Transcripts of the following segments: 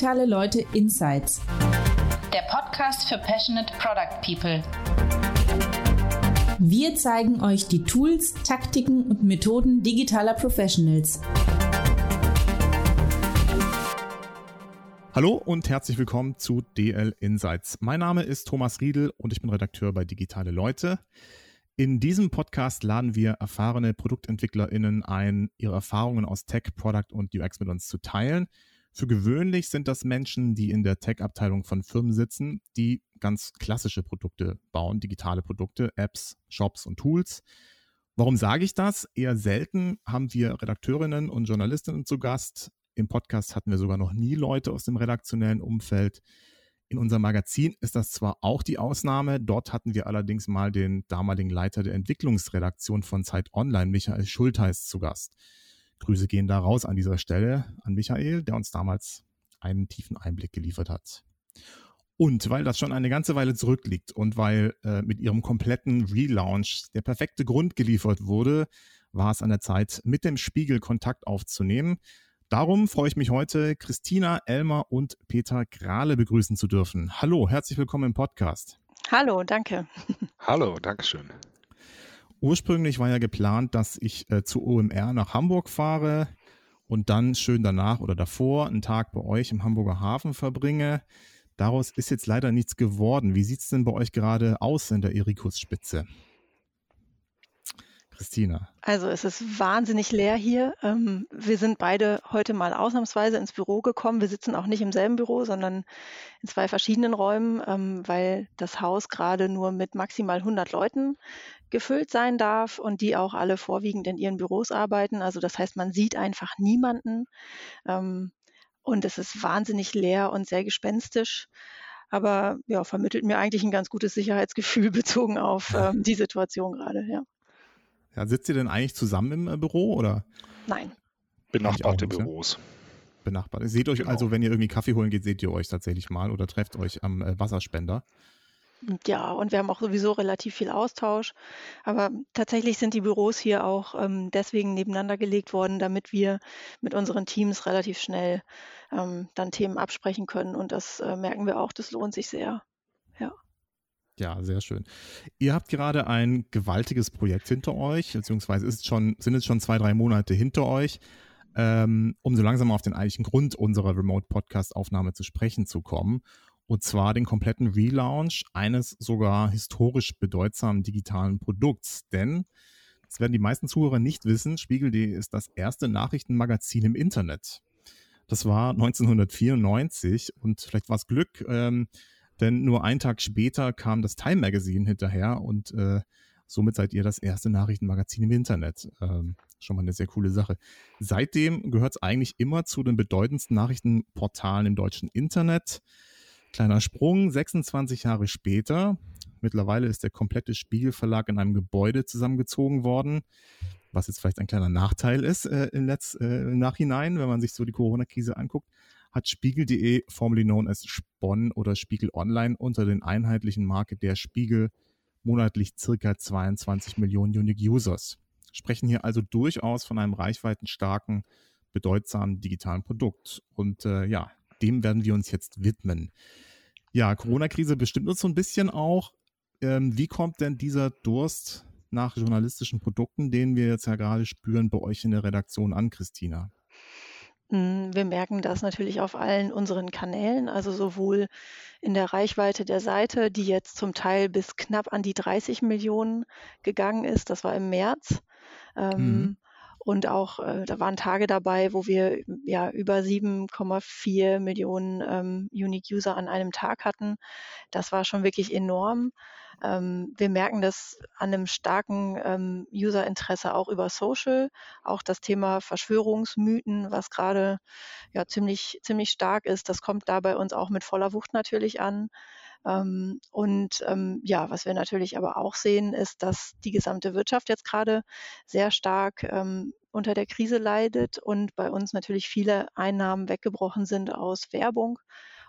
Digitale Leute Insights. Der Podcast für Passionate Product People. Wir zeigen euch die Tools, Taktiken und Methoden digitaler Professionals. Hallo und herzlich willkommen zu DL Insights. Mein Name ist Thomas Riedel und ich bin Redakteur bei Digitale Leute. In diesem Podcast laden wir erfahrene ProduktentwicklerInnen ein, ihre Erfahrungen aus Tech, Product und UX mit uns zu teilen. Für gewöhnlich sind das Menschen, die in der Tech-Abteilung von Firmen sitzen, die ganz klassische Produkte bauen, digitale Produkte, Apps, Shops und Tools. Warum sage ich das? Eher selten haben wir Redakteurinnen und Journalistinnen zu Gast. Im Podcast hatten wir sogar noch nie Leute aus dem redaktionellen Umfeld. In unserem Magazin ist das zwar auch die Ausnahme, dort hatten wir allerdings mal den damaligen Leiter der Entwicklungsredaktion von Zeit Online, Michael Schultheiß, zu Gast. Grüße gehen da raus an dieser Stelle an Michael, der uns damals einen tiefen Einblick geliefert hat. Und weil das schon eine ganze Weile zurückliegt und weil äh, mit ihrem kompletten Relaunch der perfekte Grund geliefert wurde, war es an der Zeit, mit dem Spiegel Kontakt aufzunehmen. Darum freue ich mich heute, Christina, Elmar und Peter Grale begrüßen zu dürfen. Hallo, herzlich willkommen im Podcast. Hallo, danke. Hallo, danke schön. Ursprünglich war ja geplant, dass ich äh, zu OMR nach Hamburg fahre und dann schön danach oder davor einen Tag bei euch im Hamburger Hafen verbringe. Daraus ist jetzt leider nichts geworden. Wie sieht es denn bei euch gerade aus in der Erikus-Spitze? Christina. Also es ist wahnsinnig leer hier. Ähm, wir sind beide heute mal ausnahmsweise ins Büro gekommen. Wir sitzen auch nicht im selben Büro, sondern in zwei verschiedenen Räumen, ähm, weil das Haus gerade nur mit maximal 100 Leuten gefüllt sein darf und die auch alle vorwiegend in ihren Büros arbeiten. Also das heißt, man sieht einfach niemanden. Ähm, und es ist wahnsinnig leer und sehr gespenstisch aber ja, vermittelt mir eigentlich ein ganz gutes Sicherheitsgefühl bezogen auf ähm, die Situation gerade, ja. Ja, sitzt ihr denn eigentlich zusammen im äh, Büro oder? Nein. Benachbarte Büros. Benachbart. Seht euch genau. also, wenn ihr irgendwie Kaffee holen geht, seht ihr euch tatsächlich mal oder trefft euch am äh, Wasserspender. Ja, und wir haben auch sowieso relativ viel Austausch. Aber tatsächlich sind die Büros hier auch ähm, deswegen nebeneinander gelegt worden, damit wir mit unseren Teams relativ schnell ähm, dann Themen absprechen können. Und das äh, merken wir auch, das lohnt sich sehr. Ja. Sehr schön. Ihr habt gerade ein gewaltiges Projekt hinter euch, beziehungsweise ist schon, sind es schon zwei, drei Monate hinter euch, ähm, um so langsam auf den eigentlichen Grund unserer Remote-Podcast-Aufnahme zu sprechen zu kommen. Und zwar den kompletten Relaunch eines sogar historisch bedeutsamen digitalen Produkts. Denn, das werden die meisten Zuhörer nicht wissen, Spiegel.de ist das erste Nachrichtenmagazin im Internet. Das war 1994 und vielleicht war es Glück, ähm, denn nur einen Tag später kam das Time Magazine hinterher und äh, somit seid ihr das erste Nachrichtenmagazin im Internet. Ähm, schon mal eine sehr coole Sache. Seitdem gehört es eigentlich immer zu den bedeutendsten Nachrichtenportalen im deutschen Internet. Kleiner Sprung, 26 Jahre später. Mittlerweile ist der komplette Spiegelverlag in einem Gebäude zusammengezogen worden, was jetzt vielleicht ein kleiner Nachteil ist äh, im, Letz-, äh, im Nachhinein, wenn man sich so die Corona-Krise anguckt hat Spiegel.de, formerly known as Spon oder Spiegel Online, unter den einheitlichen Marke der Spiegel monatlich circa 22 Millionen Unique Users. Sprechen hier also durchaus von einem reichweitenstarken, bedeutsamen digitalen Produkt. Und äh, ja, dem werden wir uns jetzt widmen. Ja, Corona-Krise bestimmt uns so ein bisschen auch. Ähm, wie kommt denn dieser Durst nach journalistischen Produkten, den wir jetzt ja gerade spüren, bei euch in der Redaktion an, Christina? Hm, wir merken das natürlich auf allen unseren Kanälen, also sowohl in der Reichweite der Seite, die jetzt zum Teil bis knapp an die 30 Millionen gegangen ist. Das war im März. Ähm, mhm. Und auch, äh, da waren Tage dabei, wo wir ja über 7,4 Millionen ähm, Unique User an einem Tag hatten. Das war schon wirklich enorm. Ähm, wir merken das an einem starken ähm, User-Interesse auch über Social. Auch das Thema Verschwörungsmythen, was gerade ja ziemlich, ziemlich stark ist, das kommt da bei uns auch mit voller Wucht natürlich an. Ähm, und ähm, ja, was wir natürlich aber auch sehen, ist, dass die gesamte Wirtschaft jetzt gerade sehr stark ähm, unter der Krise leidet und bei uns natürlich viele Einnahmen weggebrochen sind aus Werbung.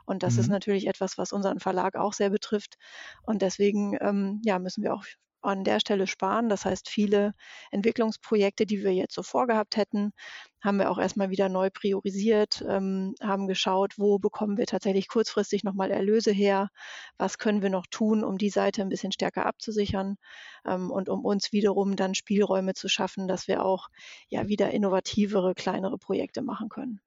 Und das mhm. ist natürlich etwas, was unseren Verlag auch sehr betrifft. Und deswegen ähm, ja, müssen wir auch an der Stelle sparen. Das heißt, viele Entwicklungsprojekte, die wir jetzt so vorgehabt hätten, haben wir auch erstmal wieder neu priorisiert, ähm, haben geschaut, wo bekommen wir tatsächlich kurzfristig nochmal Erlöse her, was können wir noch tun, um die Seite ein bisschen stärker abzusichern ähm, und um uns wiederum dann Spielräume zu schaffen, dass wir auch ja wieder innovativere, kleinere Projekte machen können.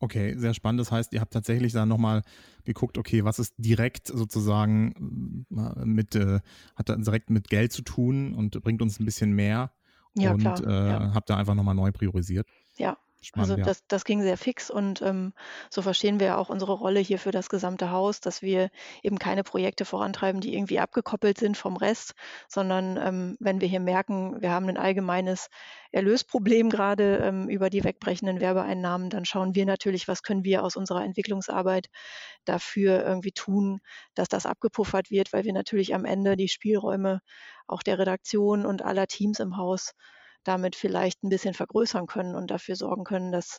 Okay, sehr spannend. Das heißt, ihr habt tatsächlich dann nochmal geguckt, okay, was ist direkt sozusagen äh, mit, äh, hat direkt mit Geld zu tun und bringt uns ein bisschen mehr. Ja, und klar, äh, ja. habt da einfach nochmal neu priorisiert. Ja, Spannend, also ja. das, das ging sehr fix und ähm, so verstehen wir auch unsere Rolle hier für das gesamte Haus, dass wir eben keine Projekte vorantreiben, die irgendwie abgekoppelt sind vom Rest, sondern ähm, wenn wir hier merken, wir haben ein allgemeines Erlösproblem gerade ähm, über die wegbrechenden Werbeeinnahmen, dann schauen wir natürlich, was können wir aus unserer Entwicklungsarbeit dafür irgendwie tun, dass das abgepuffert wird, weil wir natürlich am Ende die Spielräume auch der Redaktion und aller Teams im Haus damit vielleicht ein bisschen vergrößern können und dafür sorgen können, dass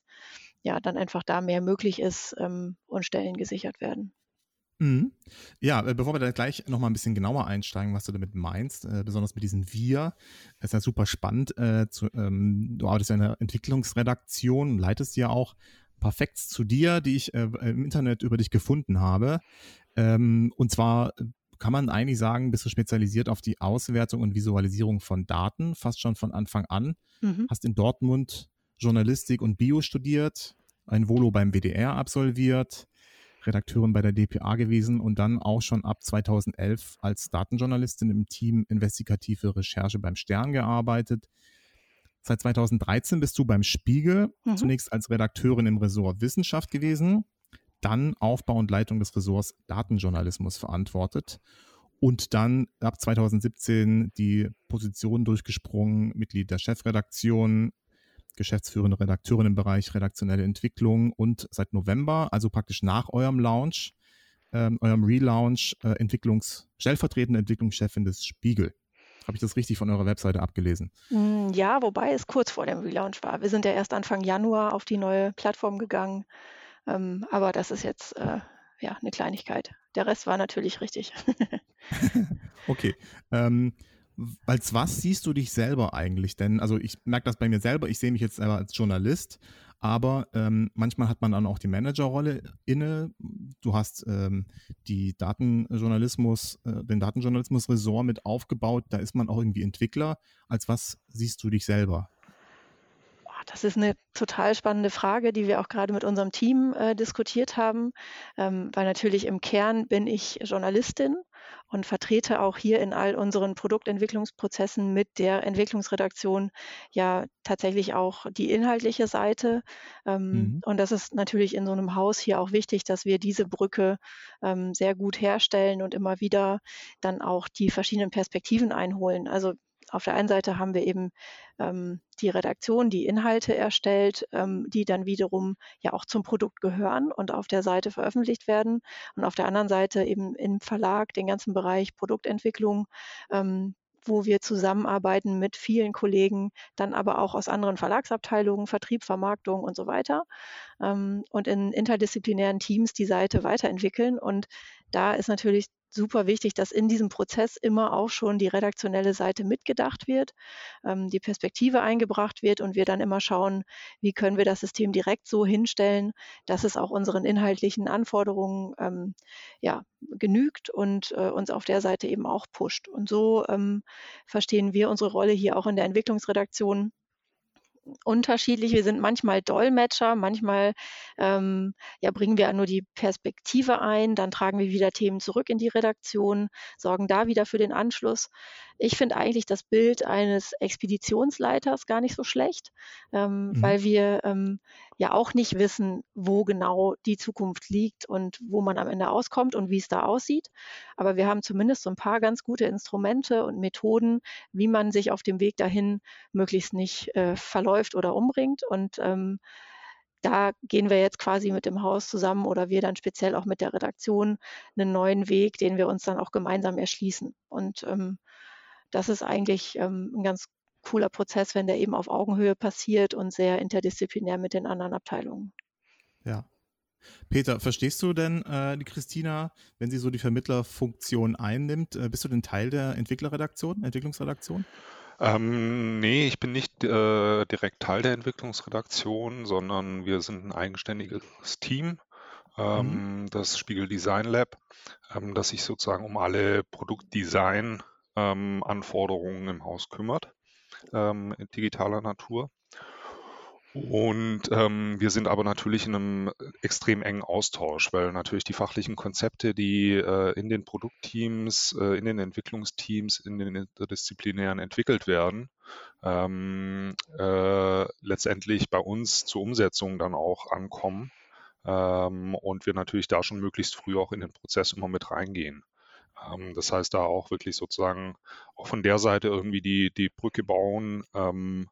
ja dann einfach da mehr möglich ist ähm, und Stellen gesichert werden. Mhm. Ja, äh, bevor wir da gleich nochmal ein bisschen genauer einsteigen, was du damit meinst, äh, besonders mit diesen Wir, ist ja super spannend. Äh, ähm, du arbeitest ja in der Entwicklungsredaktion, leitest ja auch ein paar Facts zu dir, die ich im Internet über dich gefunden habe. Ähm, und zwar kann man eigentlich sagen, bist du spezialisiert auf die Auswertung und Visualisierung von Daten, fast schon von Anfang an. Mhm. Hast in Dortmund Journalistik und Bio studiert, ein Volo beim WDR absolviert, Redakteurin bei der DPA gewesen und dann auch schon ab 2011 als Datenjournalistin im Team Investigative Recherche beim Stern gearbeitet. Seit 2013 bist du beim Spiegel, mhm. zunächst als Redakteurin im Ressort Wissenschaft gewesen, dann Aufbau und Leitung des Ressorts Datenjournalismus verantwortet und dann ab 2017 die Position durchgesprungen, Mitglied der Chefredaktion, geschäftsführende Redakteurin im Bereich redaktionelle Entwicklung und seit November, also praktisch nach eurem Launch, ähm, eurem Relaunch, äh, Entwicklungs stellvertretende Entwicklungschefin des Spiegel. Habe ich das richtig von eurer Webseite abgelesen? Hm, ja, wobei es kurz vor dem Relaunch war. Wir sind ja erst Anfang Januar auf die neue Plattform gegangen. Ähm, aber das ist jetzt äh, ja eine Kleinigkeit. Der Rest war natürlich richtig. okay. Ähm, als was siehst du dich selber eigentlich? Denn, also ich merke das bei mir selber, ich sehe mich jetzt selber als Journalist, aber ähm, manchmal hat man dann auch die Managerrolle inne. Du hast ähm, die Datenjournalismus, äh, den Datenjournalismus-Ressort mit aufgebaut, da ist man auch irgendwie Entwickler. Als was siehst du dich selber? Das ist eine total spannende Frage, die wir auch gerade mit unserem Team äh, diskutiert haben, ähm, weil natürlich im Kern bin ich Journalistin und vertrete auch hier in all unseren Produktentwicklungsprozessen mit der Entwicklungsredaktion ja tatsächlich auch die inhaltliche Seite. Ähm, mhm. Und das ist natürlich in so einem Haus hier auch wichtig, dass wir diese Brücke ähm, sehr gut herstellen und immer wieder dann auch die verschiedenen Perspektiven einholen. Also auf der einen Seite haben wir eben ähm, die Redaktion, die Inhalte erstellt, ähm, die dann wiederum ja auch zum Produkt gehören und auf der Seite veröffentlicht werden. Und auf der anderen Seite eben im Verlag den ganzen Bereich Produktentwicklung, ähm, wo wir zusammenarbeiten mit vielen Kollegen, dann aber auch aus anderen Verlagsabteilungen, Vertrieb, Vermarktung und so weiter. Ähm, und in interdisziplinären Teams die Seite weiterentwickeln. Und da ist natürlich super wichtig, dass in diesem Prozess immer auch schon die redaktionelle Seite mitgedacht wird, ähm, die Perspektive eingebracht wird und wir dann immer schauen, wie können wir das System direkt so hinstellen, dass es auch unseren inhaltlichen Anforderungen ähm, ja, genügt und äh, uns auf der Seite eben auch pusht. Und so ähm, verstehen wir unsere Rolle hier auch in der Entwicklungsredaktion unterschiedlich. Wir sind manchmal Dolmetscher, manchmal ähm, ja, bringen wir nur die Perspektive ein, dann tragen wir wieder Themen zurück in die Redaktion, sorgen da wieder für den Anschluss. Ich finde eigentlich das Bild eines Expeditionsleiters gar nicht so schlecht, ähm, mhm. weil wir ähm, ja auch nicht wissen, wo genau die Zukunft liegt und wo man am Ende auskommt und wie es da aussieht. Aber wir haben zumindest so ein paar ganz gute Instrumente und Methoden, wie man sich auf dem Weg dahin möglichst nicht äh, verläuft oder umbringt. Und ähm, da gehen wir jetzt quasi mit dem Haus zusammen oder wir dann speziell auch mit der Redaktion einen neuen Weg, den wir uns dann auch gemeinsam erschließen. Und ähm, das ist eigentlich ähm, ein ganz cooler Prozess, wenn der eben auf Augenhöhe passiert und sehr interdisziplinär mit den anderen Abteilungen. Ja. Peter, verstehst du denn äh, die Christina, wenn sie so die Vermittlerfunktion einnimmt? Äh, bist du denn Teil der Entwicklerredaktion, Entwicklungsredaktion? Ähm, nee, ich bin nicht äh, direkt Teil der Entwicklungsredaktion, sondern wir sind ein eigenständiges Team, ähm, mhm. das Spiegel Design Lab, ähm, das sich sozusagen um alle Produktdesign-Anforderungen ähm, im Haus kümmert, ähm, digitaler Natur. Und ähm, wir sind aber natürlich in einem extrem engen Austausch, weil natürlich die fachlichen Konzepte, die äh, in den Produktteams, äh, in den Entwicklungsteams, in den interdisziplinären entwickelt werden, ähm, äh, letztendlich bei uns zur Umsetzung dann auch ankommen. Ähm, und wir natürlich da schon möglichst früh auch in den Prozess immer mit reingehen. Ähm, das heißt, da auch wirklich sozusagen auch von der Seite irgendwie die, die Brücke bauen ähm,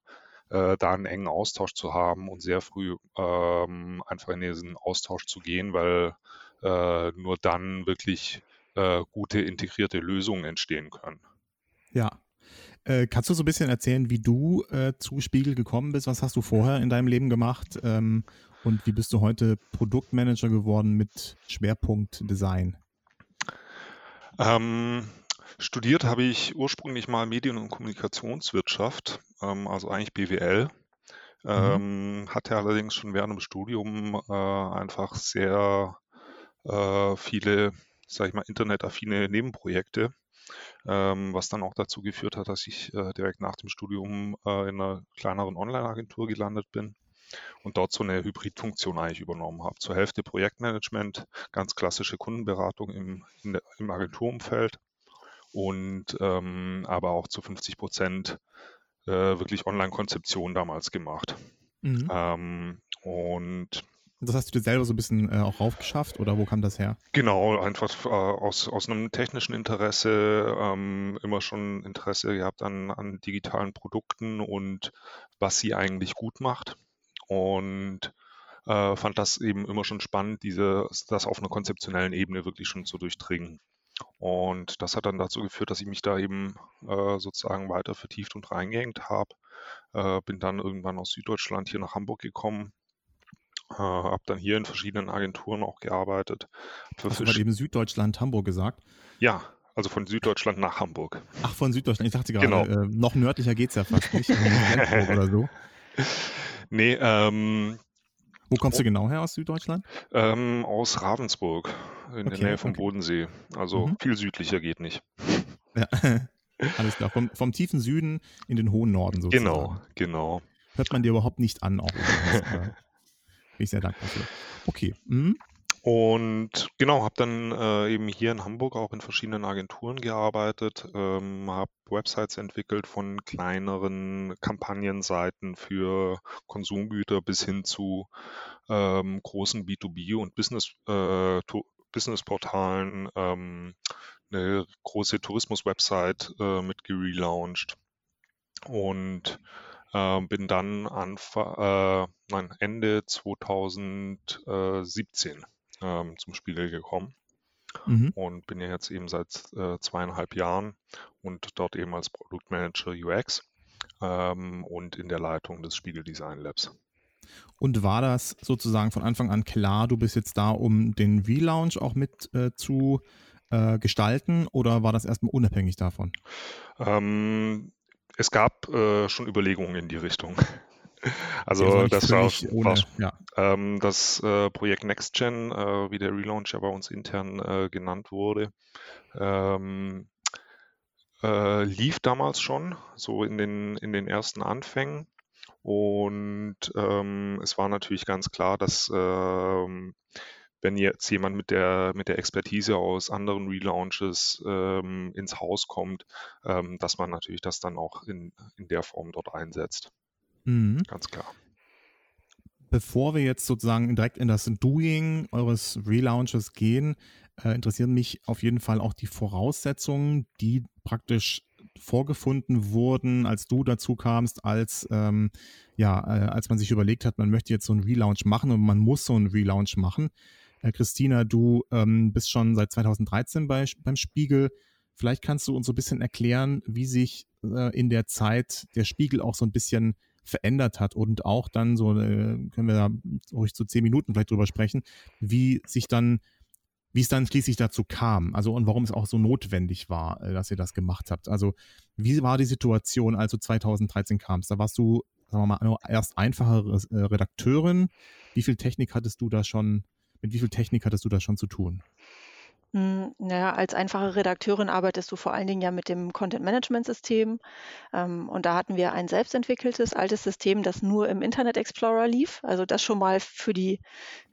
äh, da einen engen Austausch zu haben und sehr früh ähm, einfach in diesen Austausch zu gehen, weil äh, nur dann wirklich äh, gute integrierte Lösungen entstehen können. Ja. Äh, kannst du so ein bisschen erzählen, wie du äh, zu Spiegel gekommen bist? Was hast du vorher in deinem Leben gemacht? Ähm, und wie bist du heute Produktmanager geworden mit Schwerpunkt Design? Ähm, Studiert habe ich ursprünglich mal Medien- und Kommunikationswirtschaft, ähm, also eigentlich BWL. Mhm. Ähm, hatte allerdings schon während dem Studium äh, einfach sehr äh, viele, sag ich mal, internetaffine Nebenprojekte, ähm, was dann auch dazu geführt hat, dass ich äh, direkt nach dem Studium äh, in einer kleineren Online-Agentur gelandet bin und dort so eine Hybridfunktion eigentlich übernommen habe. Zur Hälfte Projektmanagement, ganz klassische Kundenberatung im, der, im Agenturumfeld und ähm, aber auch zu 50 Prozent äh, wirklich Online-Konzeption damals gemacht. Mhm. Ähm, und das hast du dir selber so ein bisschen äh, auch raufgeschafft oder wo kam das her? Genau, einfach äh, aus, aus einem technischen Interesse, ähm, immer schon Interesse gehabt an, an digitalen Produkten und was sie eigentlich gut macht. Und äh, fand das eben immer schon spannend, diese, das auf einer konzeptionellen Ebene wirklich schon zu durchdringen. Und das hat dann dazu geführt, dass ich mich da eben äh, sozusagen weiter vertieft und reingehängt habe. Äh, bin dann irgendwann aus Süddeutschland hier nach Hamburg gekommen. Äh, habe dann hier in verschiedenen Agenturen auch gearbeitet. Hast du gerade eben Süddeutschland, Hamburg gesagt? Ja, also von Süddeutschland nach Hamburg. Ach, von Süddeutschland. Ich dachte gerade, genau. äh, noch nördlicher geht es ja fast nicht. oder so. Nee, ähm, wo kommst du genau her aus Süddeutschland? Ähm, aus Ravensburg, in okay, der Nähe vom okay. Bodensee. Also mhm. viel südlicher geht nicht. Ja, alles klar. Vom, vom, tiefen Süden in den hohen Norden sozusagen. Genau, genau. Hört man dir überhaupt nicht an, auch. Bin ich sehr dankbar für. Okay. Mhm. Und genau, habe dann äh, eben hier in Hamburg auch in verschiedenen Agenturen gearbeitet, ähm, habe Websites entwickelt von kleineren Kampagnenseiten für Konsumgüter bis hin zu ähm, großen B2B und Business, äh, Businessportalen, ähm, eine große Tourismus-Website äh, mit gelauncht. Und äh, bin dann Anfang, äh, nein, Ende 2017 ähm, zum Spiegel gekommen. Mhm. Und bin ja jetzt eben seit äh, zweieinhalb Jahren und dort eben als Produktmanager UX ähm, und in der Leitung des Spiegel Design Labs. Und war das sozusagen von Anfang an klar, du bist jetzt da, um den Relaunch auch mit äh, zu äh, gestalten oder war das erstmal unabhängig davon? Ähm, es gab äh, schon Überlegungen in die Richtung. Also das war, ohne, war ja. ähm, das äh, Projekt NextGen, äh, wie der Relaunch ja bei uns intern äh, genannt wurde, ähm, äh, lief damals schon, so in den, in den ersten Anfängen. Und ähm, es war natürlich ganz klar, dass ähm, wenn jetzt jemand mit der, mit der Expertise aus anderen Relaunches ähm, ins Haus kommt, ähm, dass man natürlich das dann auch in, in der Form dort einsetzt. Mhm. Ganz klar. Bevor wir jetzt sozusagen direkt in das Doing eures Relaunches gehen, äh, interessieren mich auf jeden Fall auch die Voraussetzungen, die praktisch vorgefunden wurden, als du dazu kamst, als ähm, ja, äh, als man sich überlegt hat, man möchte jetzt so einen Relaunch machen und man muss so einen Relaunch machen. Äh, Christina, du ähm, bist schon seit 2013 bei, beim Spiegel. Vielleicht kannst du uns so ein bisschen erklären, wie sich äh, in der Zeit der Spiegel auch so ein bisschen verändert hat und auch dann so, äh, können wir da ruhig zu so zehn Minuten vielleicht drüber sprechen, wie sich dann, wie es dann schließlich dazu kam, also und warum es auch so notwendig war, äh, dass ihr das gemacht habt. Also wie war die Situation, als du 2013 kamst? Da warst du, sagen wir mal, erst einfache äh, Redakteurin. Wie viel Technik hattest du da schon, mit wie viel Technik hattest du da schon zu tun? Hm, naja, als einfache Redakteurin arbeitest du vor allen Dingen ja mit dem Content-Management-System. Ähm, und da hatten wir ein selbstentwickeltes altes System, das nur im Internet Explorer lief. Also das schon mal für die,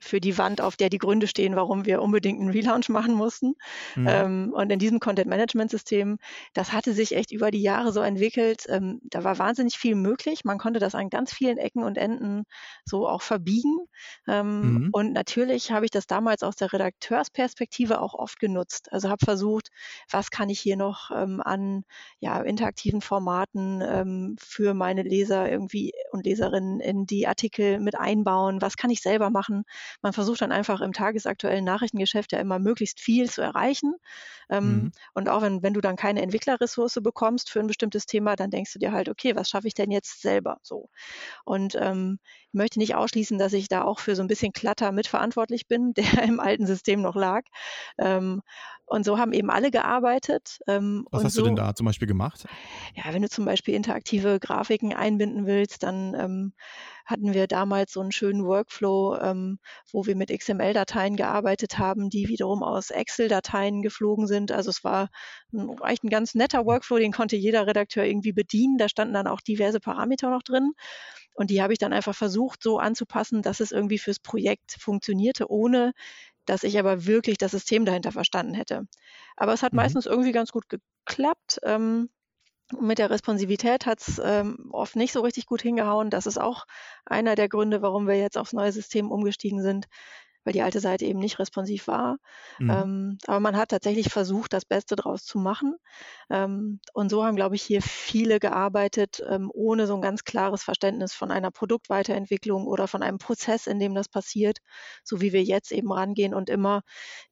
für die Wand, auf der die Gründe stehen, warum wir unbedingt einen Relaunch machen mussten. Mhm. Ähm, und in diesem Content-Management-System, das hatte sich echt über die Jahre so entwickelt. Ähm, da war wahnsinnig viel möglich. Man konnte das an ganz vielen Ecken und Enden so auch verbiegen. Mhm. Und natürlich habe ich das damals aus der Redakteursperspektive auch oft oft genutzt. Also habe versucht, was kann ich hier noch ähm, an ja, interaktiven Formaten ähm, für meine Leser irgendwie und Leserinnen in die Artikel mit einbauen, was kann ich selber machen. Man versucht dann einfach im tagesaktuellen Nachrichtengeschäft ja immer möglichst viel zu erreichen. Ähm, mhm. Und auch wenn, wenn du dann keine Entwicklerressource bekommst für ein bestimmtes Thema, dann denkst du dir halt, okay, was schaffe ich denn jetzt selber so? Und ähm, möchte nicht ausschließen, dass ich da auch für so ein bisschen Klatter mitverantwortlich bin, der im alten System noch lag. Ähm, und so haben eben alle gearbeitet. Ähm, Was hast so, du denn da zum Beispiel gemacht? Ja, wenn du zum Beispiel interaktive Grafiken einbinden willst, dann ähm, hatten wir damals so einen schönen Workflow, ähm, wo wir mit XML-Dateien gearbeitet haben, die wiederum aus Excel-Dateien geflogen sind. Also es war ein, echt ein ganz netter Workflow, den konnte jeder Redakteur irgendwie bedienen. Da standen dann auch diverse Parameter noch drin. Und die habe ich dann einfach versucht, so anzupassen, dass es irgendwie fürs Projekt funktionierte, ohne dass ich aber wirklich das System dahinter verstanden hätte. Aber es hat mhm. meistens irgendwie ganz gut geklappt. Ähm, mit der Responsivität hat es ähm, oft nicht so richtig gut hingehauen. Das ist auch einer der Gründe, warum wir jetzt aufs neue System umgestiegen sind, weil die alte Seite eben nicht responsiv war. Mhm. Ähm, aber man hat tatsächlich versucht, das Beste draus zu machen. Ähm, und so haben, glaube ich, hier viele gearbeitet, ähm, ohne so ein ganz klares Verständnis von einer Produktweiterentwicklung oder von einem Prozess, in dem das passiert, so wie wir jetzt eben rangehen und immer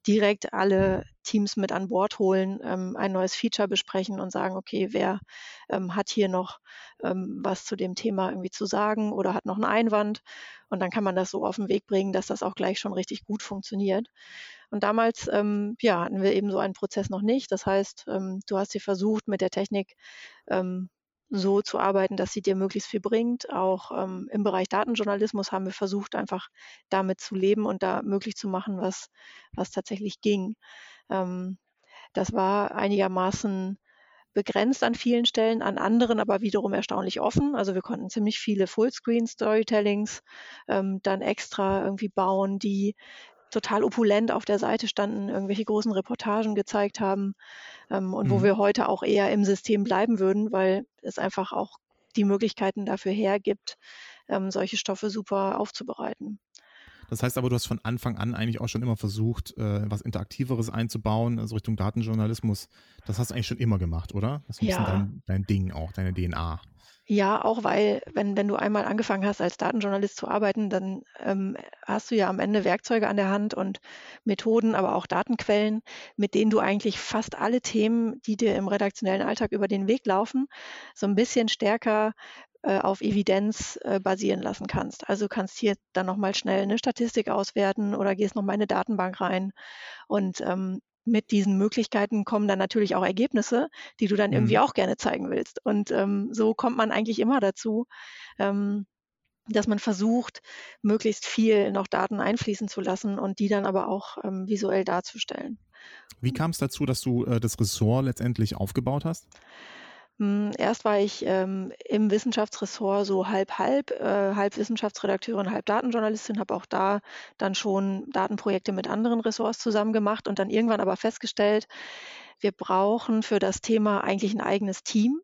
direkt alle Teams mit an Bord holen, ähm, ein neues Feature besprechen und sagen, okay, wer ähm, hat hier noch ähm, was zu dem Thema irgendwie zu sagen oder hat noch einen Einwand. Und dann kann man das so auf den Weg bringen, dass das auch gleich schon richtig gut funktioniert. Und damals, ähm, ja, hatten wir eben so einen Prozess noch nicht. Das heißt, ähm, du hast dir versucht, mit der Technik ähm, so zu arbeiten, dass sie dir möglichst viel bringt. Auch ähm, im Bereich Datenjournalismus haben wir versucht, einfach damit zu leben und da möglich zu machen, was, was tatsächlich ging. Ähm, das war einigermaßen begrenzt an vielen Stellen, an anderen aber wiederum erstaunlich offen. Also wir konnten ziemlich viele Fullscreen-Storytellings ähm, dann extra irgendwie bauen, die total opulent auf der Seite standen, irgendwelche großen Reportagen gezeigt haben ähm, und mhm. wo wir heute auch eher im System bleiben würden, weil es einfach auch die Möglichkeiten dafür hergibt, ähm, solche Stoffe super aufzubereiten. Das heißt aber, du hast von Anfang an eigentlich auch schon immer versucht, äh, was Interaktiveres einzubauen, also Richtung Datenjournalismus. Das hast du eigentlich schon immer gemacht, oder? Das ist ja. dein, dein Ding auch, deine DNA. Ja, auch weil, wenn, wenn du einmal angefangen hast, als Datenjournalist zu arbeiten, dann ähm, hast du ja am Ende Werkzeuge an der Hand und Methoden, aber auch Datenquellen, mit denen du eigentlich fast alle Themen, die dir im redaktionellen Alltag über den Weg laufen, so ein bisschen stärker auf Evidenz äh, basieren lassen kannst. Also du kannst hier dann nochmal schnell eine Statistik auswerten oder gehst nochmal in eine Datenbank rein. Und ähm, mit diesen Möglichkeiten kommen dann natürlich auch Ergebnisse, die du dann irgendwie mhm. auch gerne zeigen willst. Und ähm, so kommt man eigentlich immer dazu, ähm, dass man versucht, möglichst viel noch Daten einfließen zu lassen und die dann aber auch ähm, visuell darzustellen. Wie kam es dazu, dass du äh, das Ressort letztendlich aufgebaut hast? Hm, erst war ich ähm, im Wissenschaftsressort so halb-halb, äh, halb Wissenschaftsredakteurin, halb Datenjournalistin, habe auch da dann schon Datenprojekte mit anderen Ressorts zusammen gemacht und dann irgendwann aber festgestellt, wir brauchen für das Thema eigentlich ein eigenes Team,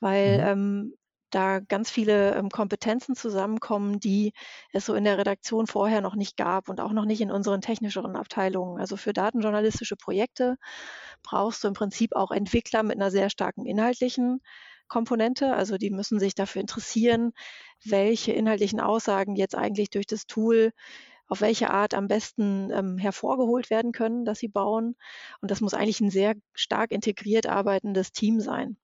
weil mhm. ähm, da ganz viele ähm, Kompetenzen zusammenkommen, die es so in der Redaktion vorher noch nicht gab und auch noch nicht in unseren technischeren Abteilungen. Also für datenjournalistische Projekte brauchst du im Prinzip auch Entwickler mit einer sehr starken inhaltlichen Komponente. Also die müssen sich dafür interessieren, welche inhaltlichen Aussagen jetzt eigentlich durch das Tool auf welche Art am besten ähm, hervorgeholt werden können, dass sie bauen. Und das muss eigentlich ein sehr stark integriert arbeitendes Team sein.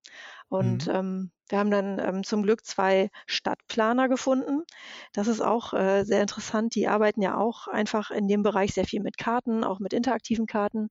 Und mhm. ähm, wir haben dann ähm, zum Glück zwei Stadtplaner gefunden. Das ist auch äh, sehr interessant. Die arbeiten ja auch einfach in dem Bereich sehr viel mit Karten, auch mit interaktiven Karten.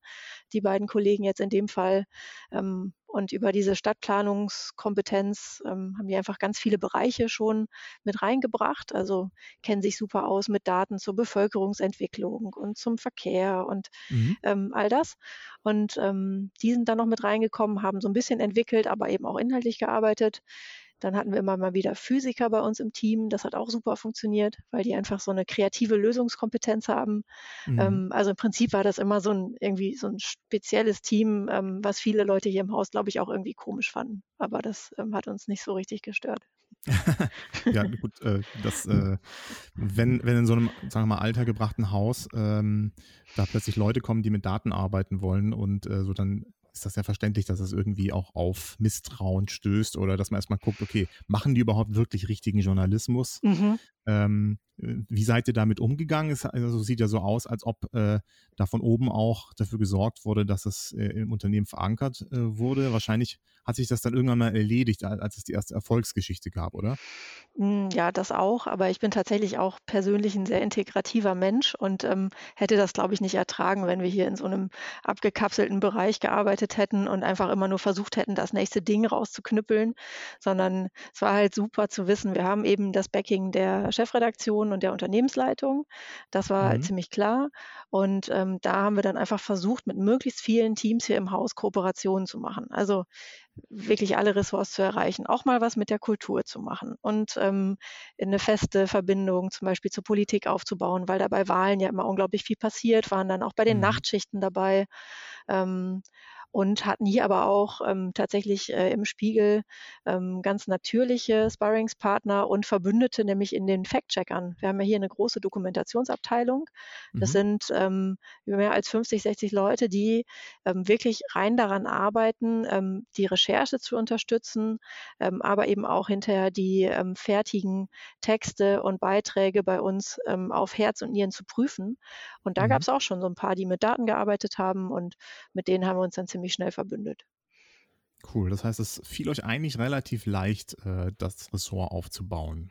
Die beiden Kollegen jetzt in dem Fall. Ähm, und über diese Stadtplanungskompetenz ähm, haben die einfach ganz viele Bereiche schon mit reingebracht. Also kennen sich super aus mit Daten zur Bevölkerungsentwicklung und zum Verkehr und mhm. ähm, all das. Und ähm, die sind dann noch mit reingekommen, haben so ein bisschen entwickelt, aber eben auch inhaltlich gearbeitet. Dann hatten wir immer mal wieder Physiker bei uns im Team. Das hat auch super funktioniert, weil die einfach so eine kreative Lösungskompetenz haben. Mhm. Ähm, also im Prinzip war das immer so ein irgendwie so ein spezielles Team, ähm, was viele Leute hier im Haus, glaube ich, auch irgendwie komisch fanden. Aber das ähm, hat uns nicht so richtig gestört. ja, gut, äh, das, äh, wenn, wenn in so einem, sagen wir mal, altergebrachten Haus ähm, da plötzlich Leute kommen, die mit Daten arbeiten wollen und äh, so dann ist das ja verständlich, dass es irgendwie auch auf Misstrauen stößt oder dass man erstmal guckt, okay, machen die überhaupt wirklich richtigen Journalismus? Mhm. Ähm, wie seid ihr damit umgegangen? Es also sieht ja so aus, als ob äh, da von oben auch dafür gesorgt wurde, dass es äh, im Unternehmen verankert äh, wurde. Wahrscheinlich hat sich das dann irgendwann mal erledigt, als es die erste Erfolgsgeschichte gab, oder? Hm, ja, das auch. Aber ich bin tatsächlich auch persönlich ein sehr integrativer Mensch und ähm, hätte das, glaube ich, nicht ertragen, wenn wir hier in so einem abgekapselten Bereich gearbeitet hätten und einfach immer nur versucht hätten, das nächste Ding rauszuknüppeln, sondern es war halt super zu wissen, wir haben eben das Backing der Chefredaktion und der Unternehmensleitung. Das war mhm. ziemlich klar. Und ähm, da haben wir dann einfach versucht, mit möglichst vielen Teams hier im Haus Kooperationen zu machen. Also wirklich alle Ressorts zu erreichen, auch mal was mit der Kultur zu machen und ähm, eine feste Verbindung zum Beispiel zur Politik aufzubauen, weil da bei Wahlen ja immer unglaublich viel passiert, waren dann auch bei den mhm. Nachtschichten dabei. Ähm, und hatten hier aber auch ähm, tatsächlich äh, im Spiegel ähm, ganz natürliche Sparringspartner und Verbündete, nämlich in den Fact-Checkern. Wir haben ja hier eine große Dokumentationsabteilung. Das mhm. sind ähm, mehr als 50, 60 Leute, die ähm, wirklich rein daran arbeiten, ähm, die Recherche zu unterstützen, ähm, aber eben auch hinterher die ähm, fertigen Texte und Beiträge bei uns ähm, auf Herz und Nieren zu prüfen. Und da mhm. gab es auch schon so ein paar, die mit Daten gearbeitet haben und mit denen haben wir uns dann ziemlich ziemlich schnell verbündet. Cool, das heißt, es fiel euch eigentlich relativ leicht, äh, das Ressort aufzubauen.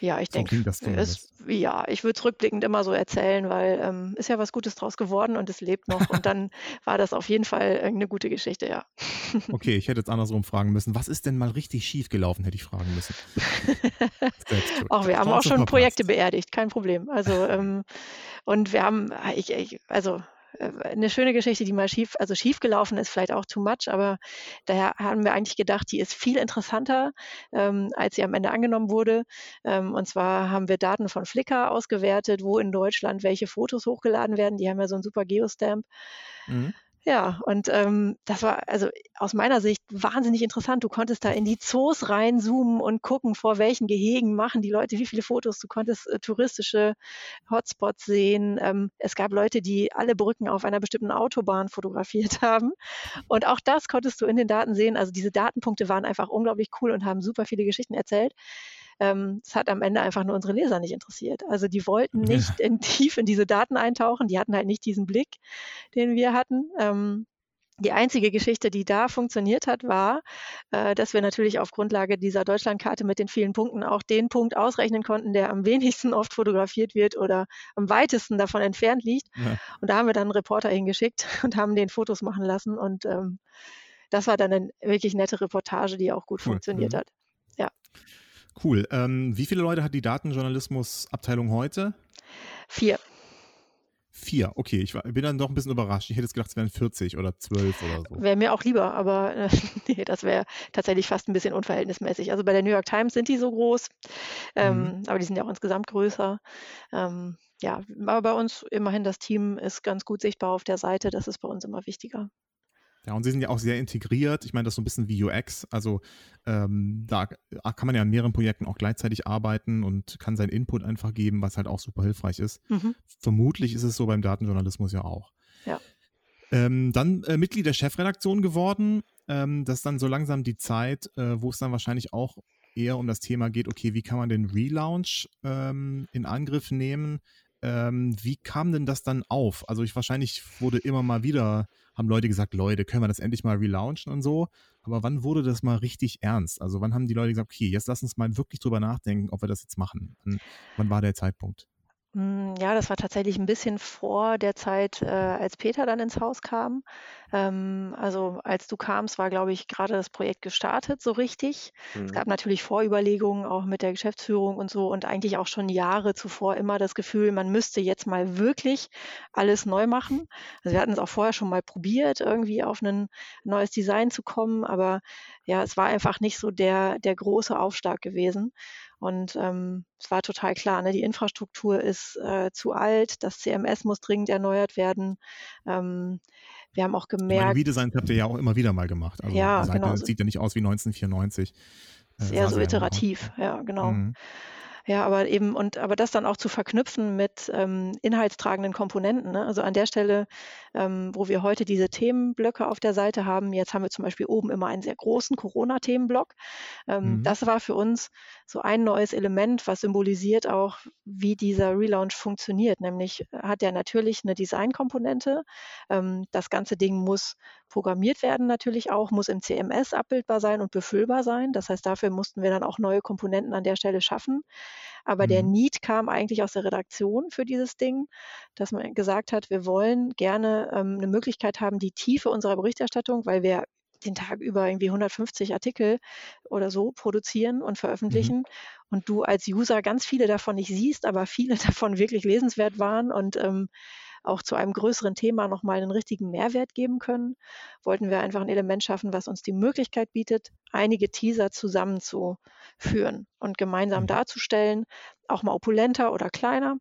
Ja, ich so denke, es, ja, ich würde es rückblickend immer so erzählen, weil ähm, ist ja was Gutes draus geworden und es lebt noch. und dann war das auf jeden Fall eine gute Geschichte, ja. Okay, ich hätte jetzt andersrum fragen müssen. Was ist denn mal richtig schief gelaufen, hätte ich fragen müssen. auch wir haben auch schon Projekte beerdigt, kein Problem. Also ähm, und wir haben, ich, ich, also äh, eine schöne Geschichte, die mal schief, also schief gelaufen ist, vielleicht auch too much, aber daher haben wir eigentlich gedacht, die ist viel interessanter, ähm, als sie am Ende angenommen wurde. Ähm, und zwar haben wir Daten von Flickr ausgewertet, wo in Deutschland welche Fotos hochgeladen werden. Die haben ja so einen super Geostamp. Mhm. Ja, und ähm, das war also aus meiner Sicht wahnsinnig interessant. Du konntest da in die Zoos reinzoomen und gucken, vor welchen Gehegen machen die Leute wie viele Fotos. Du konntest äh, touristische Hotspots sehen. Ähm, es gab Leute, die alle Brücken auf einer bestimmten Autobahn fotografiert haben. Und auch das konntest du in den Daten sehen. Also diese Datenpunkte waren einfach unglaublich cool und haben super viele Geschichten erzählt ähm, es hat am Ende einfach nur unsere Leser nicht interessiert. Also die wollten nicht ja. in, tief in diese Daten eintauchen, die hatten halt nicht diesen Blick, den wir hatten. Ähm, die einzige Geschichte, die da funktioniert hat, war, äh, dass wir natürlich auf Grundlage dieser Deutschlandkarte mit den vielen Punkten auch den Punkt ausrechnen konnten, der am wenigsten oft fotografiert wird oder am weitesten davon entfernt liegt. Ja. Und da haben wir dann einen Reporter hingeschickt und haben den Fotos machen lassen. Und ähm, das war dann eine wirklich nette Reportage, die auch gut cool. funktioniert mhm. hat. Ja. Cool. Ähm, wie viele Leute hat die Datenjournalismusabteilung heute? Vier. Vier, okay. Ich war, bin dann doch ein bisschen überrascht. Ich hätte jetzt gedacht, es wären 40 oder 12 oder so. Wäre mir auch lieber, aber äh, nee, das wäre tatsächlich fast ein bisschen unverhältnismäßig. Also bei der New York Times sind die so groß, ähm, mhm. aber die sind ja auch insgesamt größer. Ähm, ja, aber bei uns immerhin das Team ist ganz gut sichtbar auf der Seite. Das ist bei uns immer wichtiger. Ja, und sie sind ja auch sehr integriert. Ich meine, das ist so ein bisschen wie UX. Also ähm, da kann man ja an mehreren Projekten auch gleichzeitig arbeiten und kann seinen Input einfach geben, was halt auch super hilfreich ist. Mhm. Vermutlich ist es so beim Datenjournalismus ja auch. Ja. Ähm, dann äh, Mitglied der Chefredaktion geworden. Ähm, das ist dann so langsam die Zeit, äh, wo es dann wahrscheinlich auch eher um das Thema geht, okay, wie kann man den Relaunch ähm, in Angriff nehmen? Ähm, wie kam denn das dann auf? Also ich wahrscheinlich wurde immer mal wieder, haben Leute gesagt, Leute, können wir das endlich mal relaunchen und so. Aber wann wurde das mal richtig ernst? Also wann haben die Leute gesagt, okay, jetzt lass uns mal wirklich drüber nachdenken, ob wir das jetzt machen? Wann, wann war der Zeitpunkt? Hm, ja, das war tatsächlich ein bisschen vor der Zeit, äh, als Peter dann ins Haus kam. Ähm, also als du kamst, war, glaube ich, gerade das Projekt gestartet, so richtig. Es Mhm. gab natürlich Vorüberlegungen auch mit der Geschäftsführung und so und eigentlich auch schon Jahre zuvor immer das Gefühl, man müsste jetzt mal wirklich alles neu machen. Also wir hatten es auch vorher schon mal probiert, irgendwie auf ein neues Design zu kommen, aber ja, es war einfach nicht so der, der große Aufschlag gewesen. Und ähm, es war total klar, ne? die Infrastruktur ist äh, zu alt, das CMS muss dringend erneuert werden. Ähm, wir haben auch Ich meine, gemerkt, Redesigns habt ihr ja auch immer wieder mal gemacht. Also Ja, Seite genau. sieht ja nicht aus wie 1994. es ist Äh, eher so iterativ, ja, genau. Mhm. Ja, aber eben, und aber das dann auch zu verknüpfen mit ähm, inhaltstragenden Komponenten. Ne? Also an der Stelle, ähm, wo wir heute diese Themenblöcke auf der Seite haben, jetzt haben wir zum Beispiel oben immer einen sehr großen Corona-Themenblock. Ähm, Mhm. Das war für uns so ein neues Element, was symbolisiert auch, wie dieser Relaunch funktioniert. Nämlich hat er natürlich eine Designkomponente. Ähm, das ganze Ding muss programmiert werden natürlich auch, muss im CMS abbildbar sein und befüllbar sein. Das heißt, dafür mussten wir dann auch neue Komponenten an der Stelle schaffen. Aber der Mhm. Need kam eigentlich aus der Redaktion für dieses Ding, dass man gesagt hat, wir wollen gerne ähm, eine Möglichkeit haben, die Tiefe unserer Berichterstattung, weil wir den Tag über irgendwie 150 Artikel oder so produzieren und Mhm. veröffentlichen und du als User ganz viele davon nicht siehst, aber viele davon wirklich lesenswert waren und ähm, auch zu einem größeren Thema nochmal einen richtigen Mehrwert geben können, wollten wir einfach ein Element schaffen, was uns die Möglichkeit bietet, einige Teaser zusammenzuführen und gemeinsam Mhm. darzustellen, auch mal opulenter oder kleiner.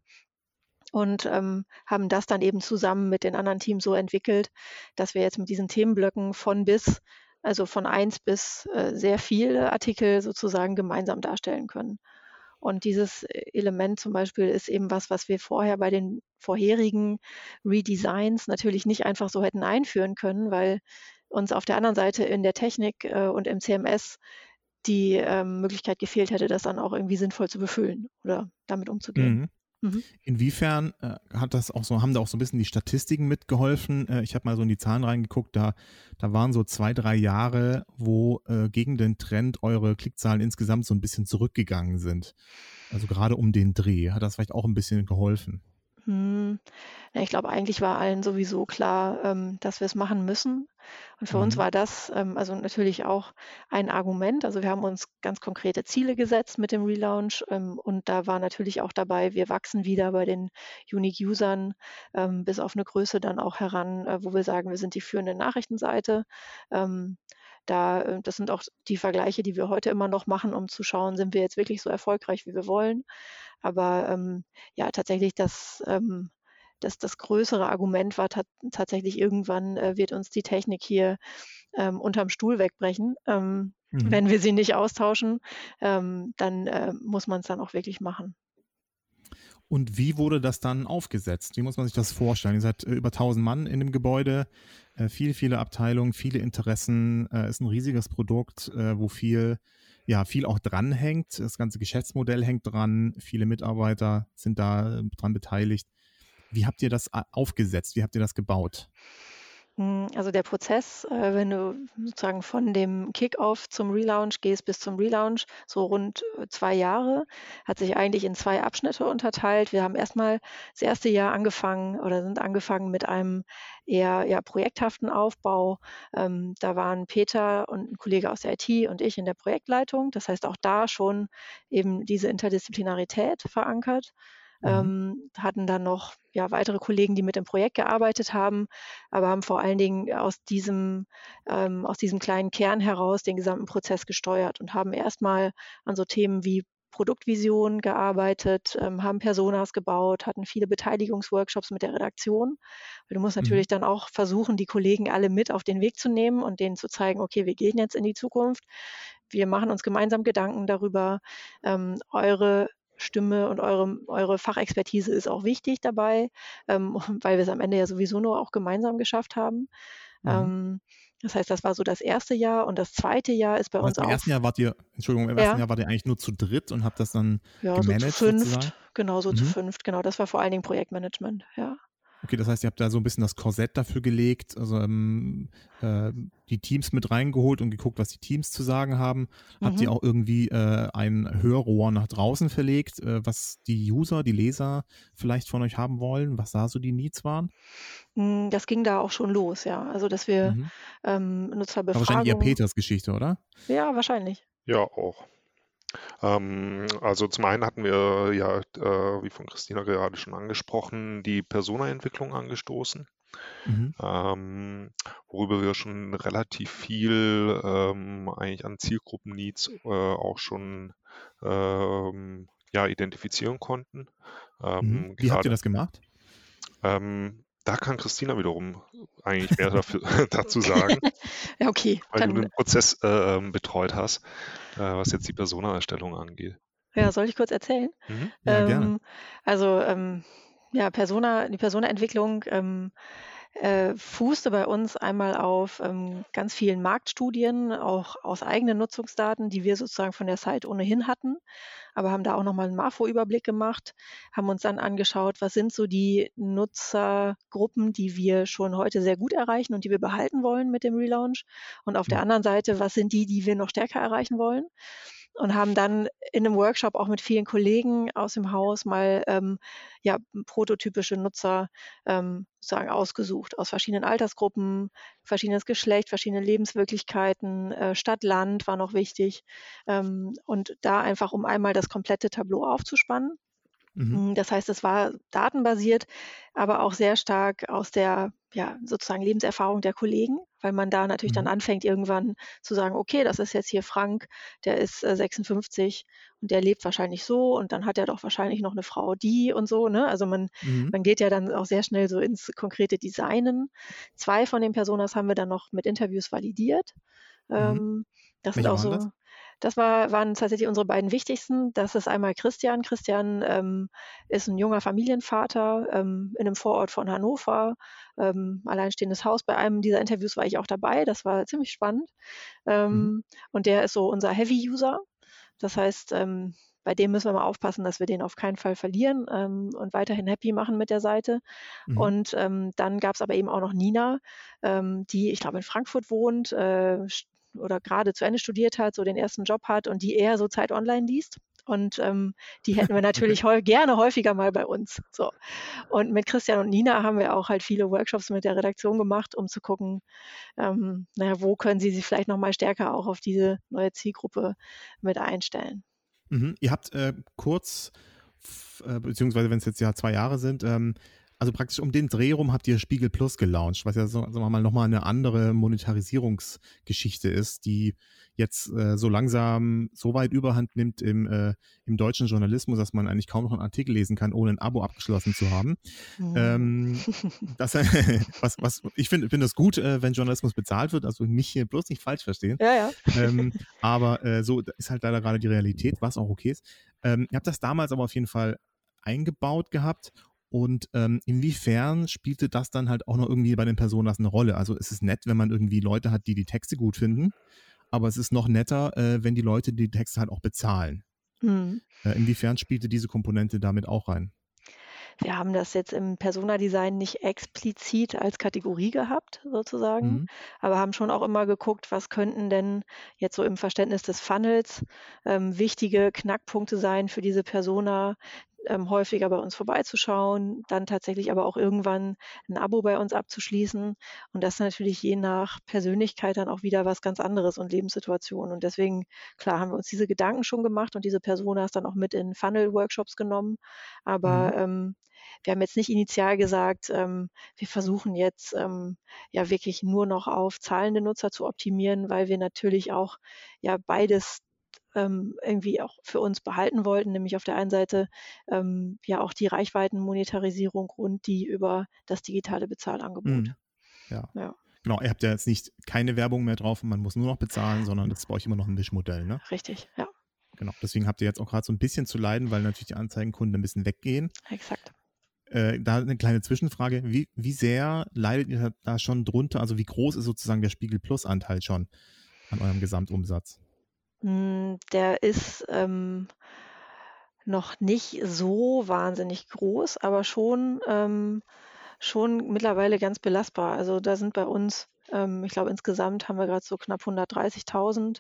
Und ähm, haben das dann eben zusammen mit den anderen Teams so entwickelt, dass wir jetzt mit diesen Themenblöcken von bis, also von eins bis äh, sehr viele Artikel sozusagen gemeinsam darstellen können. Und dieses äh, Element zum Beispiel ist eben was, was wir vorher bei den vorherigen Redesigns natürlich nicht einfach so hätten einführen können, weil uns auf der anderen Seite in der Technik äh, und im CMS die ähm, Möglichkeit gefehlt hätte, das dann auch irgendwie sinnvoll zu befüllen oder damit umzugehen. Mhm. Mhm. Inwiefern äh, hat das auch so, haben da auch so ein bisschen die Statistiken mitgeholfen? Äh, ich habe mal so in die Zahlen reingeguckt, da, da waren so zwei, drei Jahre, wo äh, gegen den Trend eure Klickzahlen insgesamt so ein bisschen zurückgegangen sind. Also gerade um den Dreh. Hat das vielleicht auch ein bisschen geholfen? Hm, ja, ich glaube, eigentlich war allen sowieso klar, ähm, dass wir es machen müssen. Und für uns Mhm. war das ähm, also natürlich auch ein Argument. Also wir haben uns ganz konkrete Ziele gesetzt mit dem Relaunch ähm, und da war natürlich auch dabei, wir wachsen wieder bei den Unique-Usern ähm, bis auf eine Größe dann auch heran, äh, wo wir sagen, wir sind die führende Nachrichtenseite. Ähm, da, äh, das sind auch die Vergleiche, die wir heute immer noch machen, um zu schauen, sind wir jetzt wirklich so erfolgreich, wie wir wollen. Aber ähm, ja, tatsächlich das, ähm, das, das größere Argument war ta tatsächlich irgendwann äh, wird uns die Technik hier ähm, unterm Stuhl wegbrechen. Ähm, Mhm. Wenn wir sie nicht austauschen, ähm, dann äh, muss man es dann auch wirklich machen. Und wie wurde das dann aufgesetzt? Wie muss man sich das vorstellen? Ihr seid äh, über 1000 Mann in dem Gebäude, äh, viele, viele Abteilungen, viele Interessen, äh, ist ein riesiges Produkt, wo viel, ja, viel auch dranhängt. Das ganze Geschäftsmodell hängt dran, viele Mitarbeiter sind da dran beteiligt. Wie habt ihr das aufgesetzt? Wie habt ihr das gebaut? Hm, Also der Prozess, äh, wenn du sozusagen von dem Kickoff zum Relaunch gehst bis zum Relaunch, so rund äh, zwei Jahre, hat sich eigentlich in zwei Abschnitte unterteilt. Wir haben erstmal das erste Jahr angefangen oder sind angefangen mit einem eher ja, projekthaften Aufbau. Ähm, da waren Peter und ein Kollege aus der IT und ich in der Projektleitung. Das heißt auch da schon eben diese Interdisziplinarität verankert. Mhm. Ähm, hatten dann noch ja, weitere Kollegen, die mit dem Projekt gearbeitet haben, aber haben vor allen Dingen aus diesem, ähm, aus diesem kleinen Kern heraus den gesamten Prozess gesteuert und haben erstmal an so Themen wie Produktvision gearbeitet, ähm, haben Personas gebaut, hatten viele Beteiligungsworkshops mit der Redaktion. Du musst Mhm. natürlich dann auch versuchen, die Kollegen alle mit auf den Weg zu nehmen und denen zu zeigen, okay, wir gehen jetzt in die Zukunft. Wir machen uns gemeinsam Gedanken darüber. Ähm, eure Stimme und eure, eure Fachexpertise ist auch wichtig dabei, ähm, weil wir es am Ende ja sowieso nur auch gemeinsam geschafft haben. Mhm. Ähm, das heißt, das war so das erste Jahr und das zweite Jahr ist bei Aber uns Im auch ersten Jahr wart ihr, Entschuldigung, im Ja. ersten Jahr wart ihr eigentlich nur zu dritt und habt das dann ja, so zu gemanagt fünft, sozusagen? genau so zu Mhm. fünft, genau. Das war vor allen Dingen Projektmanagement, ja. Okay, das heißt, ihr habt da so ein bisschen das Korsett dafür gelegt, also ähm, äh, die Teams mit reingeholt und geguckt, was die Teams zu sagen haben. Mhm. Habt ihr mhm. auch irgendwie äh, ein Hörrohr nach draußen verlegt, äh, was die User, die Leser vielleicht von euch haben wollen, was da so die Needs waren? Hm, das ging da auch schon los, ja. Also, dass wir mhm. ähm, Nutzerbefragungen... Aber wahrscheinlich eher Peters Geschichte, oder? Ja, wahrscheinlich. Ja, auch. Ähm, also zum einen hatten wir ja, äh, wie von Christina gerade schon angesprochen, die Persona-Entwicklung angestoßen, Mhm. ähm, worüber wir schon relativ viel ähm, eigentlich an Zielgruppen-Needs äh, auch schon ähm, ja, identifizieren konnten. Mhm. Wie habt ihr das gemacht? Da kann Christina wiederum eigentlich mehr dafür, dazu sagen, Ja, okay. weil du den Prozess äh, ähm, betreut hast, äh, was jetzt die Persona-Erstellung angeht. ja, soll ich kurz erzählen? Mhm. Ja, gerne. Ähm, also, ähm, ja, Persona, die Persona-Entwicklung ähm, äh, fußte bei uns einmal auf ähm, ganz vielen Marktstudien, auch aus eigenen Nutzungsdaten, die wir sozusagen von der Site ohnehin hatten, aber haben da auch nochmal einen MAFO-Überblick gemacht, haben uns dann angeschaut, was sind so die Nutzergruppen, die wir schon heute sehr gut erreichen und die wir behalten wollen mit dem Relaunch. Und auf der anderen Seite, was sind die, die wir noch stärker erreichen wollen und haben dann in einem Workshop auch mit vielen Kollegen aus dem Haus mal ähm, ja, prototypische Nutzer ähm, sozusagen ausgesucht aus verschiedenen Altersgruppen, verschiedenes Geschlecht, verschiedene Lebenswirklichkeiten, äh, Stadt, Land war noch wichtig ähm, und da einfach um einmal das komplette Tableau aufzuspannen Mhm. Hm, das heißt, es war datenbasiert, aber auch sehr stark aus der ja, sozusagen Lebenserfahrung der Kollegen, weil man da natürlich mhm. dann anfängt, irgendwann zu sagen, okay, das ist jetzt hier Frank, der ist äh, 56 und der lebt wahrscheinlich so und dann hat er doch wahrscheinlich noch eine Frau, die und so. Ne? Also man, mhm. man geht ja dann auch sehr schnell so ins konkrete Designen. Zwei von den Personas haben wir dann noch mit Interviews validiert. Mhm. Ähm, das Welche sind auch so. Das? Das war, waren tatsächlich unsere beiden wichtigsten. Das ist einmal Christian. Christian ähm, ist ein junger Familienvater ähm, in einem Vorort von Hannover, ähm, alleinstehendes Haus. Bei einem dieser Interviews war ich auch dabei. Das war ziemlich spannend. Ähm, mhm. Und der ist so unser Heavy-User. Das heißt, ähm, bei dem müssen wir mal aufpassen, dass wir den auf keinen Fall verlieren ähm, und weiterhin happy machen mit der Seite. Mhm. Und ähm, dann gab es aber eben auch noch Nina, ähm, die, ich glaube, in Frankfurt wohnt, äh, oder gerade zu Ende studiert hat, so den ersten Job hat und die eher so Zeit online liest. Und ähm, die hätten wir natürlich heu gerne häufiger mal bei uns. So. Und mit Christian und Nina haben wir auch halt viele Workshops mit der Redaktion gemacht, um zu gucken, ähm, naja, wo können sie sich vielleicht nochmal stärker auch auf diese neue Zielgruppe mit einstellen. Mhm. Ihr habt äh, kurz, äh, beziehungsweise wenn es jetzt ja zwei Jahre sind, ähm, also praktisch um den Dreh rum habt ihr Spiegel Plus gelauncht, was ja so, sagen wir mal nochmal eine andere Monetarisierungsgeschichte ist, die jetzt äh, so langsam so weit Überhand nimmt im, äh, im deutschen Journalismus, dass man eigentlich kaum noch einen Artikel lesen kann, ohne ein Abo abgeschlossen zu haben. Mhm. Ähm, das, was, was, ich finde find das gut, äh, wenn Journalismus bezahlt wird, also mich hier bloß nicht falsch verstehen. Ja, ja. Ähm, aber äh, so ist halt leider gerade die Realität, was auch okay ist. Ähm, ihr habt das damals aber auf jeden Fall eingebaut gehabt und ähm, inwiefern spielte das dann halt auch noch irgendwie bei den Personas eine Rolle? Also es ist nett, wenn man irgendwie Leute hat, die die Texte gut finden, aber es ist noch netter, äh, wenn die Leute die Texte halt auch bezahlen. Mhm. Äh, inwiefern spielte diese Komponente damit auch rein? Wir haben das jetzt im Persona-Design nicht explizit als Kategorie gehabt, sozusagen, mhm. aber haben schon auch immer geguckt, was könnten denn jetzt so im Verständnis des Funnels ähm, wichtige Knackpunkte sein für diese Persona, ähm, häufiger bei uns vorbeizuschauen, dann tatsächlich aber auch irgendwann ein Abo bei uns abzuschließen. Und das natürlich je nach Persönlichkeit dann auch wieder was ganz anderes und Lebenssituation. Und deswegen, klar, haben wir uns diese Gedanken schon gemacht und diese Personas dann auch mit in Funnel-Workshops genommen. Aber mhm. ähm, wir haben jetzt nicht initial gesagt, ähm, wir versuchen jetzt ähm, ja wirklich nur noch auf zahlende Nutzer zu optimieren, weil wir natürlich auch ja beides ähm, irgendwie auch für uns behalten wollten, nämlich auf der einen Seite ähm, ja auch die Reichweitenmonetarisierung und die über das digitale Bezahlangebot. Mhm. Ja. ja. Genau, ihr habt ja jetzt nicht keine Werbung mehr drauf und man muss nur noch bezahlen, sondern das ist bei euch immer noch ein Mischmodell, ne? Richtig, ja. Genau, deswegen habt ihr jetzt auch gerade so ein bisschen zu leiden, weil natürlich die Anzeigenkunden ein bisschen weggehen. Exakt. Äh, da eine kleine Zwischenfrage. Wie, wie sehr leidet ihr da schon drunter? Also wie groß ist sozusagen der Spiegel Plus Anteil schon an eurem Gesamtumsatz? Hm, der ist, ähm, noch nicht so wahnsinnig groß, aber schon, ähm, schon mittlerweile ganz belastbar. Also da sind bei uns, ähm, ich glaube insgesamt haben wir gerade so knapp 130.000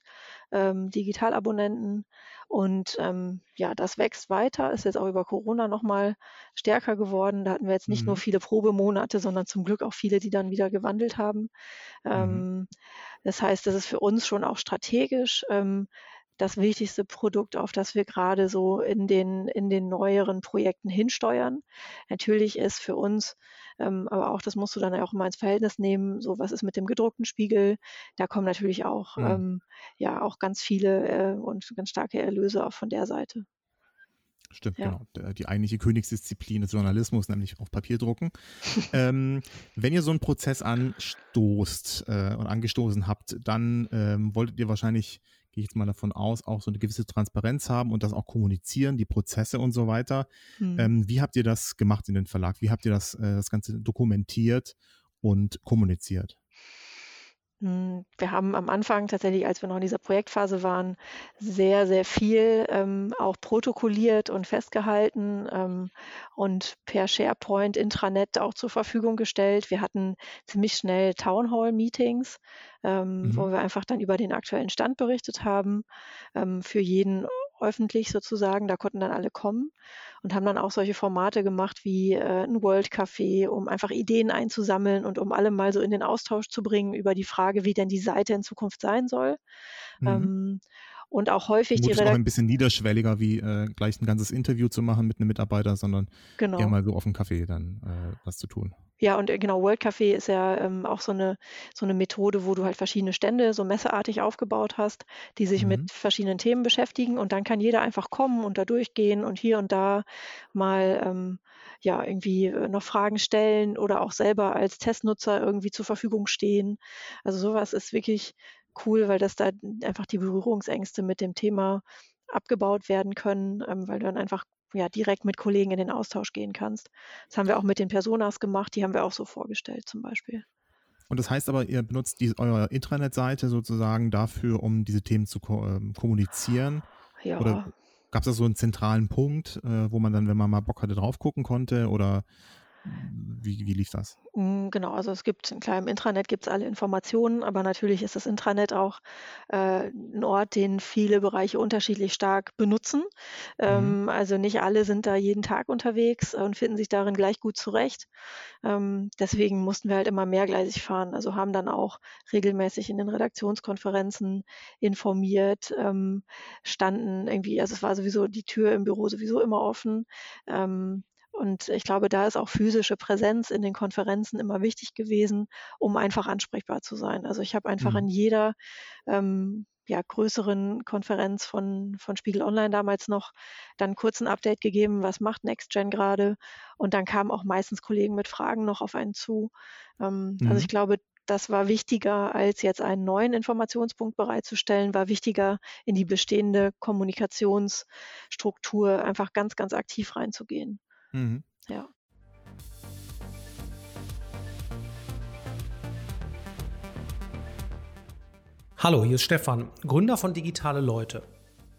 ähm, Digitalabonnenten und ähm, ja, das wächst weiter, ist jetzt auch über Corona nochmal stärker geworden. Da hatten wir jetzt nicht mhm. nur viele Probemonate, sondern zum Glück auch viele, die dann wieder gewandelt haben. Mhm. Ähm, das heißt, das ist für uns schon auch strategisch. Das wichtigste Produkt, auf das wir gerade so in den, in den neueren Projekten hinsteuern. Natürlich ist für uns, ähm, aber auch das musst du dann auch immer ins Verhältnis nehmen, so was ist mit dem gedruckten Spiegel. Da kommen natürlich auch, mhm. ähm, ja, auch ganz viele äh, und ganz starke Erlöse auch von der Seite. Stimmt, ja. genau. Die eigentliche Königsdisziplin des Journalismus, nämlich auf Papier drucken. ähm, wenn ihr so einen Prozess anstoßt äh, und angestoßen habt, dann ähm, wolltet ihr wahrscheinlich gehe ich jetzt mal davon aus, auch so eine gewisse Transparenz haben und das auch kommunizieren, die Prozesse und so weiter. Mhm. Ähm, wie habt ihr das gemacht in den Verlag? Wie habt ihr das, äh, das Ganze dokumentiert und kommuniziert? Hm, wir haben am Anfang tatsächlich, als wir noch in dieser Projektphase waren, sehr, sehr viel ähm, auch protokolliert und festgehalten ähm, und per SharePoint Intranet auch zur Verfügung gestellt. Wir hatten ziemlich schnell Townhall-Meetings, ähm, mhm. wo wir einfach dann über den aktuellen Stand berichtet haben, ähm, für jeden öffentlich sozusagen. Da konnten dann alle kommen und haben dann auch solche Formate gemacht wie äh, ein World Café, um einfach Ideen einzusammeln und um alle mal so in den Austausch zu bringen über die Frage, wie denn die Seite in Zukunft sein soll. Mhm. Ähm, und auch häufig Mut die Redaktion. auch ein bisschen niederschwelliger, wie äh, gleich ein ganzes Interview zu machen mit einem Mitarbeiter, sondern genau. eher mal so auf dem Kaffee dann äh, was zu tun. Ja, und äh, genau, World Café ist ja ähm, auch so eine, so eine Methode, wo du halt verschiedene Stände so messeartig aufgebaut hast, die sich mhm. mit verschiedenen Themen beschäftigen und dann kann jeder einfach kommen und da durchgehen und hier und da mal ähm, ja irgendwie äh, noch Fragen stellen oder auch selber als Testnutzer irgendwie zur Verfügung stehen. Also sowas ist wirklich cool, weil das da einfach die Berührungsängste mit dem Thema abgebaut werden können, ähm, weil du dann einfach ja, direkt mit Kollegen in den Austausch gehen kannst. Das haben wir auch mit den Personas gemacht, die haben wir auch so vorgestellt zum Beispiel. Und das heißt aber, ihr benutzt die, eure Intranet-Seite sozusagen dafür, um diese Themen zu ko äh, kommunizieren? Ja. Oder gab es da so einen zentralen Punkt, äh, wo man dann, wenn man mal Bock hatte, drauf gucken konnte? Oder wie, wie lief das? Mm, genau, also es gibt, klar, im Intranet gibt es alle Informationen, aber natürlich ist das Intranet auch äh, ein Ort, den viele Bereiche unterschiedlich stark benutzen. Mhm. Ähm, also nicht alle sind da jeden Tag unterwegs und finden sich darin gleich gut zurecht. Ähm, deswegen mussten wir halt immer mehrgleisig fahren. Also haben dann auch regelmäßig in den Redaktionskonferenzen informiert, ähm, standen irgendwie, also es war sowieso die Tür im Büro sowieso immer offen. Ähm, und ich glaube, da ist auch physische Präsenz in den Konferenzen immer wichtig gewesen, um einfach ansprechbar zu sein. Also ich habe einfach mhm. in jeder ähm, ja, größeren Konferenz von, von Spiegel Online damals noch dann kurz ein Update gegeben, was macht NextGen gerade. Und dann kamen auch meistens Kollegen mit Fragen noch auf einen zu. Ähm, mhm. Also ich glaube, das war wichtiger, als jetzt einen neuen Informationspunkt bereitzustellen, war wichtiger, in die bestehende Kommunikationsstruktur einfach ganz, ganz aktiv reinzugehen. Mhm. Ja. Hallo, hier ist Stefan, Gründer von Digitale Leute.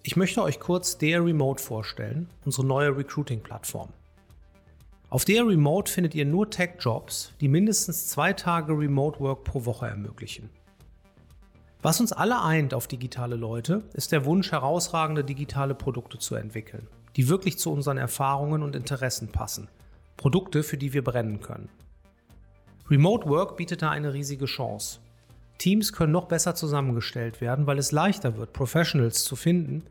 Ich möchte euch kurz DR Remote vorstellen, unsere neue Recruiting-Plattform. Auf DR Remote findet ihr nur Tech-Jobs, die mindestens zwei Tage Remote Work pro Woche ermöglichen. Was uns alle eint auf digitale Leute, ist der Wunsch, herausragende digitale Produkte zu entwickeln die wirklich zu unseren Erfahrungen und Interessen passen. Produkte, für die wir brennen können. Remote Work bietet da eine riesige Chance. Teams können noch besser zusammengestellt werden, weil es leichter wird, Professionals zu finden,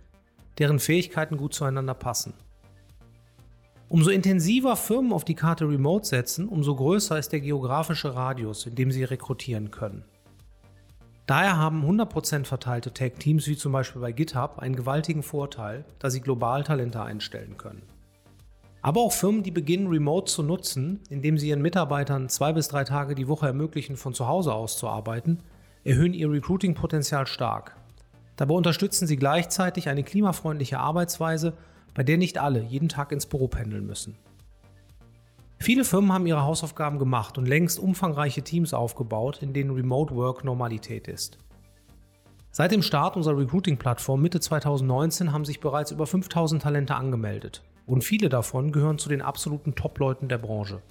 deren Fähigkeiten gut zueinander passen. Umso intensiver Firmen auf die Karte Remote setzen, umso größer ist der geografische Radius, in dem sie rekrutieren können. Daher haben 100% verteilte Tech-Teams wie zum Beispiel bei GitHub einen gewaltigen Vorteil, da sie global Talente einstellen können. Aber auch Firmen, die beginnen, Remote zu nutzen, indem sie ihren Mitarbeitern zwei bis drei Tage die Woche ermöglichen, von zu Hause aus zu arbeiten, erhöhen ihr Recruiting-Potenzial stark. Dabei unterstützen sie gleichzeitig eine klimafreundliche Arbeitsweise, bei der nicht alle jeden Tag ins Büro pendeln müssen. Viele Firmen haben ihre Hausaufgaben gemacht und längst umfangreiche Teams aufgebaut, in denen Remote Work Normalität ist. Seit dem Start unserer Recruiting-Plattform Mitte 2019 haben sich bereits über 5000 Talente angemeldet und viele davon gehören zu den absoluten Top-Leuten der Branche.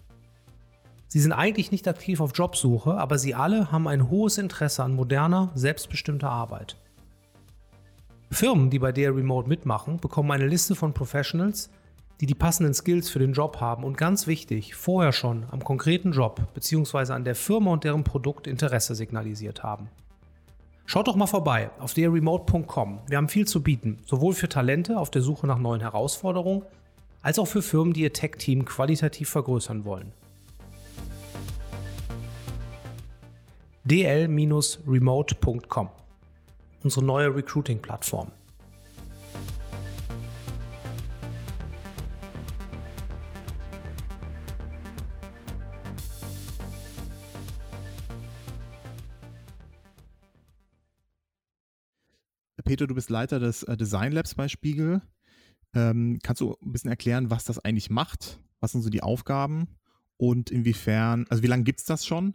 Sie sind eigentlich nicht aktiv auf Jobsuche, aber sie alle haben ein hohes Interesse an moderner, selbstbestimmter Arbeit. Firmen, die bei der Remote mitmachen, bekommen eine Liste von Professionals, die die passenden Skills für den Job haben und ganz wichtig, vorher schon am konkreten Job bzw. an der Firma und deren Produkt Interesse signalisiert haben. Schaut doch mal vorbei auf derremote.com. Wir haben viel zu bieten, sowohl für Talente auf der Suche nach neuen Herausforderungen, als auch für Firmen, die ihr Tech-Team qualitativ vergrößern wollen. dl-remote.com Unsere neue Recruiting-Plattform. Peter, du bist Leiter des äh, Design Labs bei Spiegel. Ähm, kannst du ein bisschen erklären, was das eigentlich macht? Was sind so die Aufgaben? Und inwiefern, also wie lange gibt es das schon?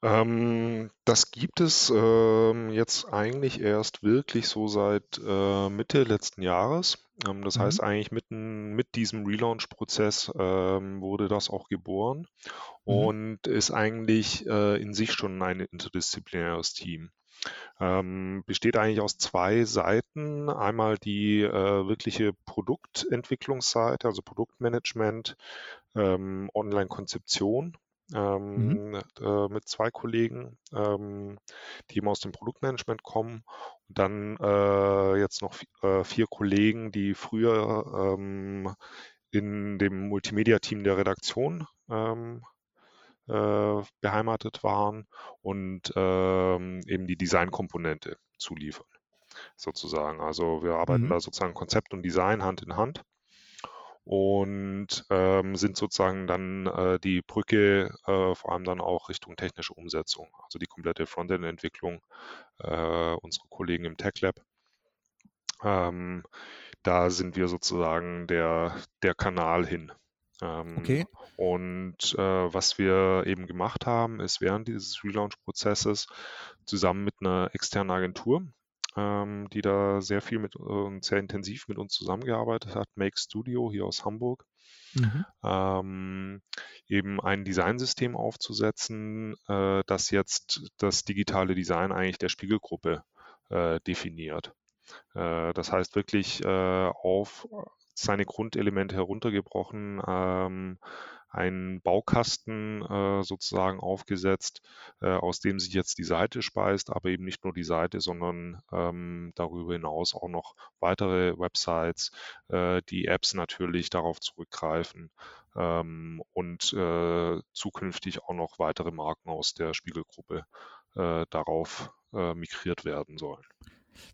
Ähm, das gibt es ähm, jetzt eigentlich erst wirklich so seit äh, Mitte letzten Jahres. Ähm, das mhm. heißt eigentlich mitten mit diesem Relaunch-Prozess ähm, wurde das auch geboren mhm. und ist eigentlich äh, in sich schon ein interdisziplinäres Team. Ähm, besteht eigentlich aus zwei Seiten. Einmal die äh, wirkliche Produktentwicklungsseite, also Produktmanagement, ähm, Online-Konzeption ähm, mhm. äh, mit zwei Kollegen, ähm, die eben aus dem Produktmanagement kommen. Und dann äh, jetzt noch äh, vier Kollegen, die früher ähm, in dem Multimedia-Team der Redaktion ähm, äh, beheimatet waren und ähm, eben die Designkomponente zuliefern, sozusagen. Also wir arbeiten mhm. da sozusagen Konzept und Design Hand in Hand und ähm, sind sozusagen dann äh, die Brücke äh, vor allem dann auch Richtung technische Umsetzung, also die komplette Frontend-Entwicklung äh, unsere Kollegen im Tech Lab. Ähm, da sind wir sozusagen der, der Kanal hin. Ähm, okay. Und äh, was wir eben gemacht haben, ist während dieses Relaunch-Prozesses zusammen mit einer externen Agentur, ähm, die da sehr viel mit und äh, sehr intensiv mit uns zusammengearbeitet hat, Make Studio hier aus Hamburg. Mhm. Ähm, eben ein Designsystem aufzusetzen, äh, das jetzt das digitale Design eigentlich der Spiegelgruppe äh, definiert. Äh, das heißt wirklich äh, auf seine Grundelemente heruntergebrochen, ähm, einen Baukasten äh, sozusagen aufgesetzt, äh, aus dem sich jetzt die Seite speist, aber eben nicht nur die Seite, sondern ähm, darüber hinaus auch noch weitere Websites, äh, die Apps natürlich darauf zurückgreifen ähm, und äh, zukünftig auch noch weitere Marken aus der Spiegelgruppe äh, darauf äh, migriert werden sollen.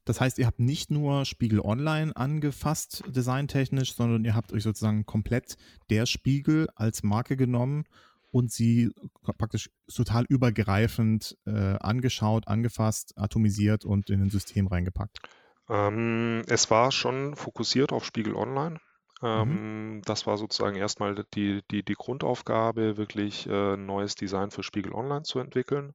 Das heißt, ihr habt nicht nur Spiegel Online angefasst, designtechnisch, sondern ihr habt euch sozusagen komplett der Spiegel als Marke genommen und sie praktisch total übergreifend äh, angeschaut, angefasst, atomisiert und in ein System reingepackt. Ähm, es war schon fokussiert auf Spiegel Online. Ähm, mhm. Das war sozusagen erstmal die, die, die Grundaufgabe, wirklich äh, ein neues Design für Spiegel Online zu entwickeln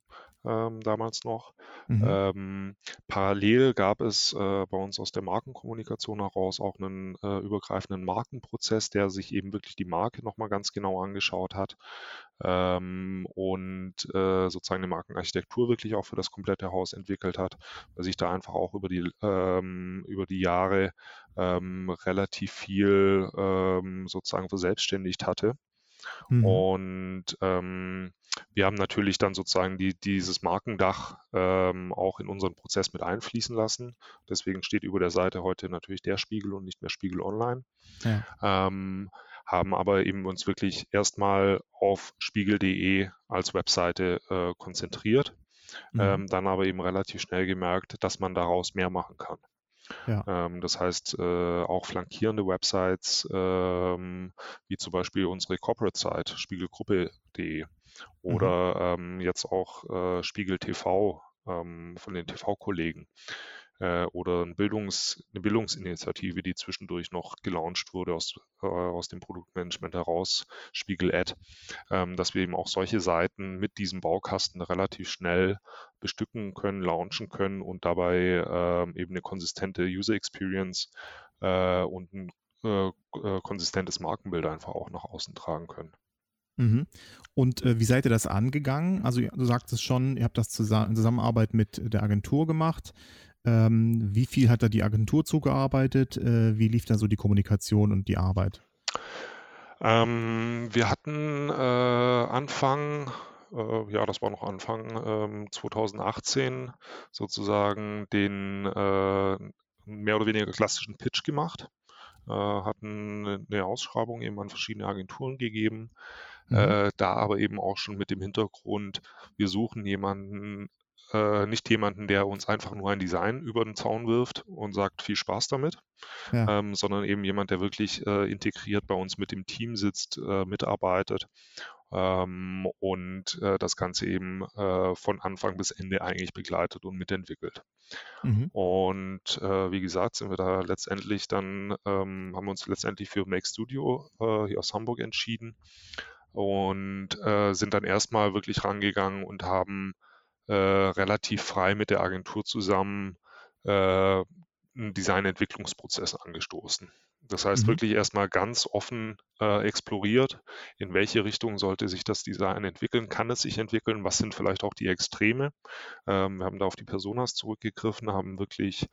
ähm, damals noch. Mhm. Ähm, parallel gab es äh, bei uns aus der Markenkommunikation heraus auch einen äh, übergreifenden Markenprozess, der sich eben wirklich die Marke nochmal ganz genau angeschaut hat ähm, und äh, sozusagen eine Markenarchitektur wirklich auch für das komplette Haus entwickelt hat, weil sich da einfach auch über die, ähm, über die Jahre ähm, relativ viel ähm, sozusagen verselbstständigt hatte. Mhm. Und ähm, wir haben natürlich dann sozusagen die, dieses Markendach ähm, auch in unseren Prozess mit einfließen lassen. Deswegen steht über der Seite heute natürlich der Spiegel und nicht mehr Spiegel Online. Ja. Ähm, haben aber eben uns wirklich erstmal auf spiegel.de als Webseite äh, konzentriert, mhm. ähm, dann aber eben relativ schnell gemerkt, dass man daraus mehr machen kann. Ja. Ähm, das heißt, äh, auch flankierende Websites, ähm, wie zum Beispiel unsere Corporate-Site, spiegelgruppe.de oder mhm. ähm, jetzt auch äh, Spiegel TV ähm, von den TV-Kollegen äh, oder ein Bildungs-, eine Bildungsinitiative, die zwischendurch noch gelauncht wurde aus, äh, aus dem Produktmanagement heraus, Spiegel Ad, ähm, dass wir eben auch solche Seiten mit diesem Baukasten relativ schnell bestücken können, launchen können und dabei äh, eben eine konsistente User Experience äh, und ein äh, äh, konsistentes Markenbild einfach auch nach außen tragen können. Mhm. Und äh, wie seid ihr das angegangen? Also du sagtest schon, ihr habt das zusammen, in Zusammenarbeit mit der Agentur gemacht. Ähm, wie viel hat da die Agentur zugearbeitet? Äh, wie lief da so die Kommunikation und die Arbeit? Ähm, wir hatten äh, Anfang, äh, ja, das war noch Anfang 2018 ähm, sozusagen den äh, mehr oder weniger klassischen Pitch gemacht, äh, hatten eine Ausschreibung eben an verschiedene Agenturen gegeben, mhm. Da aber eben auch schon mit dem Hintergrund, wir suchen jemanden, äh, nicht jemanden, der uns einfach nur ein Design über den Zaun wirft und sagt, viel Spaß damit, ja. ähm, sondern eben jemand, der wirklich äh, integriert bei uns mit dem Team sitzt, äh, mitarbeitet ähm, und äh, das Ganze eben äh, von Anfang bis Ende eigentlich begleitet und mitentwickelt. Mhm. Und äh, wie gesagt, sind wir da letztendlich dann, ähm, haben wir uns letztendlich für Make Studio hier aus Hamburg entschieden und sind dann erstmal wirklich rangegangen und haben äh, relativ frei mit der Agentur zusammen äh, einen Designentwicklungsprozess angestoßen. Das heißt, mhm. wirklich erstmal ganz offen äh, exploriert, in welche Richtung sollte sich das Design entwickeln, kann es sich entwickeln, was sind vielleicht auch die Extreme. Ähm, wir haben da auf die Personas zurückgegriffen, haben wirklich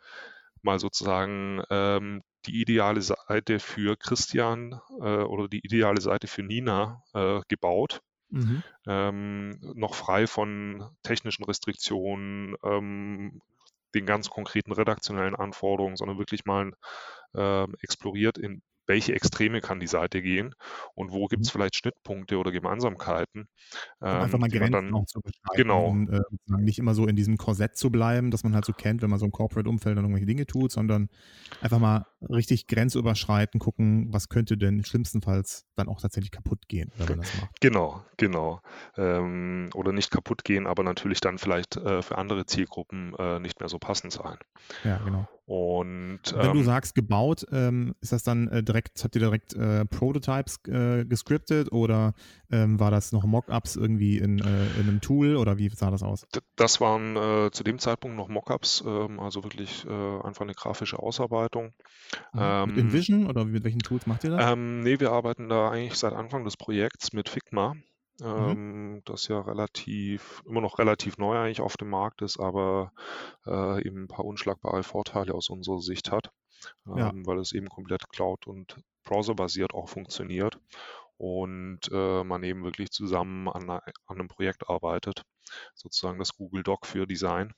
mal sozusagen ähm, die ideale Seite für Christian äh, oder die ideale Seite für Nina äh, gebaut Mhm. Ähm, noch frei von technischen Restriktionen, ähm, den ganz konkreten redaktionellen Anforderungen, sondern wirklich mal äh, exploriert, in welche Extreme kann die Seite gehen und wo gibt es mhm. vielleicht Schnittpunkte oder Gemeinsamkeiten. Um ähm, einfach mal Grenzen dann, auch zu beschreiben. Genau. Und, äh, nicht immer so in diesem Korsett zu bleiben, das man halt so kennt, wenn man so im Corporate-Umfeld dann irgendwelche Dinge tut, sondern einfach mal richtig grenzüberschreiten, gucken, was könnte denn schlimmstenfalls dann auch tatsächlich kaputt gehen, wenn man das macht. Genau, genau. Ähm, oder nicht kaputt gehen, aber natürlich dann vielleicht äh, für andere Zielgruppen äh, nicht mehr so passend sein. Ja, genau. Und wenn ähm, du sagst gebaut, ähm, ist das dann äh, direkt, habt ihr direkt äh, Prototypes äh, gescriptet oder ähm, war das noch Mockups irgendwie in, äh, in, einem Tool oder wie sah das aus? Das waren äh, zu dem Zeitpunkt noch Mockups, ähm, also wirklich äh, einfach eine grafische Ausarbeitung. Mhm. mit InVision oder mit welchen Tools macht ihr das? Ähm, nee, wir arbeiten da eigentlich seit Anfang des Projekts mit Figma. Mhm. Ähm, das ja relativ, immer noch relativ neu eigentlich auf dem Markt ist, aber äh, eben ein paar unschlagbare Vorteile aus unserer Sicht hat, ähm, ja. weil es eben komplett Cloud- und Browser-basiert auch funktioniert und äh, man eben wirklich zusammen an, an, einem Projekt arbeitet, sozusagen das Google Doc für Design.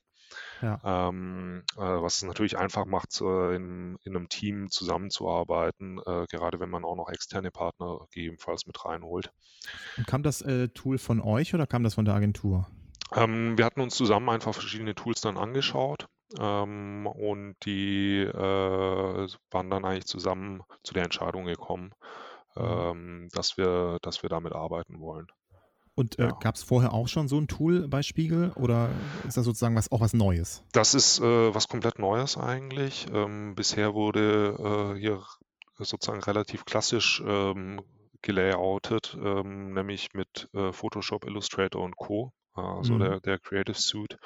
Ja. Ähm, äh, was es natürlich einfach macht, äh, in, in, einem Team zusammenzuarbeiten, äh, gerade wenn man auch noch externe Partner gegebenenfalls mit reinholt. Und kam das äh, Tool von euch oder kam das von der Agentur? Ähm, wir hatten uns zusammen einfach verschiedene Tools dann angeschaut ähm, und die äh, waren dann eigentlich zusammen zu der Entscheidung gekommen, mhm. ähm, dass, wir, dass wir damit arbeiten wollen. Und äh, ja. gab es vorher auch schon so ein Tool bei Spiegel oder ist das sozusagen was, auch was Neues? Das ist äh, was komplett Neues eigentlich. Ähm, bisher wurde äh, hier sozusagen relativ klassisch ähm, gelayoutet, ähm, nämlich mit äh, Photoshop, Illustrator und Co. Also mhm. der, der Creative Suite,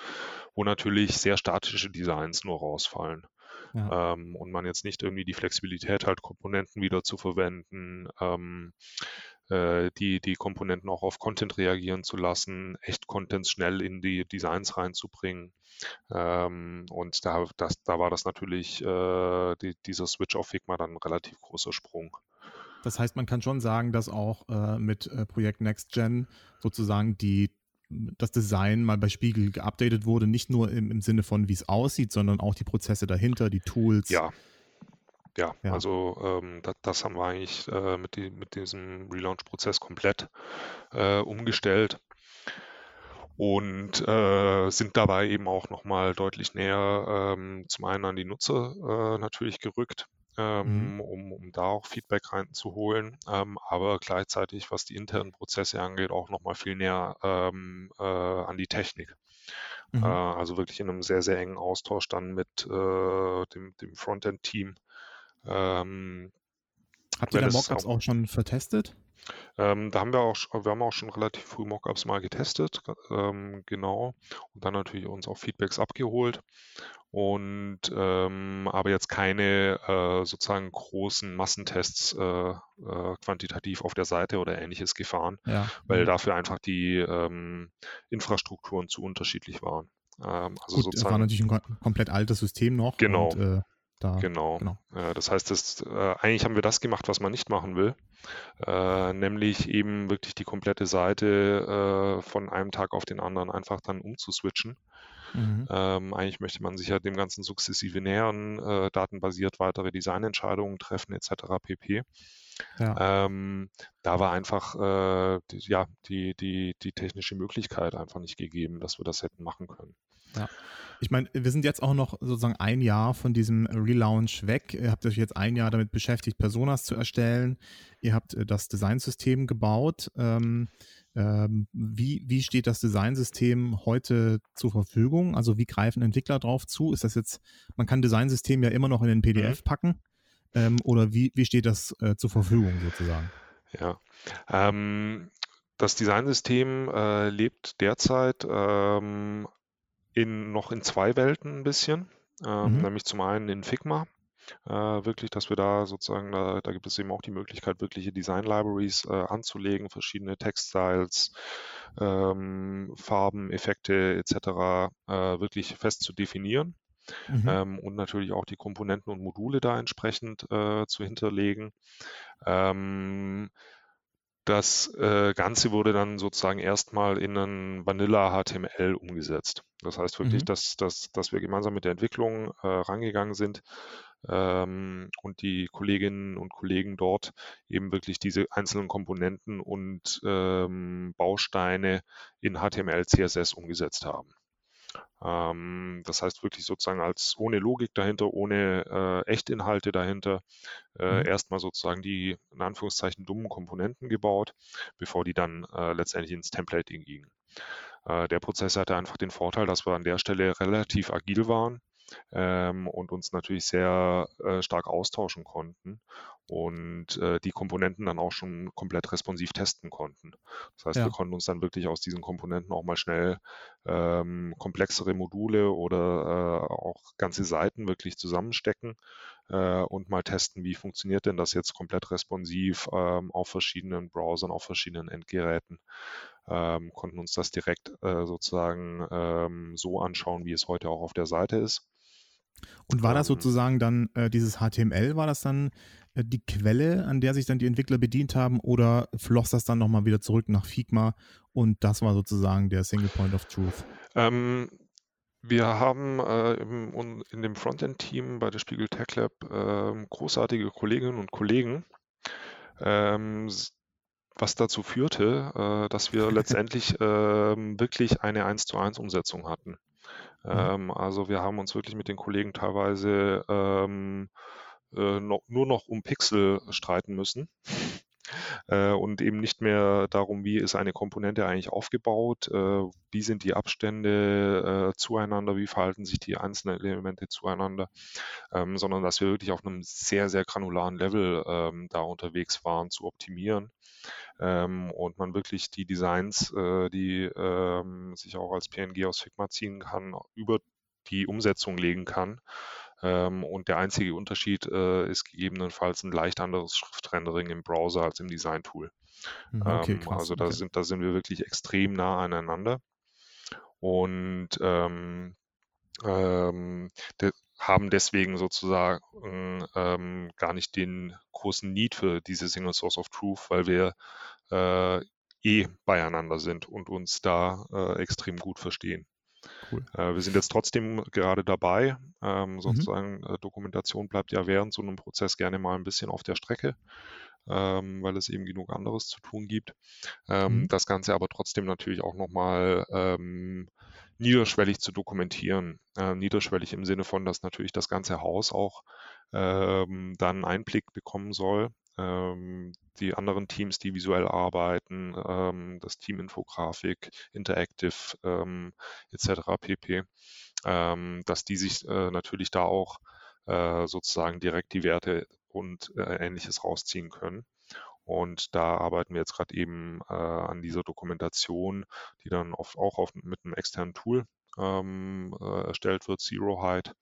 wo natürlich sehr statische Designs nur rausfallen. Ja. Ähm, und man jetzt nicht irgendwie die Flexibilität hat, Komponenten wieder zu verwenden, ähm, äh, die, die Komponenten auch auf Content reagieren zu lassen, echt Contents schnell in die Designs reinzubringen. Ähm, und da, das, da war das natürlich äh, die, dieser Switch auf Figma dann ein relativ großer Sprung. Das heißt, man kann schon sagen, dass auch äh, mit äh, Projekt NextGen sozusagen die das Design mal bei Spiegel geupdatet wurde, nicht nur im, im Sinne von, wie es aussieht, sondern auch die Prozesse dahinter, die Tools. Ja, ja, ja. also ähm, das, das, haben wir eigentlich äh, mit, die, mit, diesem Relaunch-Prozess komplett äh, umgestellt und äh, sind dabei eben auch nochmal deutlich näher ähm, zum einen an die Nutzer äh, natürlich gerückt, ähm, mhm. um, um da auch Feedback reinzuholen, ähm, aber gleichzeitig, was die internen Prozesse angeht, auch nochmal viel näher ähm, äh, an die Technik. Mhm. Äh, also wirklich in einem sehr, sehr engen Austausch dann mit dem, dem Frontend-Team ähm, Habt ihr da Mockups auch schon vertestet? Ähm, da haben wir auch, wir haben auch schon relativ früh Mockups mal getestet, ähm, genau, und dann natürlich uns auch Feedbacks abgeholt. und ähm, aber jetzt keine äh, sozusagen großen Massentests äh, äh, quantitativ auf der Seite oder ähnliches gefahren, ja. weil mhm. dafür einfach die ähm, Infrastrukturen zu unterschiedlich waren. Ähm, also Gut, sozusagen, war natürlich ein komplett altes System noch. Genau. Und, äh, da, genau. genau. Das heißt, das, äh, eigentlich haben wir das gemacht, was man nicht machen will, äh, nämlich eben wirklich die komplette Seite äh, von einem Tag auf den anderen einfach dann umzuswitchen. Mhm. Ähm, eigentlich möchte man sich ja dem Ganzen sukzessive nähern, äh, datenbasiert weitere Designentscheidungen treffen etc. pp. Ja. Ähm, da war einfach äh, die, ja, die, die, die technische Möglichkeit einfach nicht gegeben, dass wir das hätten machen können. Ja. Ich meine, wir sind jetzt auch noch sozusagen ein Jahr von diesem Relaunch weg. Ihr habt euch jetzt ein Jahr damit beschäftigt, Personas zu erstellen. Ihr habt äh, das Designsystem gebaut. Ähm, ähm, wie, wie steht das Designsystem heute zur Verfügung? Also wie greifen Entwickler drauf zu? Ist das jetzt, man kann Designsystem ja immer noch in den PDF mhm. packen. Ähm, oder wie, wie steht das äh, zur Verfügung sozusagen? Ja, ähm, das Designsystem äh, lebt derzeit ähm, in, noch in zwei Welten ein bisschen, ähm, mhm. nämlich zum einen in Figma. Äh, wirklich, dass wir da sozusagen, da, da, gibt es eben auch die Möglichkeit, wirkliche Design-Libraries äh, anzulegen, verschiedene Textstyles, ähm, Farben, Effekte etc. Äh, wirklich fest zu definieren. Mhm. Ähm, und natürlich auch die Komponenten und Module da entsprechend äh, zu hinterlegen. Ähm, das äh, Ganze wurde dann sozusagen erstmal in ein Vanilla HTML umgesetzt. Das heißt wirklich, mhm. dass, dass, dass wir gemeinsam mit der Entwicklung äh, rangegangen sind ähm, und die Kolleginnen und Kollegen dort eben wirklich diese einzelnen Komponenten und ähm, Bausteine in HTML, CSS umgesetzt haben. Ähm, das heißt wirklich sozusagen als ohne Logik dahinter, ohne äh, Echtinhalte dahinter, äh, mhm. erstmal sozusagen die in Anführungszeichen dummen Komponenten gebaut, bevor die dann äh, letztendlich ins Templating gingen. Äh, der Prozess hatte einfach den Vorteil, dass wir an der Stelle relativ agil waren ähm, und uns natürlich sehr äh, stark austauschen konnten und äh, die Komponenten dann auch schon komplett responsiv testen konnten. Das heißt, ja. wir konnten uns dann wirklich aus diesen Komponenten auch mal schnell ähm, komplexere Module oder äh, auch ganze Seiten wirklich zusammenstecken äh, und mal testen, wie funktioniert denn das jetzt komplett responsiv ähm, auf verschiedenen Browsern, auf verschiedenen Endgeräten. Ähm, konnten uns das direkt äh, sozusagen ähm, so anschauen, wie es heute auch auf der Seite ist. Und war das ähm. sozusagen dann äh, dieses HTML, war das dann die Quelle, an der sich dann die Entwickler bedient haben, oder floss das dann nochmal wieder zurück nach Figma und das war sozusagen der Single Point of Truth? Ähm, wir haben äh, im, in dem Frontend-Team bei der Spiegel Tech Lab äh, großartige Kolleginnen und Kollegen, ähm, was dazu führte, äh, dass wir letztendlich ähm, wirklich eine 1 zu 1 Umsetzung hatten. Mhm. Ähm, also wir haben uns wirklich mit den Kollegen teilweise ähm, äh, noch, nur noch um Pixel streiten müssen. Äh, und eben nicht mehr darum, wie ist eine Komponente eigentlich aufgebaut, äh, wie sind die Abstände äh, zueinander, wie verhalten sich die einzelnen Elemente zueinander, ähm, sondern dass wir wirklich auf einem sehr, sehr granularen Level ähm, da unterwegs waren zu optimieren ähm, und man wirklich die Designs, äh, die ähm, sich auch als PNG aus Figma ziehen kann, über die Umsetzung legen kann. Ähm, und der einzige Unterschied äh, ist gegebenenfalls ein leicht anderes Schriftrendering im Browser als im Design-Tool. Mhm, okay, ähm, also da, okay. sind, da sind wir wirklich extrem nah aneinander. Und ähm, ähm, de, haben deswegen sozusagen ähm, gar nicht den großen Need für diese Single Source of Truth, weil wir äh, eh beieinander sind und uns da äh, extrem gut verstehen. Cool. Äh, wir sind jetzt trotzdem gerade dabei. Ähm, mhm. sozusagen, mhm. Dokumentation bleibt ja während so einem Prozess gerne mal ein bisschen auf der Strecke, ähm, weil es eben genug anderes zu tun gibt. Ähm, mhm. Das Ganze aber trotzdem natürlich auch nochmal ähm, niederschwellig zu dokumentieren. Äh, niederschwellig im Sinne von, dass natürlich das ganze Haus auch dann Einblick bekommen soll. Ähm, die anderen Teams, die visuell arbeiten, ähm, das Team Infografik, Interactive ähm, etc. pp, ähm, dass die sich äh, natürlich da auch äh, sozusagen direkt die Werte und äh, ähnliches rausziehen können. Und da arbeiten wir jetzt gerade eben äh, an dieser Dokumentation, die dann oft auch auf, mit einem externen Tool ähm, äh, erstellt wird, Zero Height,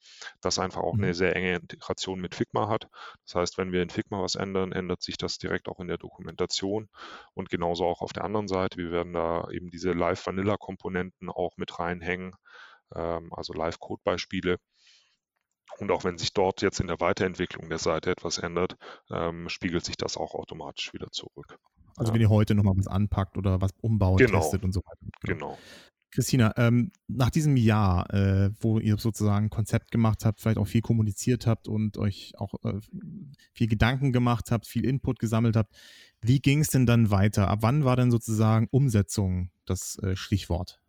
das einfach auch mhm. eine sehr enge Integration mit Figma hat. Das heißt, wenn wir in Figma was ändern, ändert sich das direkt auch in der Dokumentation und genauso auch auf der anderen Seite. Wir werden da eben diese Live-Vanilla-Komponenten auch mit reinhängen, ähm, also Live-Code-Beispiele. Und auch wenn sich dort jetzt in der Weiterentwicklung der Seite etwas ändert, ähm, spiegelt sich das auch automatisch wieder zurück. Also wenn ihr heute nochmal was anpackt oder was umbaut, genau. testet und so weiter. Genau. genau. Christina, ähm, nach diesem Jahr, äh, wo ihr sozusagen Konzept gemacht habt, vielleicht auch viel kommuniziert habt und euch auch äh, viel Gedanken gemacht habt, viel Input gesammelt habt, wie ging es denn dann weiter? Ab wann war denn sozusagen Umsetzung das äh, Stichwort?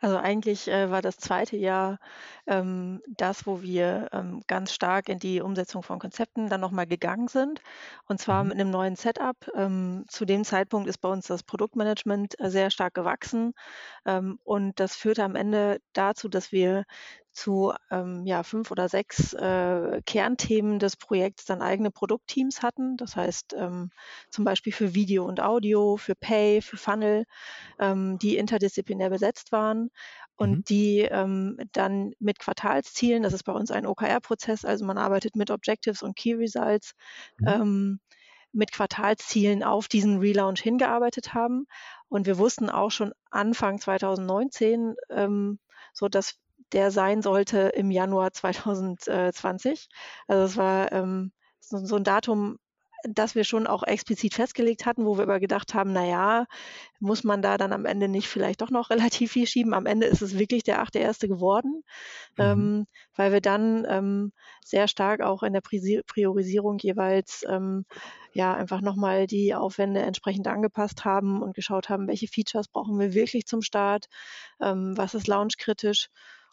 Also eigentlich äh, war das zweite Jahr ähm, das, wo wir ähm, ganz stark in die Umsetzung von Konzepten dann nochmal gegangen sind. Und zwar mhm. mit einem neuen Setup. Ähm, zu dem Zeitpunkt ist bei uns das Produktmanagement äh, sehr stark gewachsen. Ähm, und das führte am Ende dazu, dass wir zu ähm, ja, fünf oder sechs äh, Kernthemen des Projekts dann eigene Produktteams hatten. Das heißt ähm, zum Beispiel für Video und Audio, für Pay, für Funnel, ähm, die interdisziplinär besetzt waren und mhm. die ähm, dann mit Quartalszielen, das ist bei uns ein OKR-Prozess, also man arbeitet mit Objectives und Key Results, mhm. Ähm, mit Quartalszielen auf diesen Relaunch hingearbeitet haben. Und wir wussten auch schon Anfang 2019, ähm, so dass der sein sollte im Januar 2020. Also es war ähm, so, so ein Datum, das wir schon auch explizit festgelegt hatten, wo wir aber gedacht haben, na ja, muss man da dann am Ende nicht vielleicht doch noch relativ viel schieben. Am Ende ist es wirklich der 8.1. geworden, mhm. ähm, weil wir dann ähm, sehr stark auch in der Priorisierung jeweils ähm, ja einfach nochmal die Aufwände entsprechend angepasst haben und geschaut haben, welche Features brauchen wir wirklich zum Start, ähm, was ist launchkritisch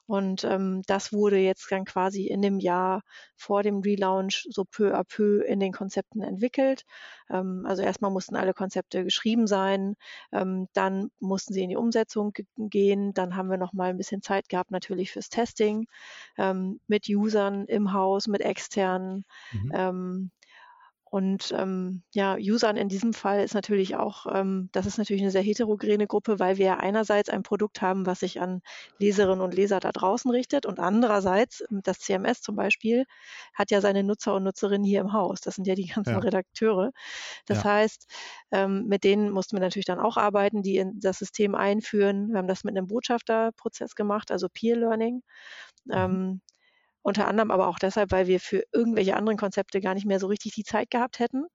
und ähm, das wurde jetzt dann quasi in dem Jahr vor dem Relaunch so peu à peu in den Konzepten entwickelt. Ähm, also erstmal mussten alle Konzepte geschrieben sein, ähm, dann mussten sie in die Umsetzung gehen, dann haben wir noch mal ein bisschen Zeit gehabt natürlich fürs Testing ähm, mit Usern im Haus, mit externen. Mhm. Ähm, und ähm, ja, Usern in diesem Fall ist natürlich auch, ähm, das ist natürlich eine sehr heterogene Gruppe, weil wir einerseits ein Produkt haben, was sich an Leserinnen und Leser da draußen richtet und andererseits ähm, das CMS zum Beispiel hat ja seine Nutzer und Nutzerinnen hier im Haus. Das sind ja die ganzen ja. Redakteure. Das ja. heißt, ähm, mit denen mussten wir natürlich dann auch arbeiten, die in das System einführen. Wir haben das mit einem Botschafterprozess gemacht, also Peer Learning. Mhm. Ähm, unter anderem aber auch deshalb, weil wir für irgendwelche anderen Konzepte gar nicht mehr so richtig die Zeit gehabt hätten.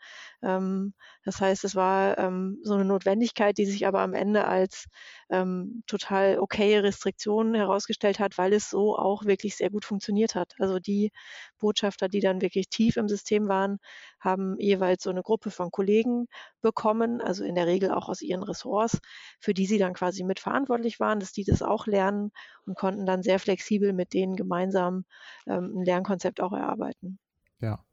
Ähm, das heißt, es war ähm, so eine Notwendigkeit, die sich aber am Ende als ähm, total okaye Restriktion herausgestellt hat, weil es so auch wirklich sehr gut funktioniert hat. Also die Botschafter, die dann wirklich tief im System waren, haben jeweils so eine Gruppe von Kollegen bekommen, also in der Regel auch aus ihren Ressorts, für die sie dann quasi mitverantwortlich waren, dass die das auch lernen und konnten dann sehr flexibel mit denen gemeinsam ähm, ein Lernkonzept auch erarbeiten. Ja.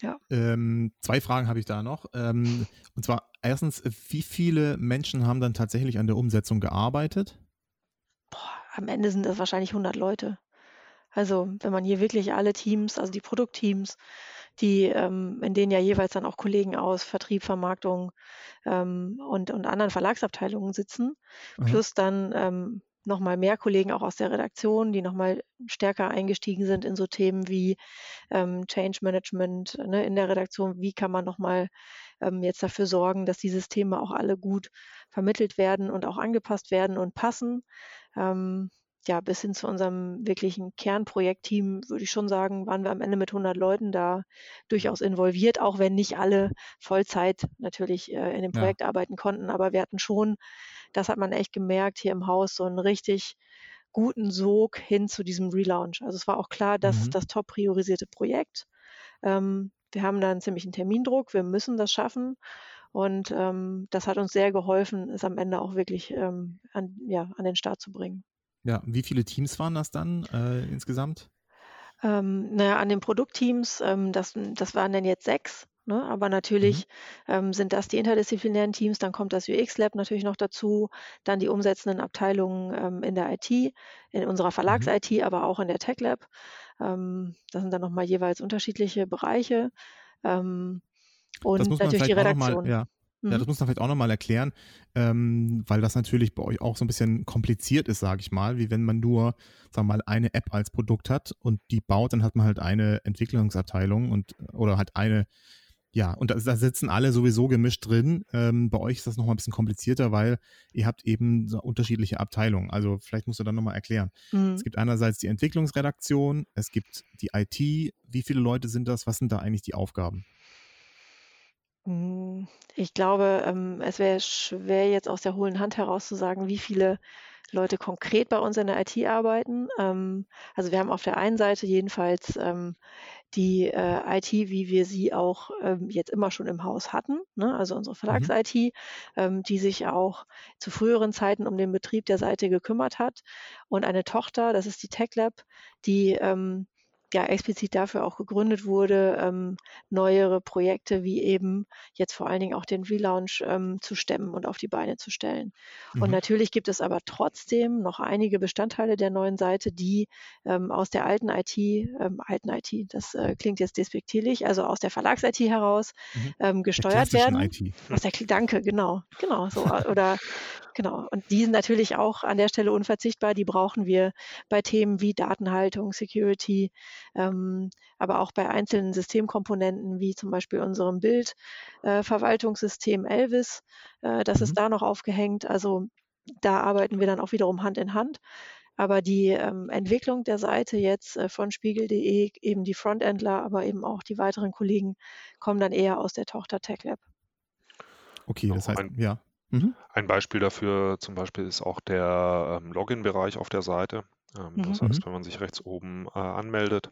Ja. Ähm, zwei Fragen habe ich da noch. Ähm, und zwar erstens, wie viele Menschen haben dann tatsächlich an der Umsetzung gearbeitet? Boah, am Ende sind das wahrscheinlich 100 Leute. Also wenn man hier wirklich alle Teams, also die Produktteams, die ähm, in denen ja jeweils dann auch Kollegen aus Vertrieb, Vermarktung ähm, und, und anderen Verlagsabteilungen sitzen, mhm. plus dann ähm, nochmal mehr Kollegen auch aus der Redaktion, die nochmal stärker eingestiegen sind in so Themen wie ähm, Change Management ne, in der Redaktion. Wie kann man nochmal ähm, jetzt dafür sorgen, dass die Systeme auch alle gut vermittelt werden und auch angepasst werden und passen? Ähm, ja, bis hin zu unserem wirklichen Kernprojektteam, würde ich schon sagen, waren wir am Ende mit 100 Leuten da durchaus involviert, auch wenn nicht alle Vollzeit natürlich äh, in dem Projekt ja. arbeiten konnten. Aber wir hatten schon das hat man echt gemerkt hier im Haus, so einen richtig guten Sog hin zu diesem Relaunch. Also es war auch klar, dass mhm. das top priorisierte Projekt. Ähm, wir haben da einen ziemlichen Termindruck, wir müssen das schaffen. Und ähm, das hat uns sehr geholfen, es am Ende auch wirklich ähm, an, ja, an den Start zu bringen. Ja, wie viele Teams waren das dann äh, insgesamt? Ähm, naja, an den Produktteams, ähm, das, das waren dann jetzt sechs. Ne? Aber natürlich mhm. ähm, sind das die interdisziplinären Teams, dann kommt das UX-Lab natürlich noch dazu, dann die umsetzenden Abteilungen ähm, in der IT, in unserer. Verlags-IT, mhm. aber auch in der Tech-Lab. Ähm, das sind dann nochmal jeweils unterschiedliche Bereiche. Ähm, und natürlich die Redaktion. Mal, ja. Ja, das mhm. muss man vielleicht auch nochmal erklären, ähm, weil das natürlich bei euch auch so ein bisschen kompliziert ist, sage ich mal, wie wenn man nur, sagen wir mal, eine App als Produkt hat und die baut, dann hat man halt eine Entwicklungsabteilung und oder halt eine, ja, und da, da sitzen alle sowieso gemischt drin. Ähm, bei euch ist das nochmal ein bisschen komplizierter, weil ihr habt eben so unterschiedliche Abteilungen. Also vielleicht musst du dann nochmal erklären. Mhm. Es gibt einerseits die Entwicklungsredaktion, es gibt die IT. Wie viele Leute sind das? Was sind da eigentlich die Aufgaben? Hm, ich glaube, ähm, es wäre schwer, jetzt aus der hohlen Hand heraus zu sagen, wie viele Leute konkret bei uns in der IT arbeiten. Ähm, also wir haben auf der einen Seite jedenfalls ähm, die äh, IT, wie wir sie auch jetzt immer schon im Haus hatten, ne? also unsere Mhm. Verlags-IT, die sich auch zu früheren Zeiten um den Betrieb der Seite gekümmert hat. Und eine Tochter, das ist die TechLab, die ja explizit dafür auch gegründet wurde, ähm, neuere Projekte wie eben jetzt vor allen Dingen auch den Relaunch ähm, zu stemmen und auf die Beine zu stellen. Mhm. Und natürlich gibt es aber trotzdem noch einige Bestandteile der neuen Seite, die ähm, aus der alten IT, ähm, alten IT, das äh, klingt jetzt despektierlich, also aus der Verlags-IT heraus mhm. Ähm, gesteuert werden. IT. Aus der, danke, genau, genau, so oder Genau. Und die sind natürlich auch an der Stelle unverzichtbar. Die brauchen wir bei Themen wie Datenhaltung, Security, ähm, aber auch bei einzelnen Systemkomponenten wie zum Beispiel unserem Bildverwaltungssystem äh, Elvis. Äh, das mhm. ist da noch aufgehängt. Also da arbeiten wir dann auch wiederum Hand in Hand. Aber die ähm, Entwicklung der Seite jetzt äh, von spiegel.de, eben die Frontendler, aber eben auch die weiteren Kollegen kommen dann eher aus der Tochter TechLab. Okay, das heißt, ja. Mhm. Ein Beispiel dafür zum Beispiel ist auch der ähm, Login-Bereich auf der Seite. Ähm, mhm. Das heißt, mhm. wenn man sich rechts oben äh, anmeldet,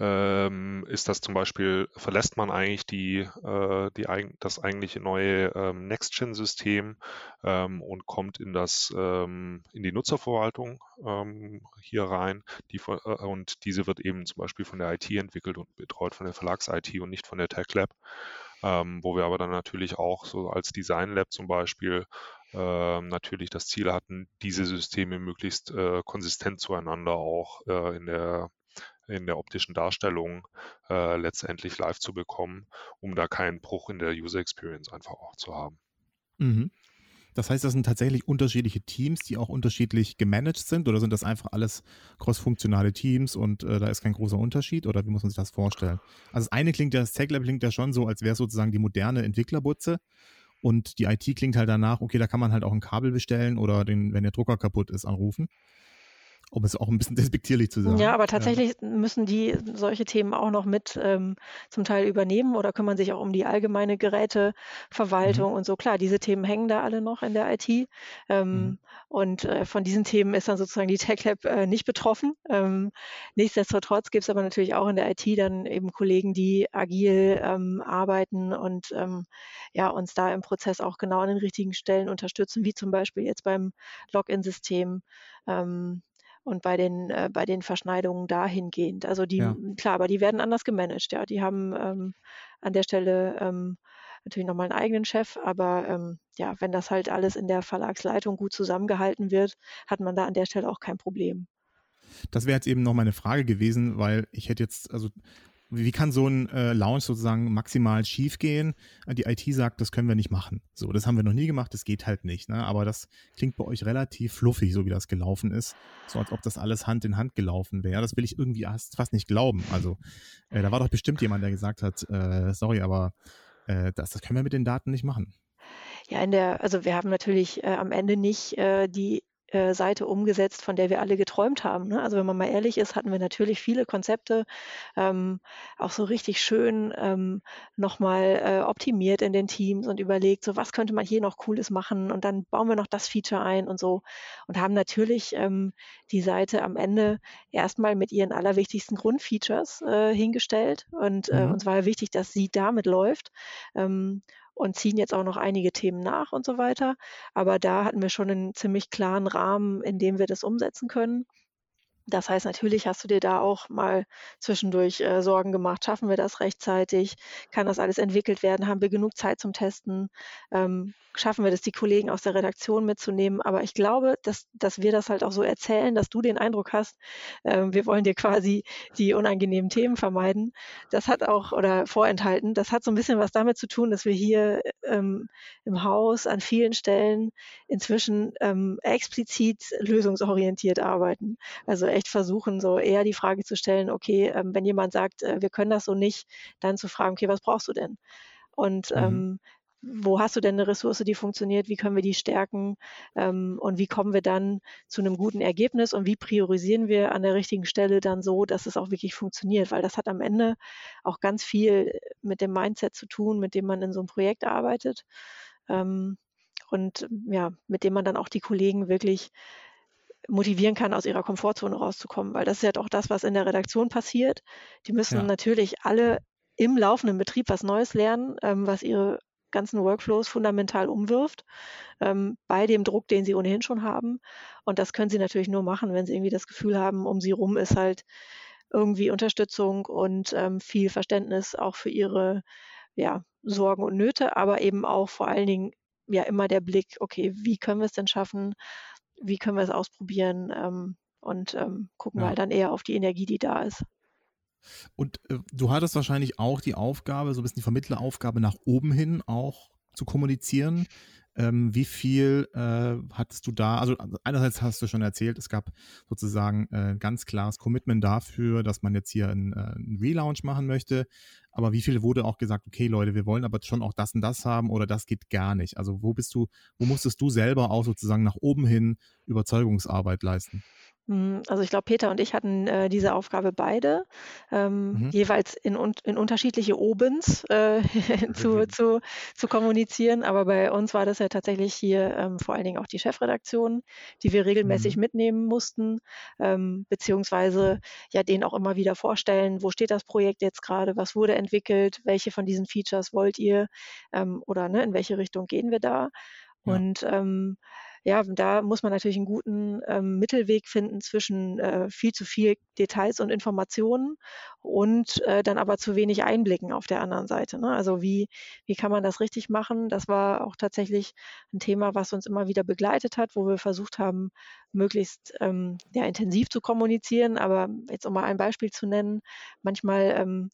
ähm, ist das zum Beispiel, verlässt man eigentlich die, äh, die das eigentliche neue ähm, Next-Gen-System ähm, und kommt in das ähm, in die Nutzerverwaltung ähm, hier rein. Die, äh, und diese wird eben zum Beispiel von der IT entwickelt und betreut von der Verlags-IT und nicht von der Tech Lab ähm, wo wir aber dann natürlich auch so als Design Lab zum Beispiel ähm, natürlich das Ziel hatten, diese Systeme möglichst äh, konsistent zueinander auch äh, in der in der optischen Darstellung äh, letztendlich live zu bekommen, um da keinen Bruch in der User Experience einfach auch zu haben. Mhm. Das heißt, das sind tatsächlich unterschiedliche Teams, die auch unterschiedlich gemanagt sind oder sind das einfach alles crossfunktionale Teams und äh, da ist kein großer Unterschied oder wie muss man sich das vorstellen? Also das eine klingt ja, das Tech Lab klingt ja schon so, als wäre sozusagen die moderne Entwicklerbutze und die IT klingt halt danach, okay, da kann man halt auch ein Kabel bestellen oder den, wenn der Drucker kaputt ist, anrufen um es auch ein bisschen despektierlich zu sagen. Ja, aber tatsächlich ja. müssen die solche Themen auch noch mit ähm, zum Teil übernehmen oder kümmern sich auch um die allgemeine Geräteverwaltung mhm. und so. Klar, diese Themen hängen da alle noch in der IT. Ähm, mhm. Und äh, von diesen Themen ist dann sozusagen die TechLab äh, nicht betroffen. Ähm, nichtsdestotrotz gibt es aber natürlich auch in der IT dann eben Kollegen, die agil ähm, arbeiten und ähm, ja, uns da im Prozess auch genau an den richtigen Stellen unterstützen, wie zum Beispiel jetzt beim Login-System. Ähm, und bei den, äh, bei den Verschneidungen dahingehend. Also die, ja. klar, aber die werden anders gemanagt, ja. Die haben ähm, an der Stelle ähm, natürlich nochmal einen eigenen Chef, aber ähm, ja, wenn das halt alles in der Verlagsleitung gut zusammengehalten wird, hat man da an der Stelle auch kein Problem. Das wäre jetzt eben noch meine Frage gewesen, weil ich hätte jetzt, also wie kann so ein äh, Launch sozusagen maximal schief gehen? Die IT sagt, das können wir nicht machen. So, das haben wir noch nie gemacht, das geht halt nicht. Ne? Aber das klingt bei euch relativ fluffig, so wie das gelaufen ist. So als ob das alles Hand in Hand gelaufen wäre. Das will ich irgendwie fast nicht glauben. Also, äh, da war doch bestimmt jemand, der gesagt hat, äh, sorry, aber äh, das, das können wir mit den Daten nicht machen. Ja, in der, also wir haben natürlich äh, am Ende nicht äh, die äh, Seite umgesetzt, von der wir alle geträumt haben. Ne? Also wenn man mal ehrlich ist, hatten wir natürlich viele Konzepte, ähm, auch so richtig schön ähm, nochmal äh, optimiert in den Teams und überlegt, so was könnte man hier noch Cooles machen und dann bauen wir noch das Feature ein und so und haben natürlich ähm, die Seite am Ende erstmal mit ihren allerwichtigsten Grundfeatures äh, hingestellt und äh, mhm. uns war ja wichtig, dass sie damit läuft. Ähm, und ziehen jetzt auch noch einige Themen nach und so weiter. Aber da hatten wir schon einen ziemlich klaren Rahmen, in dem wir das umsetzen können. Das heißt, natürlich hast du dir da auch mal zwischendurch äh, Sorgen gemacht. Schaffen wir das rechtzeitig? Kann das alles entwickelt werden? Haben wir genug Zeit zum Testen? Ähm, schaffen wir das, die Kollegen aus der Redaktion mitzunehmen? Aber ich glaube, dass, dass wir das halt auch so erzählen, dass du den Eindruck hast, äh, wir wollen dir quasi die unangenehmen Themen vermeiden. Das hat auch, oder vorenthalten, das hat so ein bisschen was damit zu tun, dass wir hier ähm, im Haus an vielen Stellen inzwischen ähm, explizit lösungsorientiert arbeiten. Also echt versuchen, so eher die Frage zu stellen, okay, ähm, wenn jemand sagt, äh, wir können das so nicht, dann zu fragen, okay, was brauchst du denn? Und mhm. ähm, wo hast du denn eine Ressource, die funktioniert? Wie können wir die stärken? Ähm, und wie kommen wir dann zu einem guten Ergebnis? Und wie priorisieren wir an der richtigen Stelle dann so, dass es auch wirklich funktioniert? Weil das hat am Ende auch ganz viel mit dem Mindset zu tun, mit dem man in so einem Projekt arbeitet. Ähm, und ja, mit dem man dann auch die Kollegen wirklich motivieren kann, aus ihrer Komfortzone rauszukommen, weil das ist ja auch das, was in der Redaktion passiert. Die müssen ja. natürlich alle im laufenden Betrieb was Neues lernen, ähm, was ihre ganzen Workflows fundamental umwirft, ähm, bei dem Druck, den sie ohnehin schon haben. Und das können sie natürlich nur machen, wenn sie irgendwie das Gefühl haben, um sie rum ist halt irgendwie Unterstützung und ähm, viel Verständnis auch für ihre ja, Sorgen und Nöte, aber eben auch vor allen Dingen ja immer der Blick, okay, wie können wir es denn schaffen, wie können wir es ausprobieren ähm, und ähm, gucken ja. mal dann eher auf die Energie, die da ist. Und äh, du hattest wahrscheinlich auch die Aufgabe, so ein bisschen die Vermittleraufgabe nach oben hin auch zu kommunizieren. Ähm, wie viel äh, hattest du da? Also, also einerseits hast du schon erzählt, es gab sozusagen äh, ganz klares Commitment dafür, dass man jetzt hier einen, äh, einen Relaunch machen möchte. Aber wie viel wurde auch gesagt, okay Leute, wir wollen aber schon auch das und das haben oder das geht gar nicht? Also wo bist du, wo musstest du selber auch sozusagen nach oben hin Überzeugungsarbeit leisten? Hm, also ich glaube, Peter und ich hatten äh, diese Aufgabe beide, ähm, mhm. jeweils in, in, unterschiedliche Obens äh, zu, mhm. zu, zu kommunizieren. Aber bei uns war das ja tatsächlich hier ähm, vor allen Dingen auch die Chefredaktion, die wir regelmäßig mhm. mitnehmen mussten, ähm, beziehungsweise ja denen auch immer wieder vorstellen, wo steht das Projekt jetzt gerade, was wurde entwickelt, welche von diesen Features wollt ihr ähm, oder ne, in welche Richtung gehen wir da. Ja. Und ähm, ja, da muss man natürlich einen guten ähm, Mittelweg finden zwischen äh, viel zu viel Details und Informationen und äh, dann aber zu wenig Einblicken auf der anderen Seite. Ne? Also wie, wie kann man das richtig machen? Das war auch tatsächlich ein Thema, was uns immer wieder begleitet hat, wo wir versucht haben, möglichst ähm, ja, intensiv zu kommunizieren. Aber jetzt um mal ein Beispiel zu nennen, manchmal ähm,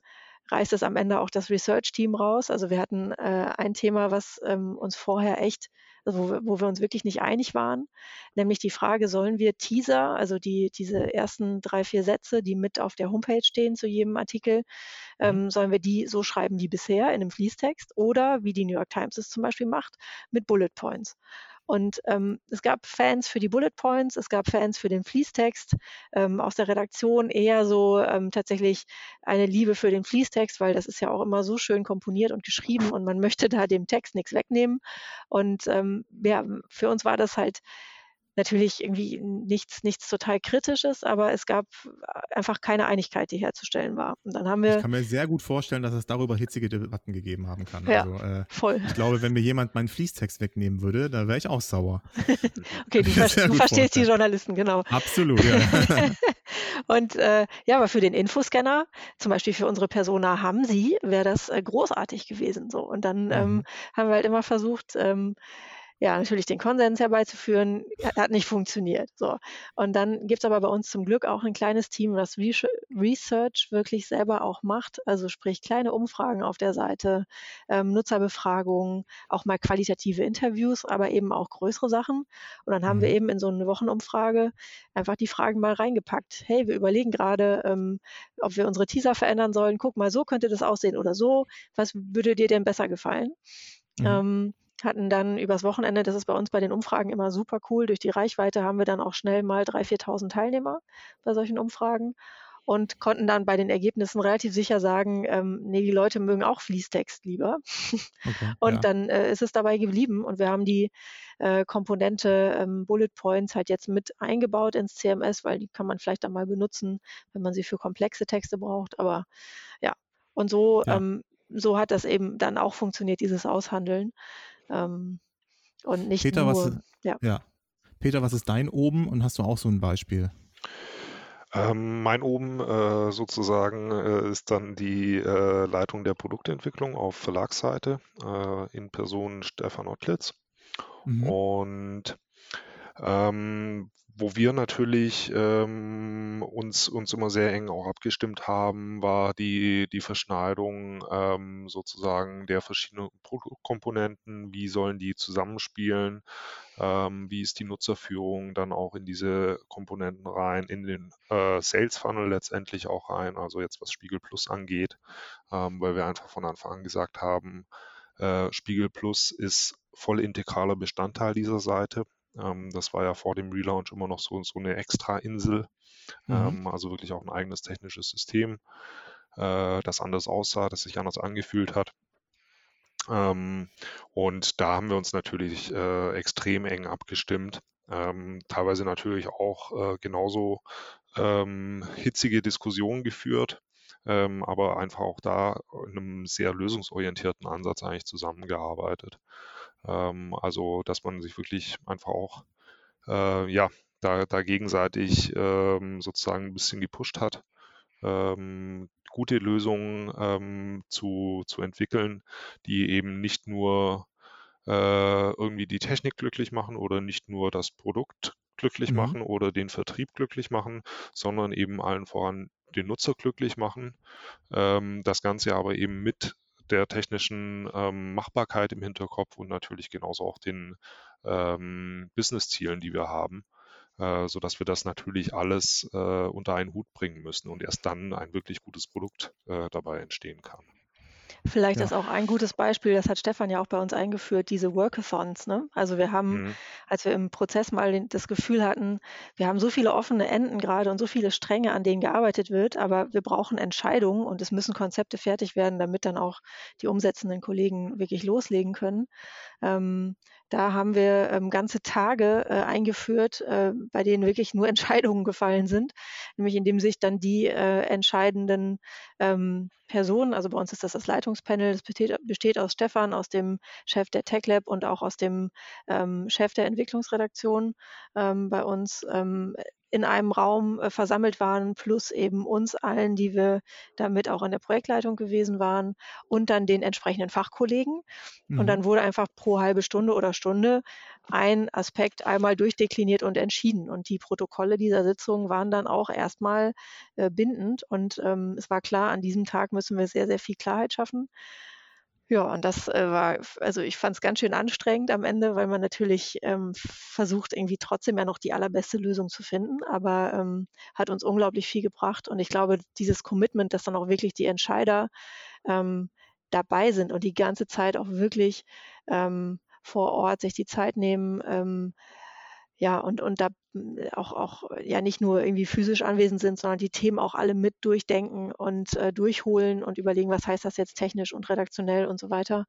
reißt es am Ende auch das Research-Team raus. Also wir hatten äh, ein Thema, was ähm, uns vorher echt wo, wo wir uns wirklich nicht einig waren, nämlich die Frage, sollen wir Teaser, also die, diese ersten drei, vier Sätze, die mit auf der Homepage stehen zu jedem Artikel, mhm. ähm, sollen wir die so schreiben wie bisher in einem Fließtext oder wie die New York Times es zum Beispiel macht, mit Bullet Points. Und ähm, es gab Fans für die Bullet Points, es gab Fans für den Fließtext, ähm, aus der Redaktion eher so ähm, tatsächlich eine Liebe für den Fließtext, weil das ist ja auch immer so schön komponiert und geschrieben und man möchte da dem Text nichts wegnehmen. Und ähm, ja, für uns war das halt natürlich irgendwie nichts, nichts total Kritisches, aber es gab einfach keine Einigkeit, die herzustellen war. Und dann haben wir. Ich kann mir sehr gut vorstellen, dass es darüber hitzige Debatten gegeben haben kann. Ja, also, äh, voll. Ich glaube, wenn mir jemand meinen Fließtext wegnehmen würde, da wäre ich auch sauer. okay, du, ver du verstehst die Journalisten, genau. Absolut, ja. Und äh, ja, aber für den Infoscanner, zum Beispiel für unsere Persona haben sie, wäre das äh, großartig gewesen. So. Und dann ähm, mhm. haben wir halt immer versucht, ähm, ja, natürlich den Konsens herbeizuführen, hat nicht funktioniert. So. Und dann gibt es aber bei uns zum Glück auch ein kleines Team, das Research wirklich selber auch macht, also sprich kleine Umfragen auf der Seite, ähm, Nutzerbefragungen, auch mal qualitative Interviews, aber eben auch größere Sachen. Und dann haben mhm. wir eben in so eine Wochenumfrage einfach die Fragen mal reingepackt. Hey, wir überlegen gerade, ähm, ob wir unsere Teaser verändern sollen. Guck mal, so könnte das aussehen oder so. Was würde dir denn besser gefallen? Mhm. Ähm, hatten dann übers Wochenende, das ist bei uns bei den Umfragen immer super cool, durch die Reichweite haben wir dann auch schnell mal 3.000, 4.000 Teilnehmer bei solchen Umfragen und konnten dann bei den Ergebnissen relativ sicher sagen, ähm, nee, die Leute mögen auch Fließtext lieber. Okay, und ja. dann äh, ist es dabei geblieben und wir haben die äh, Komponente ähm, Bullet Points halt jetzt mit eingebaut ins CMS, weil die kann man vielleicht dann mal benutzen, wenn man sie für komplexe Texte braucht. Aber ja, und so, ja. Ähm, so hat das eben dann auch funktioniert, dieses Aushandeln. Ähm, und nicht Peter, nur, was, ja. ja. Peter, was ist dein oben und hast du auch so ein Beispiel? Ähm, mein oben äh, sozusagen äh, ist dann die äh, Leitung der Produktentwicklung auf Verlagsseite äh, in Person Stefan Ottlitz. Mhm. Und ähm, wo wir natürlich ähm, uns, uns immer sehr eng auch abgestimmt haben, war die, die Verschneidung ähm, sozusagen der verschiedenen Produktkomponenten. Wie sollen die zusammenspielen? Ähm, wie ist die Nutzerführung dann auch in diese Komponenten rein, in den äh, Sales Funnel letztendlich auch rein, also jetzt was Spiegel Plus angeht, ähm, weil wir einfach von Anfang an gesagt haben, äh, Spiegel Plus ist voll integraler Bestandteil dieser Seite. Ähm, das war ja vor dem Relaunch immer noch so, so eine Extra-Insel, mhm. ähm, also wirklich auch ein eigenes technisches System, äh, das anders aussah, das sich anders angefühlt hat. Ähm, und da haben wir uns natürlich äh, extrem eng abgestimmt. Ähm, teilweise natürlich auch äh, genauso ähm, hitzige Diskussionen geführt, ähm, aber einfach auch da in einem sehr lösungsorientierten Ansatz eigentlich zusammengearbeitet. Ähm, also, dass man sich wirklich einfach auch, äh, ja, da, da gegenseitig ähm, sozusagen ein bisschen gepusht hat, ähm, gute Lösungen ähm, zu, zu entwickeln, die eben nicht nur äh, irgendwie die Technik glücklich machen oder nicht nur das Produkt glücklich mhm. machen oder den Vertrieb glücklich machen, sondern eben allen voran den Nutzer glücklich machen. Ähm, das Ganze aber eben mit der technischen ähm, Machbarkeit im Hinterkopf und natürlich genauso auch den ähm, Business-Zielen, die wir haben, äh, sodass wir das natürlich alles äh, unter einen Hut bringen müssen und erst dann ein wirklich gutes Produkt äh, dabei entstehen kann. Vielleicht ja. ist auch ein gutes Beispiel, das hat Stefan ja auch bei uns eingeführt, diese Workathons. Ne? Also wir haben, mhm. als wir im Prozess mal das Gefühl hatten, wir haben so viele offene Enden gerade und so viele Stränge, an denen gearbeitet wird, aber wir brauchen Entscheidungen und es müssen Konzepte fertig werden, damit dann auch die umsetzenden Kollegen wirklich loslegen können. Ähm, da haben wir ähm, ganze Tage äh, eingeführt, äh, bei denen wirklich nur Entscheidungen gefallen sind, nämlich indem sich dann die äh, entscheidenden ähm, Personen, also bei uns ist das das Leitungspanel, das besteht, besteht aus Stefan, aus dem Chef der Tech Lab und auch aus dem ähm, Chef der Entwicklungsredaktion ähm, bei uns ähm, in einem Raum äh, versammelt waren, plus eben uns allen, die wir damit auch in der Projektleitung gewesen waren und dann den entsprechenden Fachkollegen. Mhm. Und dann wurde einfach pro halbe Stunde oder Stunde ein Aspekt einmal durchdekliniert und entschieden. Und die Protokolle dieser Sitzung waren dann auch erstmal äh, bindend. Und ähm, es war klar, an diesem Tag müssen wir sehr, sehr viel Klarheit schaffen. Ja, und das äh, war, also ich fand es ganz schön anstrengend am Ende, weil man natürlich ähm, versucht, irgendwie trotzdem ja noch die allerbeste Lösung zu finden, aber ähm, hat uns unglaublich viel gebracht. Und ich glaube, dieses Commitment, dass dann auch wirklich die Entscheider ähm, dabei sind und die ganze Zeit auch wirklich ähm, vor Ort sich die Zeit nehmen, ähm, ja, und, und da hm, auch, auch ja nicht nur irgendwie physisch anwesend sind, sondern die Themen auch alle mit durchdenken und äh, durchholen und überlegen, was heißt das jetzt technisch und redaktionell und so weiter.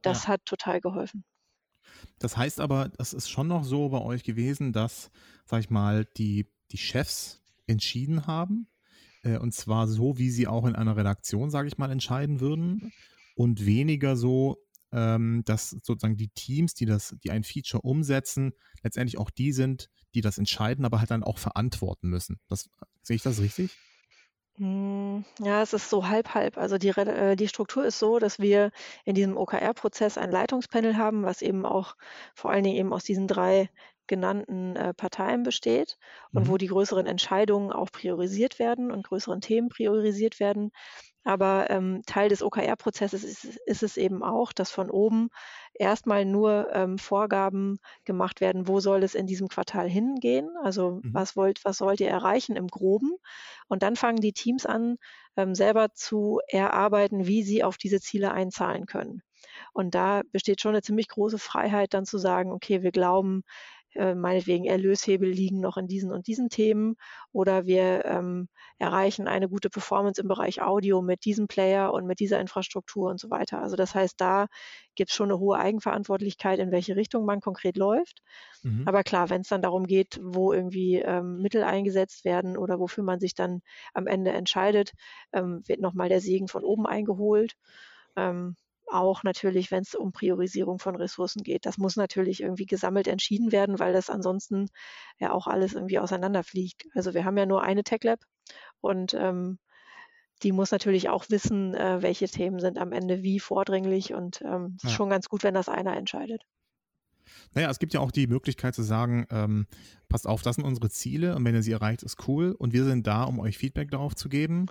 Das ja. hat total geholfen. Das heißt aber, das ist schon noch so bei euch gewesen, dass, sag ich mal, die, die Chefs entschieden haben. Äh, und zwar so, wie sie auch in einer Redaktion, sage ich mal, entscheiden würden. Und weniger so, ähm, dass sozusagen die Teams, die das, die ein Feature umsetzen, letztendlich auch die sind, die das entscheiden, aber halt dann auch verantworten müssen. Das, sehe ich das richtig? Hm, ja, es ist so halb halb. Also die, äh, die Struktur ist so, dass wir in diesem OKR-Prozess ein Leitungspanel haben, was eben auch vor allen Dingen eben aus diesen drei genannten äh, Parteien besteht und mhm. wo die größeren Entscheidungen auch priorisiert werden und größeren Themen priorisiert werden. Aber ähm, Teil des OKR-Prozesses ist, ist, es eben auch, dass von oben erstmal nur ähm, Vorgaben gemacht werden, wo soll es in diesem Quartal hingehen, also mhm. was, wollt, was sollt ihr erreichen im groben. Und dann fangen die Teams an, ähm, selber zu erarbeiten, wie sie auf diese Ziele einzahlen können. Und da besteht schon eine ziemlich große Freiheit, dann zu sagen, okay, wir glauben, äh, meinetwegen Erlöshebel liegen noch in diesen und diesen Themen oder wir ähm, erreichen eine gute Performance im Bereich Audio mit diesem Player und mit dieser Infrastruktur und so weiter. Also das heißt, da gibt es schon eine hohe Eigenverantwortlichkeit, in welche Richtung man konkret läuft. Mhm. Aber klar, wenn es dann darum geht, wo irgendwie ähm, Mittel eingesetzt werden oder wofür man sich dann am Ende entscheidet, ähm, wird nochmal der Segen von oben eingeholt. Ähm, auch natürlich, wenn es um Priorisierung von Ressourcen geht. Das muss natürlich irgendwie gesammelt entschieden werden, weil das ansonsten ja auch alles irgendwie auseinanderfliegt. Also wir haben ja nur eine Tech Lab und ähm, die muss natürlich auch wissen, äh, welche Themen sind am Ende wie vordringlich und ähm, es ja. ist schon ganz gut, wenn das einer entscheidet. Naja, es gibt ja auch die Möglichkeit zu sagen, ähm, passt auf, das sind unsere Ziele und wenn ihr sie erreicht, ist cool und wir sind da, um euch Feedback darauf zu geben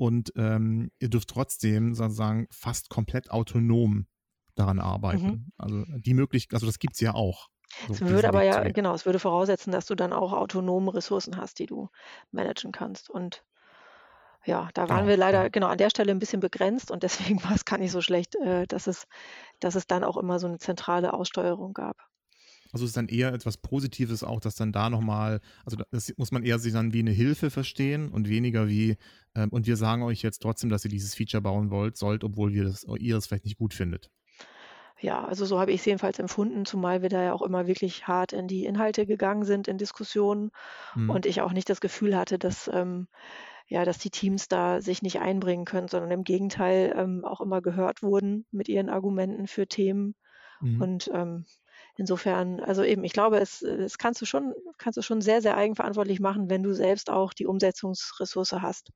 und ähm, ihr dürft trotzdem sozusagen fast komplett autonom daran arbeiten. Mhm. Also die Möglichkeit, also das gibt es ja auch. So es würde aber ja, genau, es würde voraussetzen, dass du dann auch autonome Ressourcen hast, die du managen kannst. Und ja, da waren genau, wir leider ja. genau an der Stelle ein bisschen begrenzt und deswegen war es gar nicht so schlecht, äh, dass, es, dass es dann auch immer so eine zentrale Aussteuerung gab. Also es ist dann eher etwas Positives auch, dass dann da nochmal, also das muss man eher sich dann wie eine Hilfe verstehen und weniger wie, ähm, und wir sagen euch jetzt trotzdem, dass ihr dieses Feature bauen wollt, sollt, obwohl wir das, ihr es vielleicht nicht gut findet. Ja, also so habe ich es jedenfalls empfunden, zumal wir da ja auch immer wirklich hart in die Inhalte gegangen sind in Diskussionen mhm. und ich auch nicht das Gefühl hatte, dass ähm, ja, dass die Teams da sich nicht einbringen können, sondern im Gegenteil ähm, auch immer gehört wurden mit ihren Argumenten für Themen. Mhm. Und ähm, Insofern, also eben, ich glaube, es, es kannst du schon, kannst du schon sehr, sehr eigenverantwortlich machen, wenn du selbst auch die Umsetzungsressource hast.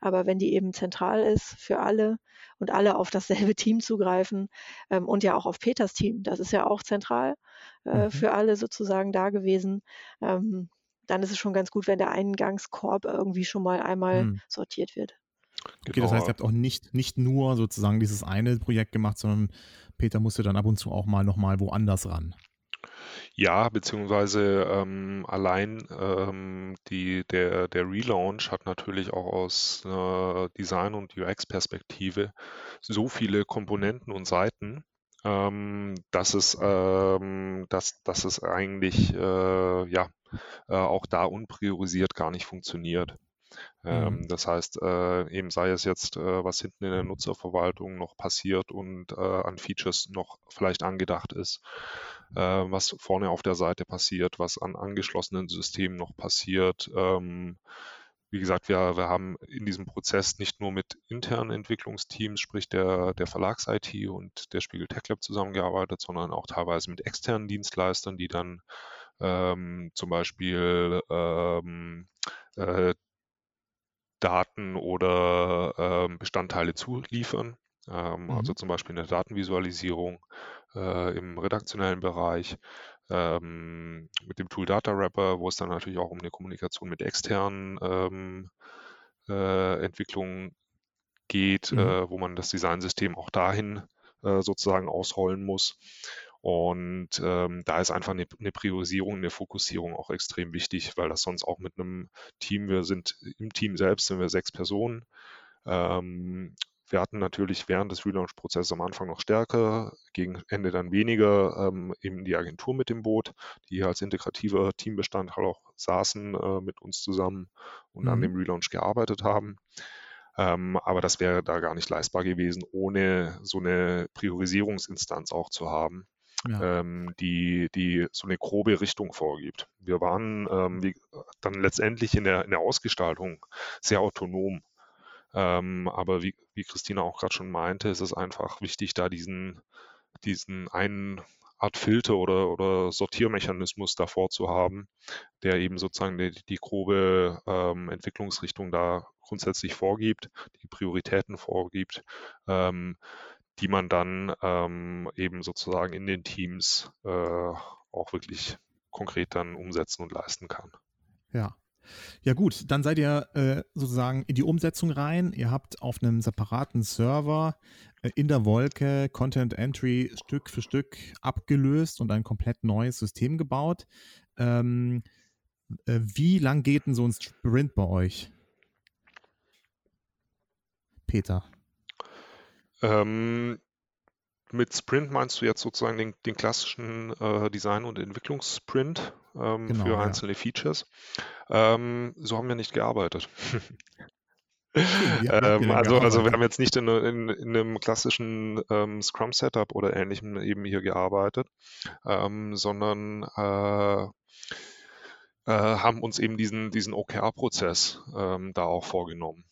Aber wenn die eben zentral ist für alle und alle auf dasselbe Team zugreifen ähm, und ja auch auf Peters Team, das ist ja auch zentral äh, mhm. für alle sozusagen da gewesen, ähm, dann ist es schon ganz gut, wenn der Eingangskorb irgendwie schon mal einmal mhm. sortiert wird. Okay, genau. das heißt, ihr habt auch nicht, nicht nur sozusagen dieses eine Projekt gemacht, sondern Peter musste dann ab und zu auch mal nochmal woanders ran. Ja, beziehungsweise ähm, allein ähm, die, der, der Relaunch hat natürlich auch aus äh, Design- und UX-Perspektive so viele Komponenten und Seiten, ähm, dass, es, ähm, dass, dass es eigentlich äh, ja, äh, auch da unpriorisiert gar nicht funktioniert. Ähm, mhm. das heißt, äh, eben sei es jetzt, äh, was hinten in der Nutzerverwaltung noch passiert und äh, an Features noch vielleicht angedacht ist, äh, was vorne auf der Seite passiert, was an angeschlossenen Systemen noch passiert. Ähm, wie gesagt, wir, wir haben in diesem Prozess nicht nur mit internen Entwicklungsteams, sprich der, der Verlags-IT und der Spiegel Tech Lab zusammengearbeitet, sondern auch teilweise mit externen Dienstleistern, die dann ähm, zum Beispiel ähm, äh, Daten oder ähm, Bestandteile zuliefern. Ähm, mhm. Also zum Beispiel eine Datenvisualisierung äh, im redaktionellen Bereich ähm, mit dem Tool Data Wrapper, wo es dann natürlich auch um eine Kommunikation mit externen ähm, äh, Entwicklungen geht, mhm. äh, wo man das Designsystem auch dahin äh, sozusagen ausrollen muss. Und ähm, da ist einfach eine, eine, Priorisierung, eine Fokussierung auch extrem wichtig, weil das sonst auch mit einem Team, wir sind im Team selbst, sind wir sechs Personen. Ähm, wir hatten natürlich während des Relaunch-Prozesses am Anfang noch stärker, gegen Ende dann weniger ähm, eben die Agentur mit dem Boot, die als integrativer Teambestand halt auch saßen äh, mit uns zusammen und mhm. an dem Relaunch gearbeitet haben. Ähm, aber das wäre da gar nicht leistbar gewesen, ohne so eine Priorisierungsinstanz auch zu haben ja. ähm, die, die so eine grobe Richtung vorgibt. Wir waren ähm, wie, dann letztendlich in der, in der Ausgestaltung sehr autonom. Ähm, aber wie, wie Christina auch gerade schon meinte, ist es einfach wichtig, da diesen, diesen einen Art Filter oder, oder Sortiermechanismus davor zu haben, der eben sozusagen die, die grobe ähm, Entwicklungsrichtung da grundsätzlich vorgibt, die Prioritäten vorgibt, ähm, die man dann ähm, eben sozusagen in den Teams äh, auch wirklich konkret dann umsetzen und leisten kann. Ja. Ja gut, dann seid ihr äh, sozusagen in die Umsetzung rein. Ihr habt auf einem separaten Server äh, in der Wolke Content Entry Stück für Stück abgelöst und ein komplett neues System gebaut. Ähm, äh, wie lang geht denn so ein Sprint bei euch? Peter. Ähm, mit Sprint meinst du jetzt sozusagen den, den klassischen äh, Design- und Entwicklungssprint ähm, genau, für einzelne ja. Features. Ähm, so haben wir nicht gearbeitet. ähm, also, also wir haben jetzt nicht in, in, in einem klassischen ähm, Scrum-Setup oder ähnlichem eben hier gearbeitet, ähm, sondern äh, äh, haben uns eben diesen, diesen OKR-Prozess ähm, da auch vorgenommen.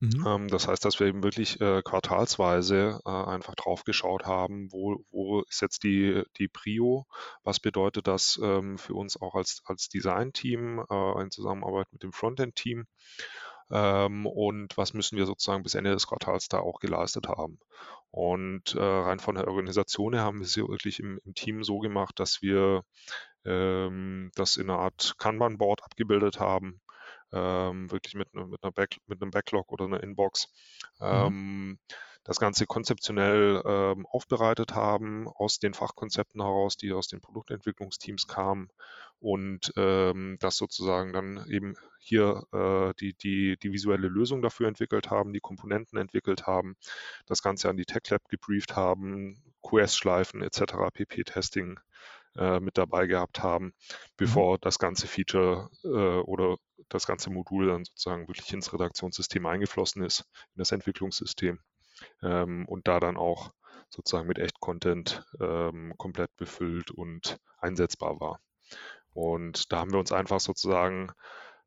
Mhm. Ähm, das heißt, dass wir eben wirklich äh, quartalsweise äh, einfach drauf geschaut haben, wo, wo ist jetzt die, die Prio, was bedeutet das ähm, für uns auch als, als Design-Team äh, in Zusammenarbeit mit dem Frontend-Team ähm, und was müssen wir sozusagen bis Ende des Quartals da auch geleistet haben. Und äh, rein von der Organisation her haben wir es wirklich im, im Team so gemacht, dass wir ähm, das in einer Art Kanban-Board abgebildet haben ähm, wirklich mit, ne, mit, einer Back, mit einem Backlog oder einer Inbox. Mhm. Ähm, das Ganze konzeptionell ähm, aufbereitet haben, aus den Fachkonzepten heraus, die aus den Produktentwicklungsteams kamen und ähm, das sozusagen dann eben hier äh, die, die, die visuelle Lösung dafür entwickelt haben, die Komponenten entwickelt haben, das Ganze an die Tech Lab gebrieft haben, QS-Schleifen etc., PP-Testing äh, mit dabei gehabt haben, mhm. bevor das ganze Feature äh, oder das ganze Modul dann sozusagen wirklich ins Redaktionssystem eingeflossen ist, in das Entwicklungssystem ähm, und da dann auch sozusagen mit Echt-Content ähm, komplett befüllt und einsetzbar war. Und da haben wir uns einfach sozusagen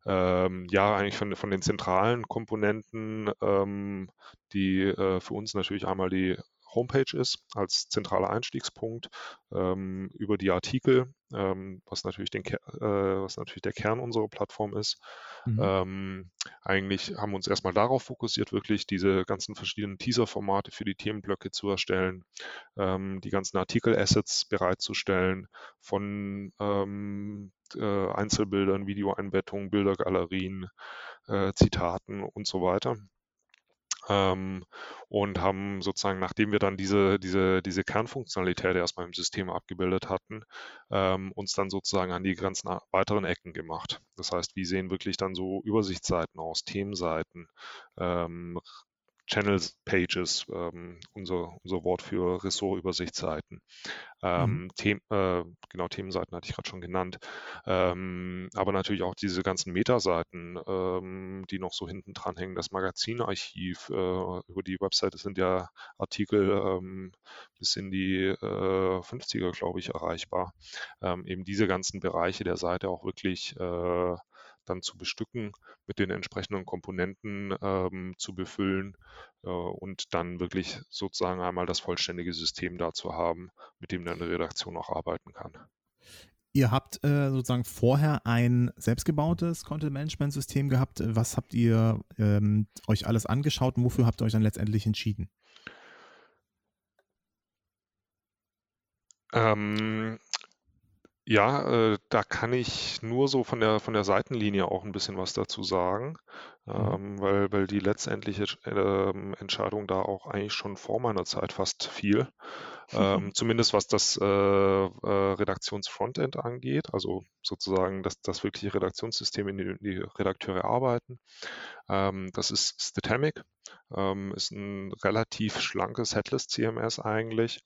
ähm, ja eigentlich von, von, den zentralen Komponenten, ähm, die äh, für uns natürlich einmal die Homepage ist als zentraler Einstiegspunkt ähm, über die Artikel, ähm, was, natürlich den, äh, was natürlich der Kern unserer Plattform ist. Mhm. Ähm, eigentlich haben wir uns erstmal darauf fokussiert, wirklich diese ganzen verschiedenen Teaser-Formate für die Themenblöcke zu erstellen, ähm, die ganzen Artikel-Assets bereitzustellen von ähm, äh, Einzelbildern, Videoeinbettungen, Bildergalerien, äh, Zitaten und so weiter ähm, und haben sozusagen, nachdem wir dann diese, diese, diese Kernfunktionalität erstmal im System abgebildet hatten, ähm, uns dann sozusagen an die ganzen weiteren Ecken gemacht. Das heißt, wie sehen wirklich dann so Übersichtsseiten aus, Themenseiten, ähm, Channel Pages, ähm, unser, unser Wort für Ressortübersichtsseiten. Ähm, mhm. Them äh, genau, Themenseiten hatte ich gerade schon genannt. Ähm, aber natürlich auch diese ganzen Metaseiten, ähm, die noch so hinten dran hängen. Das Magazinarchiv, äh, über die Webseite sind ja Artikel ähm, bis in die äh, 50er, glaube ich, erreichbar. Ähm, eben diese ganzen Bereiche der Seite auch wirklich äh, dann zu bestücken, mit den entsprechenden Komponenten ähm, zu befüllen äh, und dann wirklich sozusagen einmal das vollständige System da zu haben, mit dem dann eine Redaktion auch arbeiten kann. Ihr habt äh, sozusagen vorher ein selbstgebautes Content-Management-System gehabt. Was habt ihr ähm, euch alles angeschaut und wofür habt ihr euch dann letztendlich entschieden? Ähm, ja, äh, da kann ich nur so von der von der Seitenlinie auch ein bisschen was dazu sagen, mhm. ähm, weil weil die letztendliche ähm, Entscheidung da auch eigentlich schon vor meiner Zeit fast fiel. Ähm, zumindest was das äh, äh, Redaktionsfrontend angeht, also sozusagen das, das wirkliche Redaktionssystem, in dem die Redakteure arbeiten. Ähm, das ist Statamic, ähm, ist ein relativ schlankes Headless CMS eigentlich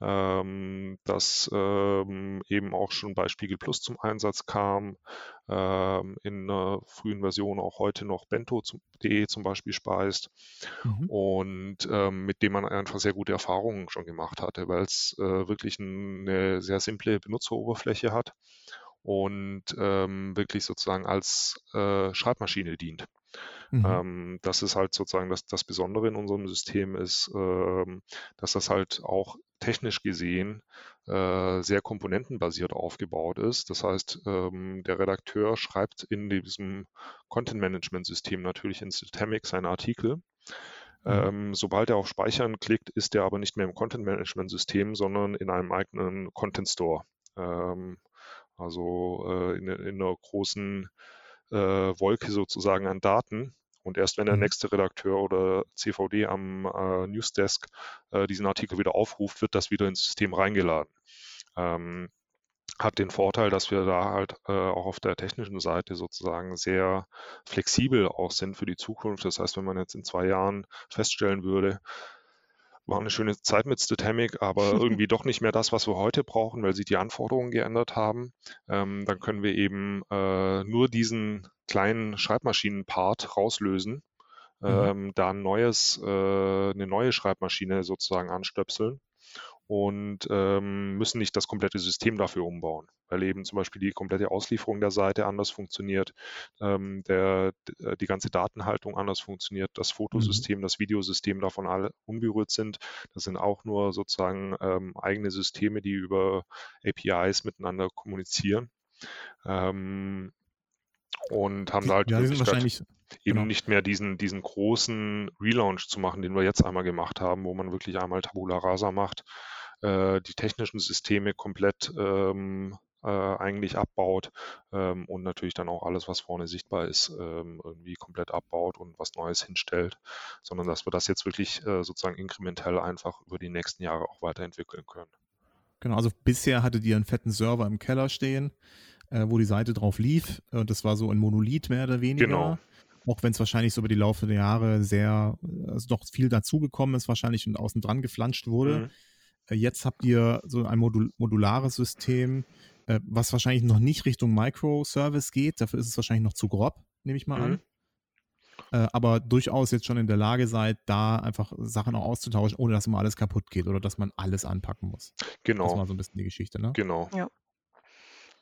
ähm, dass ähm, eben auch schon bei Spiegel Plus zum Einsatz kam, ähm, in einer frühen Version auch heute noch bento.de zum Beispiel speist mhm. und ähm, mit dem man einfach sehr gute Erfahrungen schon gemacht hatte, weil es äh, wirklich eine sehr simple Benutzeroberfläche hat und ähm, wirklich sozusagen als äh, Schreibmaschine dient. Mhm. Ähm, das ist halt sozusagen das, das Besondere in unserem System ist, ähm, dass das halt auch technisch gesehen äh, sehr komponentenbasiert aufgebaut ist. Das heißt, ähm, der Redakteur schreibt in diesem Content-Management-System natürlich in Systemic seine Artikel. Mhm. Ähm, sobald er auf Speichern klickt, ist er aber nicht mehr im Content-Management-System, sondern in einem eigenen Content-Store. Ähm, also äh, in, in, einer großen äh, Wolke sozusagen an Daten. Und erst wenn der mhm. nächste Redakteur oder CVD am äh, Newsdesk äh, diesen Artikel wieder aufruft, wird das wieder ins System reingeladen. Ähm, hat den Vorteil, dass wir da halt äh, auch auf der technischen Seite sozusagen sehr flexibel auch sind für die Zukunft. Das heißt, wenn man jetzt in zwei Jahren feststellen würde, war eine schöne Zeit mit Statamic, aber irgendwie doch nicht mehr das, was wir heute brauchen, weil sich die Anforderungen geändert haben. Ähm, dann können wir eben äh, nur diesen kleinen Schreibmaschinen-Part rauslösen, mhm. ähm, da ein neues, äh, eine neue Schreibmaschine sozusagen anstöpseln und ähm, müssen nicht das komplette System dafür umbauen, weil eben zum Beispiel die komplette Auslieferung der Seite anders funktioniert, ähm, der, äh, die ganze Datenhaltung anders funktioniert, das mhm. Fotosystem, mhm. das Videosystem davon alle unberührt sind. Das sind auch nur sozusagen ähm, eigene Systeme, die über APIs miteinander kommunizieren. Ähm, und haben da halt ja, die Möglichkeit, eben genau. nicht mehr diesen, diesen großen Relaunch zu machen, den wir jetzt einmal gemacht haben, wo man wirklich einmal Tabula Rasa macht, äh, die technischen Systeme komplett ähm, äh, eigentlich abbaut ähm, und natürlich dann auch alles, was vorne sichtbar ist, ähm, irgendwie komplett abbaut und was Neues hinstellt, sondern dass wir das jetzt wirklich äh, sozusagen inkrementell einfach über die nächsten Jahre auch weiterentwickeln können. Genau, also bisher hattet ihr einen fetten Server im Keller stehen, äh, wo die Seite drauf lief. Und das war so ein Monolith mehr oder weniger. Genau. Auch wenn es wahrscheinlich so über die Laufe der Jahre sehr, also doch viel dazugekommen ist wahrscheinlich und außen dran geflanscht wurde. Mhm. Äh, jetzt habt ihr so ein Modul modulares System, äh, was wahrscheinlich noch nicht Richtung Microservice geht. Dafür ist es wahrscheinlich noch zu grob, nehme ich mal mhm. an. Äh, aber durchaus jetzt schon in der Lage seid, da einfach Sachen auch auszutauschen, ohne dass immer alles kaputt geht oder dass man alles anpacken muss. Genau. Das war so ein bisschen die Geschichte, ne? Genau. Ja.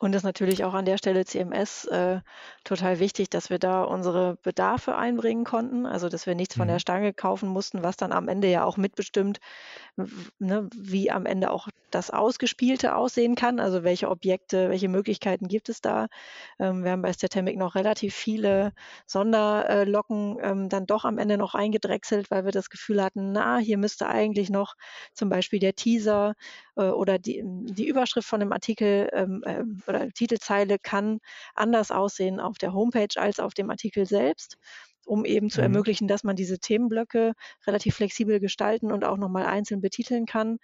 Und ist natürlich auch an der Stelle CMS äh, total wichtig, dass wir da unsere Bedarfe einbringen konnten. Also, dass wir nichts von der mhm. Stange kaufen mussten, was dann am Ende ja auch mitbestimmt, ne, wie am Ende auch das Ausgespielte aussehen kann. Also, welche Objekte, welche Möglichkeiten gibt es da? Ähm, wir haben bei Statemic noch relativ viele Sonderlocken ähm, dann doch am Ende noch eingedrechselt, weil wir das Gefühl hatten, na, hier müsste eigentlich noch zum Beispiel der Teaser äh, oder die, die Überschrift von dem Artikel ähm, äh, oder Titelzeile kann anders aussehen auf der Homepage als auf dem Artikel selbst um eben zu mhm. ermöglichen, dass man diese Themenblöcke relativ flexibel gestalten und auch nochmal einzeln betiteln kann.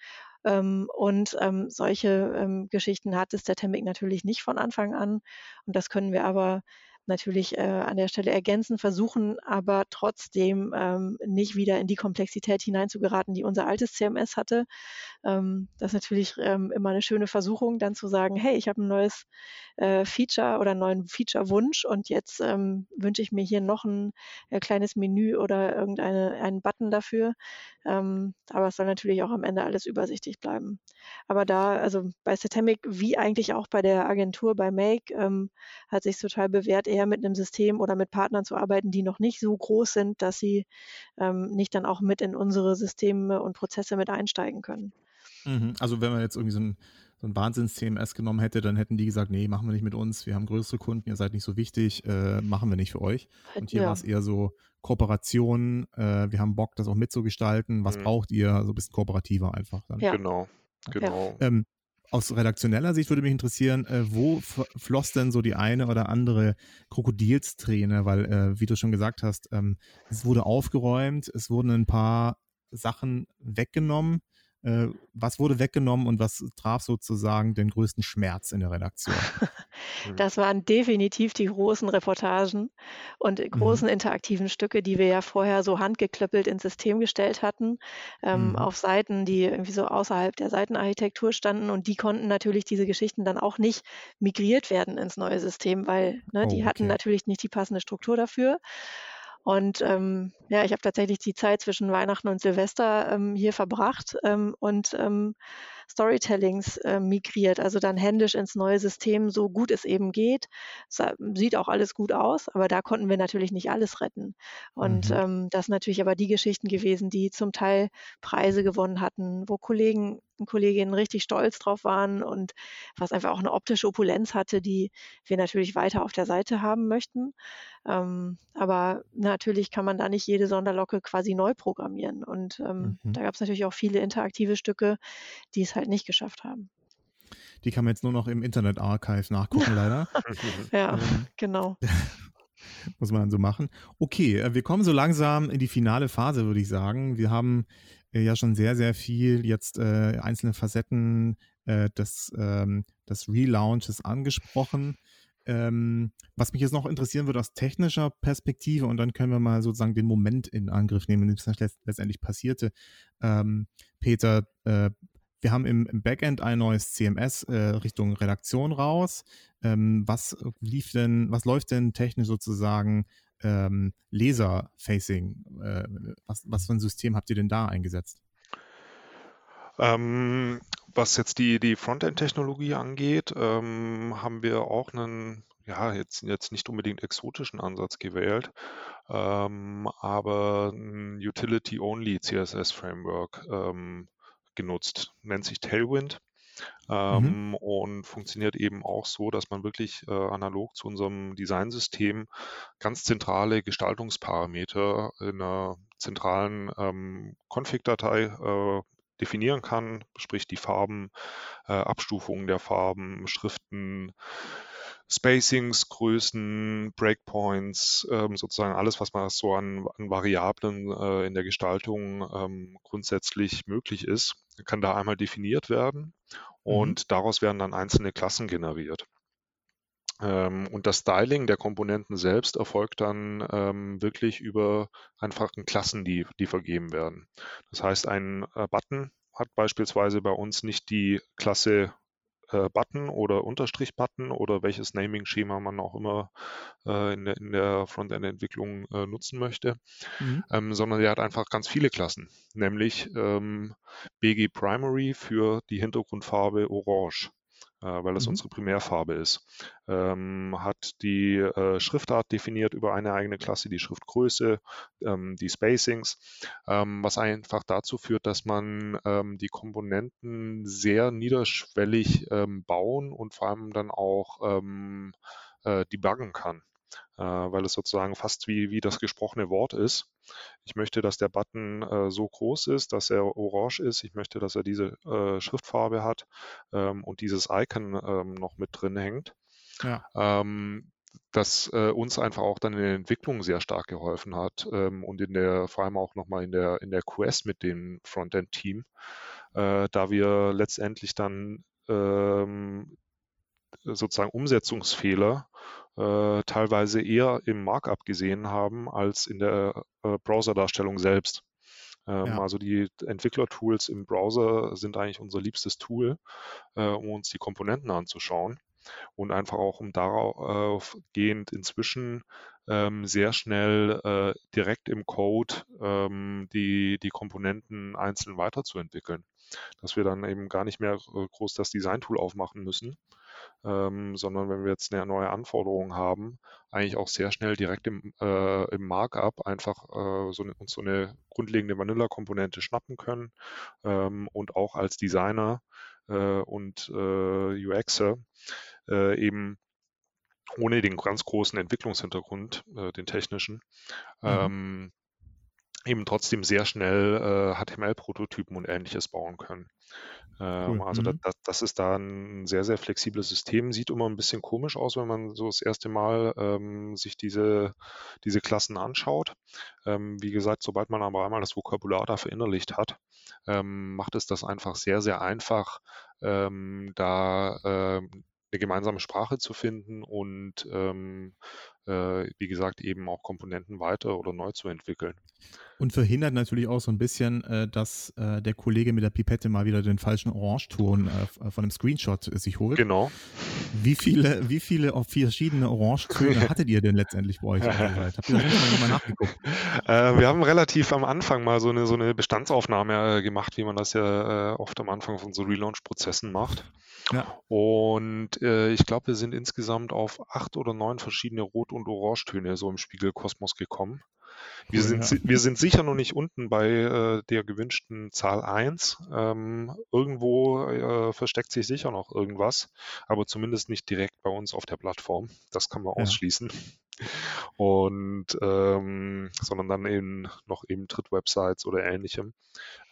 Ähm, und ähm, solche ähm, Geschichten hat es der Temic natürlich nicht von Anfang an. Und das können wir aber natürlich äh, an der Stelle ergänzen, versuchen aber trotzdem ähm, nicht wieder in die Komplexität hineinzugeraten, die unser altes CMS hatte. Ähm, das ist natürlich ähm, immer eine schöne Versuchung, dann zu sagen, hey, ich habe ein neues äh, Feature oder einen neuen Feature-Wunsch und jetzt ähm, wünsche ich mir hier noch ein äh, kleines Menü oder irgendeinen Button dafür. Ähm, aber es soll natürlich auch am Ende alles übersichtlich bleiben. Aber da, also bei Systemic, wie eigentlich auch bei der Agentur bei Make, ähm, hat sich total bewährt, eher mit einem System oder mit Partnern zu arbeiten, die noch nicht so groß sind, dass sie ähm, nicht dann auch mit in unsere Systeme und Prozesse mit einsteigen können. Mhm. Also wenn man jetzt irgendwie so ein, so ein Wahnsinns-CMS genommen hätte, dann hätten die gesagt, nee, machen wir nicht mit uns, wir haben größere Kunden, ihr seid nicht so wichtig, äh, machen wir nicht für euch. Und hier ja. war es eher so Kooperation, äh, wir haben Bock, das auch mitzugestalten, was mhm. braucht ihr, so ein bisschen kooperativer einfach. Dann. Ja. Genau, genau. Ähm, aus redaktioneller Sicht würde mich interessieren, äh, wo floss denn so die eine oder andere Krokodilsträne? Weil, äh, wie du schon gesagt hast, ähm, es wurde aufgeräumt, es wurden ein paar Sachen weggenommen. Äh, was wurde weggenommen und was traf sozusagen den größten Schmerz in der Redaktion? Mhm. Das waren definitiv die großen Reportagen und großen mhm. interaktiven Stücke, die wir ja vorher so handgeklöppelt ins System gestellt hatten, ähm, mhm. auf Seiten, die irgendwie so außerhalb der Seitenarchitektur standen. Und die konnten natürlich diese Geschichten dann auch nicht migriert werden ins neue System, weil ne, oh, die hatten natürlich nicht die passende Struktur dafür. Und ähm, ja, ich habe tatsächlich die Zeit zwischen Weihnachten und Silvester ähm, hier verbracht ähm, und ähm, Storytellings äh, migriert, also dann händisch ins neue System, so gut es eben geht. Es sieht auch alles gut aus, aber da konnten wir natürlich nicht alles retten. Und mhm. ähm, das sind natürlich aber die Geschichten gewesen, die zum Teil Preise gewonnen hatten, wo Kollegen und Kolleginnen richtig stolz drauf waren und was einfach auch eine optische Opulenz hatte, die wir natürlich weiter auf der Seite haben möchten. Ähm, aber natürlich kann man da nicht jede Sonderlocke quasi neu programmieren. Und ähm, mhm. da gab es natürlich auch viele interaktive Stücke, die es halt nicht geschafft haben. Die kann man jetzt nur noch im Internet-Archive nachgucken, leider. ja, ähm, genau. Muss man dann so machen. Okay, äh, wir kommen so langsam in die finale Phase, würde ich sagen. Wir haben äh, ja schon sehr, sehr viel jetzt äh, einzelne Facetten äh, des, ähm, des Relaunches angesprochen. Ähm, was mich jetzt noch interessieren würde aus technischer Perspektive, und dann können wir mal sozusagen den Moment in Angriff nehmen, in dem es letztendlich passierte. Ähm, Peter, äh, wir haben im, Backend ein neues CMS äh, Richtung Redaktion raus. Ähm, was lief denn, was läuft denn technisch sozusagen ähm, Laser-Facing? Äh, was, was für ein System habt ihr denn da eingesetzt? Ähm, was jetzt die, die Frontend-Technologie angeht, ähm, haben wir auch einen, ja, jetzt, jetzt nicht unbedingt exotischen Ansatz gewählt, ähm, aber ein Utility-Only CSS-Framework ähm, genutzt. Nennt sich Tailwind. Mhm. Ähm, mhm. und funktioniert eben auch so, dass man wirklich äh, analog zu unserem Designsystem ganz zentrale Gestaltungsparameter in einer zentralen ähm, Config-Datei äh, definieren kann, sprich die Farben, äh, Abstufungen der Farben, Schriften, Spacings, Größen, Breakpoints, ähm, sozusagen alles, was man so an, an Variablen äh, in der Gestaltung ähm, grundsätzlich möglich ist, kann da einmal definiert werden mhm. und mhm. daraus werden dann einzelne Klassen generiert. Ähm, und das Styling der Komponenten selbst erfolgt dann ähm, wirklich über einfachen Klassen, die, die vergeben werden. Das heißt, ein äh, Button hat beispielsweise bei uns nicht die Klasse äh, Button oder Unterstrich-Button oder welches Naming-Schema man auch immer äh, in der, in der Frontend-Entwicklung äh, nutzen möchte, mhm. ähm, sondern der hat einfach ganz viele Klassen, nämlich ähm, BG Primary für die Hintergrundfarbe Orange weil das mhm. unsere Primärfarbe ist. Ähm, hat die äh, Schriftart definiert über eine eigene Klasse, die Schriftgröße, ähm, die Spacings, ähm, was einfach dazu führt, dass man ähm, die Komponenten sehr niederschwellig ähm, bauen und vor allem dann auch ähm, äh, debuggen kann äh, weil es sozusagen fast wie, wie das gesprochene Wort ist. Ich möchte, dass der Button äh, so groß ist, dass er orange ist. Ich möchte, dass er diese äh, Schriftfarbe hat ähm, und dieses Icon ähm, noch mit drin hängt. Ja. Ähm, das äh, uns einfach auch dann in der Entwicklung sehr stark geholfen hat ähm, und in der, vor allem auch nochmal in der, in der QS mit dem Frontend-Team, äh, da wir letztendlich dann ähm, sozusagen Umsetzungsfehler äh, teilweise eher im Markup gesehen haben als in der äh, Browser-Darstellung selbst. Ähm, ja. Also die Entwicklertools im Browser sind eigentlich unser liebstes Tool, äh, um uns die Komponenten anzuschauen und einfach auch um darauf gehend inzwischen ähm, sehr schnell äh, direkt im Code ähm, die, die Komponenten einzeln weiterzuentwickeln. Dass wir dann eben gar nicht mehr äh, groß das Design-Tool aufmachen müssen, ähm, sondern wenn wir jetzt eine neue Anforderung haben, eigentlich auch sehr schnell direkt im, äh, im Markup einfach äh, so, eine, uns so eine grundlegende Vanilla-Komponente schnappen können ähm, und auch als Designer äh, und äh, UXer äh, eben ohne den ganz großen Entwicklungshintergrund, äh, den technischen, mhm. ähm, eben trotzdem sehr schnell HTML-Prototypen und ähnliches bauen können. Ähm, cool. Also mhm. das, das, ist da ein sehr, sehr flexibles System. Sieht immer ein bisschen komisch aus, wenn man so das erste Mal ähm, sich diese, diese Klassen anschaut. Ähm, wie gesagt, sobald man aber einmal das Vokabular da verinnerlicht hat, ähm, macht es das einfach sehr, sehr einfach, ähm, da äh, eine gemeinsame Sprache zu finden und ähm, äh, wie gesagt eben auch Komponenten weiter oder neu zu entwickeln. Und verhindert natürlich auch so ein bisschen, äh, dass äh, der Kollege mit der Pipette mal wieder den falschen Orangeton äh, äh von einem Screenshot äh, sich holt. Genau. Wie viele, wie viele auf verschiedene Orangetöne hattet ihr denn letztendlich bei euch? Habt ihr das mal nachgeguckt? Äh, wir haben relativ am Anfang mal so eine, so eine Bestandsaufnahme gemacht, wie man das ja oft am Anfang von so Relaunch-Prozessen macht. Ja. Und ich glaube, wir sind insgesamt auf acht oder neun verschiedene Rot- und Orangetöne so im Spiegelkosmos gekommen. Wir, sind, ja. wir sind sicher noch nicht unten bei äh, der gewünschten Zahl 1. Ähm, irgendwo äh, versteckt sich sicher noch irgendwas, aber zumindest nicht direkt bei uns auf der Plattform. Das kann man ja. ausschließen. Und ähm, sondern dann eben noch eben Trittwebsites oder ähnlichem.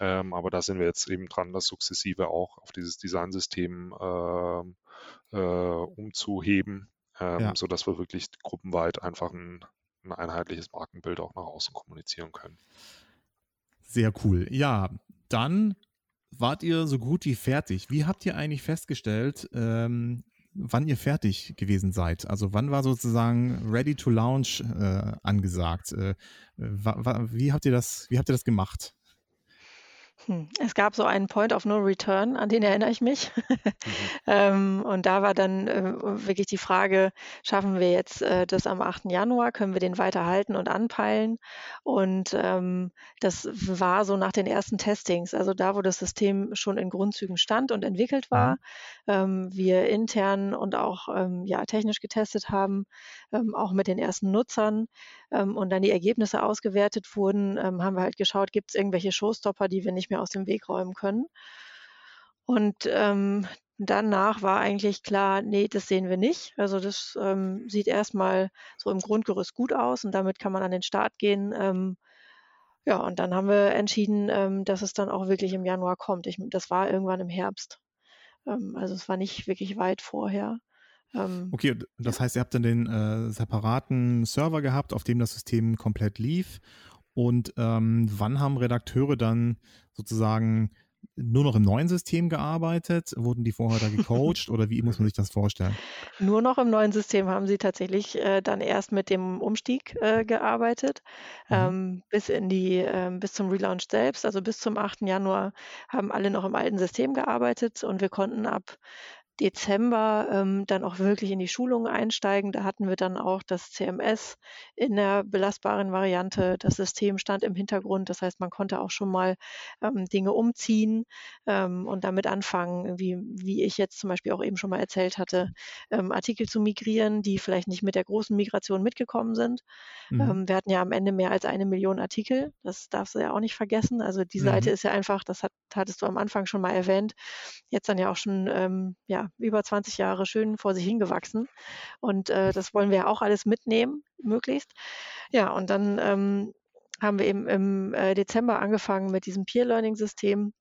Ähm, aber da sind wir jetzt eben dran, das sukzessive auch auf dieses Designsystem äh, äh, umzuheben, ähm, ja. sodass wir wirklich gruppenweit einfach ein ein einheitliches Markenbild auch nach außen kommunizieren können. Sehr cool. Ja, dann wart ihr so gut wie fertig. Wie habt ihr eigentlich festgestellt, ähm, wann ihr fertig gewesen seid? Also wann war sozusagen Ready to Launch äh, angesagt? Äh, wie habt ihr das, wie habt ihr das gemacht? Hm, es gab so einen Point of No Return, an den erinnere ich mich. Mhm. ähm, und da war dann äh, wirklich die Frage, schaffen wir jetzt äh, das am 8. Januar, können wir den weiterhalten und anpeilen? Und ähm, das war so nach den ersten Testings, also da, wo das System schon in Grundzügen stand und entwickelt war, mhm. ähm, wir intern und auch ähm, ja, technisch getestet haben, ähm, auch mit den ersten Nutzern ähm, und dann die Ergebnisse ausgewertet wurden, haben wir halt geschaut, gibt es irgendwelche Showstopper, die wir nicht mehr aus dem Weg räumen können. Und ähm, danach war eigentlich klar, nee, das sehen wir nicht. Also das ähm, sieht erstmal so im Grundgerüst gut aus und damit kann man an den Start gehen. Ähm, ja, und dann haben wir entschieden, ähm, dass es dann auch wirklich im Januar kommt. Ich, das war irgendwann im Herbst. Ähm, also es war nicht wirklich weit vorher. Ähm, okay, das heißt, ihr habt dann den äh, separaten Server gehabt, auf dem das System komplett lief und ähm, wann haben Redakteure dann sozusagen nur noch im neuen System gearbeitet? Wurden die vorher da gecoacht oder wie muss man sich das vorstellen? Nur noch im neuen System haben sie tatsächlich äh, dann erst mit dem Umstieg äh, gearbeitet, mhm. ähm, bis in die, äh, bis zum Relaunch selbst, also bis zum 8. Januar haben alle noch im alten System gearbeitet und wir konnten ab Dezember ähm, dann auch wirklich in die Schulungen einsteigen. Da hatten wir dann auch das CMS in der belastbaren Variante. Das System stand im Hintergrund. Das heißt, man konnte auch schon mal ähm, Dinge umziehen ähm, und damit anfangen, wie, wie ich jetzt zum Beispiel auch eben schon mal erzählt hatte, ähm, Artikel zu migrieren, die vielleicht nicht mit der großen Migration mitgekommen sind. Mhm. Ähm, wir hatten ja am Ende mehr als eine Million Artikel. Das darfst du ja auch nicht vergessen. Also die mhm. Seite ist ja einfach, das hat, hattest du am Anfang schon mal erwähnt, jetzt dann ja auch schon ähm, ja, über 20 Jahre schön vor sich hingewachsen. Und äh, das wollen wir auch alles mitnehmen, möglichst. Ja, und dann ähm, haben wir eben im äh, Dezember angefangen mit diesem Peer-Learning-System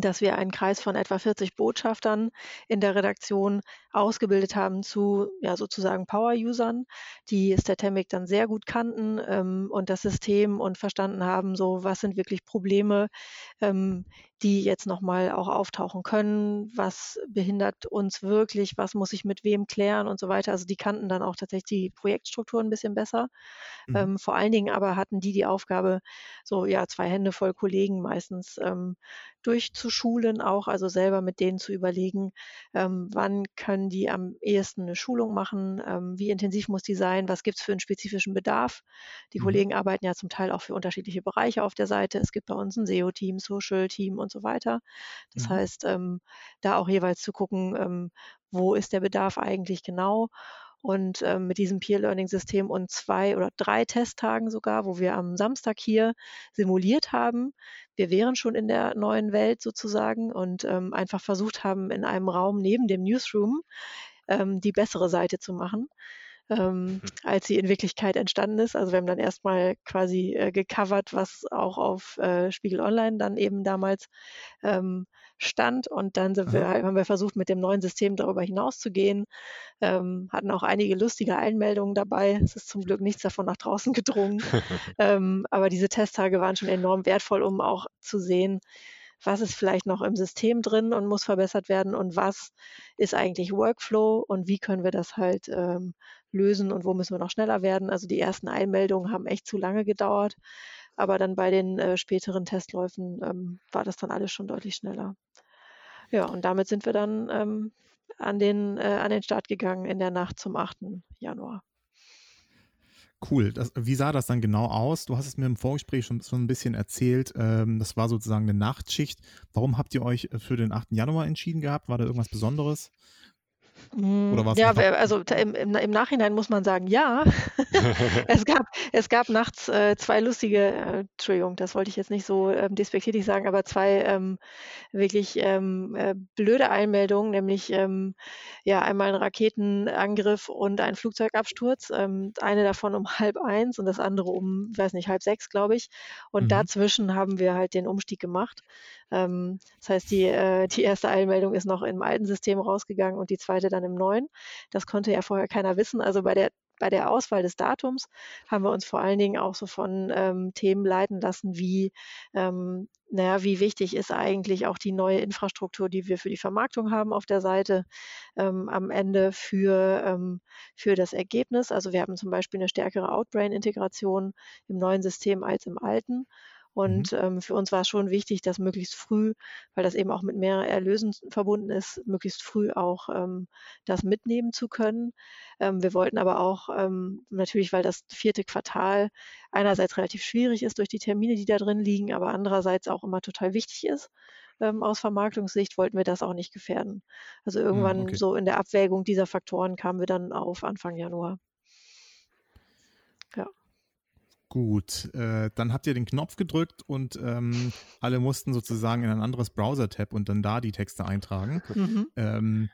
dass wir einen Kreis von etwa 40 Botschaftern in der Redaktion ausgebildet haben zu ja, sozusagen Power-Usern, die Statemic dann sehr gut kannten ähm, und das System und verstanden haben, so was sind wirklich Probleme, ähm, die jetzt nochmal auch auftauchen können, was behindert uns wirklich, was muss ich mit wem klären und so weiter. Also die kannten dann auch tatsächlich die Projektstruktur ein bisschen besser. Mhm. Ähm, vor allen Dingen aber hatten die die Aufgabe, so ja, zwei Hände voll Kollegen meistens ähm, durchzuschulen auch, also selber mit denen zu überlegen, ähm, wann können die am ehesten eine Schulung machen, ähm, wie intensiv muss die sein, was gibt es für einen spezifischen Bedarf. Die mhm. Kollegen arbeiten ja zum Teil auch für unterschiedliche Bereiche auf der Seite. Es gibt bei uns ein SEO-Team, Social-Team und so weiter. Das mhm. heißt, ähm, da auch jeweils zu gucken, ähm, wo ist der Bedarf eigentlich genau und ähm, mit diesem Peer-Learning-System und zwei oder drei Testtagen sogar, wo wir am Samstag hier simuliert haben. Wir wären schon in der neuen Welt sozusagen und ähm, einfach versucht haben, in einem Raum neben dem Newsroom ähm, die bessere Seite zu machen. Ähm, mhm. als sie in Wirklichkeit entstanden ist. Also wir haben dann erstmal quasi äh, gecovert, was auch auf äh, Spiegel Online dann eben damals ähm, stand. Und dann wir, haben wir versucht, mit dem neuen System darüber hinauszugehen. Ähm, hatten auch einige lustige Einmeldungen dabei. Es ist zum Glück nichts davon nach draußen gedrungen. ähm, aber diese Testtage waren schon enorm wertvoll, um auch zu sehen, was ist vielleicht noch im System drin und muss verbessert werden und was ist eigentlich Workflow und wie können wir das halt ähm, lösen und wo müssen wir noch schneller werden. Also die ersten Einmeldungen haben echt zu lange gedauert, aber dann bei den äh, späteren Testläufen ähm, war das dann alles schon deutlich schneller. Ja, und damit sind wir dann ähm, an, den, äh, an den Start gegangen in der Nacht zum 8. Januar. Cool. Das, wie sah das dann genau aus? Du hast es mir im Vorgespräch schon, schon ein bisschen erzählt. Ähm, das war sozusagen eine Nachtschicht. Warum habt ihr euch für den 8. Januar entschieden gehabt? War da irgendwas Besonderes? Oder was? Ja, also im, im, im, Nachhinein muss man sagen, ja. es, gab, es gab nachts äh, zwei lustige, äh, Entschuldigung, das wollte ich jetzt nicht so ähm, despektierlich sagen, aber zwei ähm, wirklich ähm, äh, blöde Einmeldungen, nämlich ähm, ja einmal ein Raketenangriff und ein Flugzeugabsturz. Ähm, eine davon um halb eins und das andere um, weiß nicht, halb sechs, glaube ich. Und mhm. dazwischen haben wir halt den Umstieg gemacht. Ähm, das heißt, die, äh, die erste Einmeldung ist noch im alten System rausgegangen und die zweite dann im neuen. Das konnte ja vorher keiner wissen. Also bei der bei der Auswahl des Datums haben wir uns vor allen Dingen auch so von ähm, Themen leiten lassen, wie, ähm, naja, wie wichtig ist eigentlich auch die neue Infrastruktur, die wir für die Vermarktung haben auf der Seite ähm, am Ende für, ähm, für das Ergebnis. Also wir haben zum Beispiel eine stärkere Outbrain-Integration im neuen System als im alten. Und mhm. ähm, für uns war es schon wichtig, dass möglichst früh, weil das eben auch mit mehreren Erlösen verbunden ist, möglichst früh auch ähm, das mitnehmen zu können. Ähm, wir wollten aber auch ähm, natürlich, weil das vierte Quartal einerseits relativ schwierig ist durch die Termine, die da drin liegen, aber andererseits auch immer total wichtig ist. Ähm, aus Vermarktungssicht wollten wir das auch nicht gefährden. Also hm, irgendwann okay. so in der Abwägung dieser Faktoren kamen wir dann auf Anfang Januar. Ja. Gut, äh, dann habt ihr den Knopf gedrückt und ähm, alle mussten sozusagen in ein anderes Browser-Tab und dann da die Texte eintragen. Mhm. Ähm,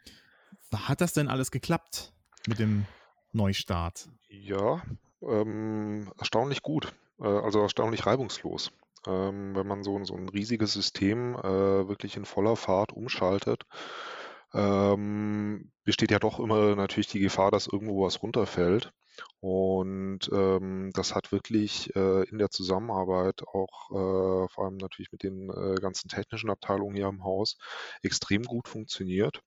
hat das denn alles geklappt mit dem Neustart? Ja, ähm, erstaunlich gut, äh, also erstaunlich reibungslos. Ähm, wenn man so, so ein riesiges System äh, wirklich in voller Fahrt umschaltet, ähm, besteht ja doch immer natürlich die Gefahr, dass irgendwo was runterfällt. Und ähm, das hat wirklich äh, in der Zusammenarbeit auch äh, vor allem natürlich mit den äh, ganzen technischen Abteilungen hier im Haus extrem gut funktioniert.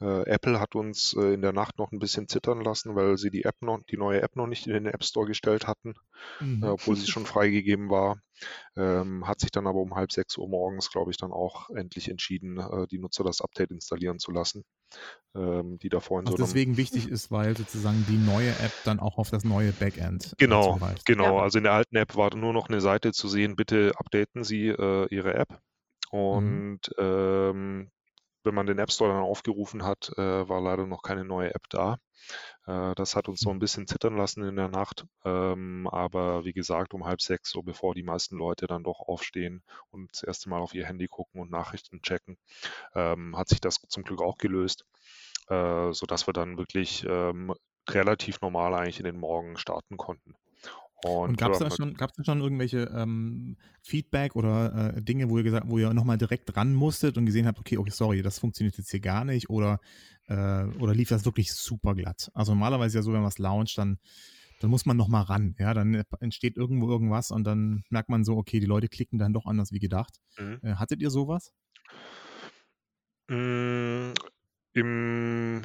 Äh, Apple hat uns äh, in der Nacht noch ein bisschen zittern lassen, weil sie die App noch, die neue App noch nicht in den App Store gestellt hatten, mhm. äh, obwohl sie schon freigegeben war. Ähm, hat sich dann aber um halb sechs Uhr morgens, glaube ich, dann auch endlich entschieden, die Nutzer das Update installieren zu lassen. Ähm, die da vorhin Was so deswegen wichtig ist, weil sozusagen die neue App dann auch auf das neue Backend. Genau, genau. Ja. Also in der alten App war nur noch eine Seite zu sehen, bitte updaten Sie äh, Ihre App. Mhm. Und mhm. ähm, wenn man den App Store dann aufgerufen hat, äh, war leider noch keine neue App da. Äh, das hat uns so ein bisschen zittern lassen in der Nacht. Ähm, aber wie gesagt, um halb sechs, so bevor die meisten Leute dann doch aufstehen und das erste Mal auf ihr Handy gucken und Nachrichten checken, ähm, hat sich das zum Glück auch gelöst, äh, sodass wir dann wirklich ähm, relativ normal eigentlich in den Morgen starten konnten. Und, und gab es da, schon, da schon irgendwelche ähm, Feedback oder äh, Dinge, wo ihr gesagt, wo ihr nochmal direkt ran musstet und gesehen habt, okay, okay, sorry, das funktioniert jetzt hier gar nicht oder, äh, oder lief das wirklich super glatt? Also normalerweise ja so, wenn man es launcht, dann, dann muss man nochmal ran. Ja, dann entsteht irgendwo irgendwas und dann merkt man so, okay, die Leute klicken dann doch anders wie gedacht. Mhm. Äh, hattet ihr sowas? Mm, Im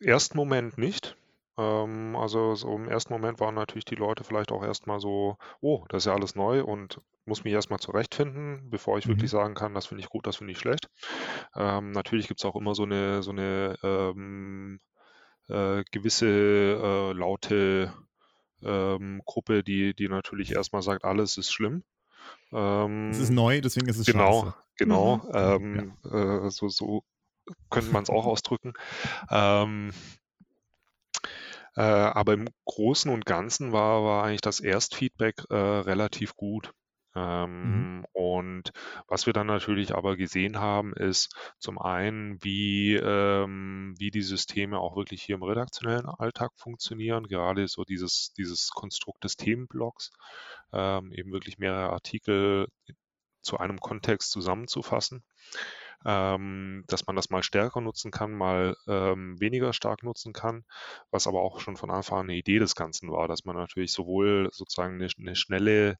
ersten Moment nicht. Ähm, also so im ersten Moment waren natürlich die Leute vielleicht auch erstmal so, oh, das ist ja alles neu und muss mich erstmal zurechtfinden, bevor ich wirklich mhm. sagen kann, das finde ich gut, das finde ich schlecht. Ähm, natürlich gibt es auch immer so eine, so eine ähm, äh, gewisse äh, laute ähm, Gruppe, die, die natürlich erstmal sagt, alles ist schlimm. Ähm, es ist neu, deswegen ist es genau, scheiße. Genau, mhm. ähm, ja. äh, so, so könnte man es auch ausdrücken. Ähm, äh, aber im Großen und Ganzen war, war eigentlich das Erstfeedback äh, relativ gut. Mhm. Ähm, mhm. Und was wir dann natürlich aber gesehen haben, ist zum einen, wie, ähm, wie die Systeme auch wirklich hier im redaktionellen Alltag funktionieren, gerade so dieses, dieses Konstrukt des Themenblocks, ähm, eben wirklich mehrere Artikel zu einem Kontext zusammenzufassen ähm, dass man das mal stärker nutzen kann, mal ähm, weniger stark nutzen kann, was aber auch schon von Anfang an eine Idee des Ganzen war, dass man natürlich sowohl sozusagen eine, eine schnelle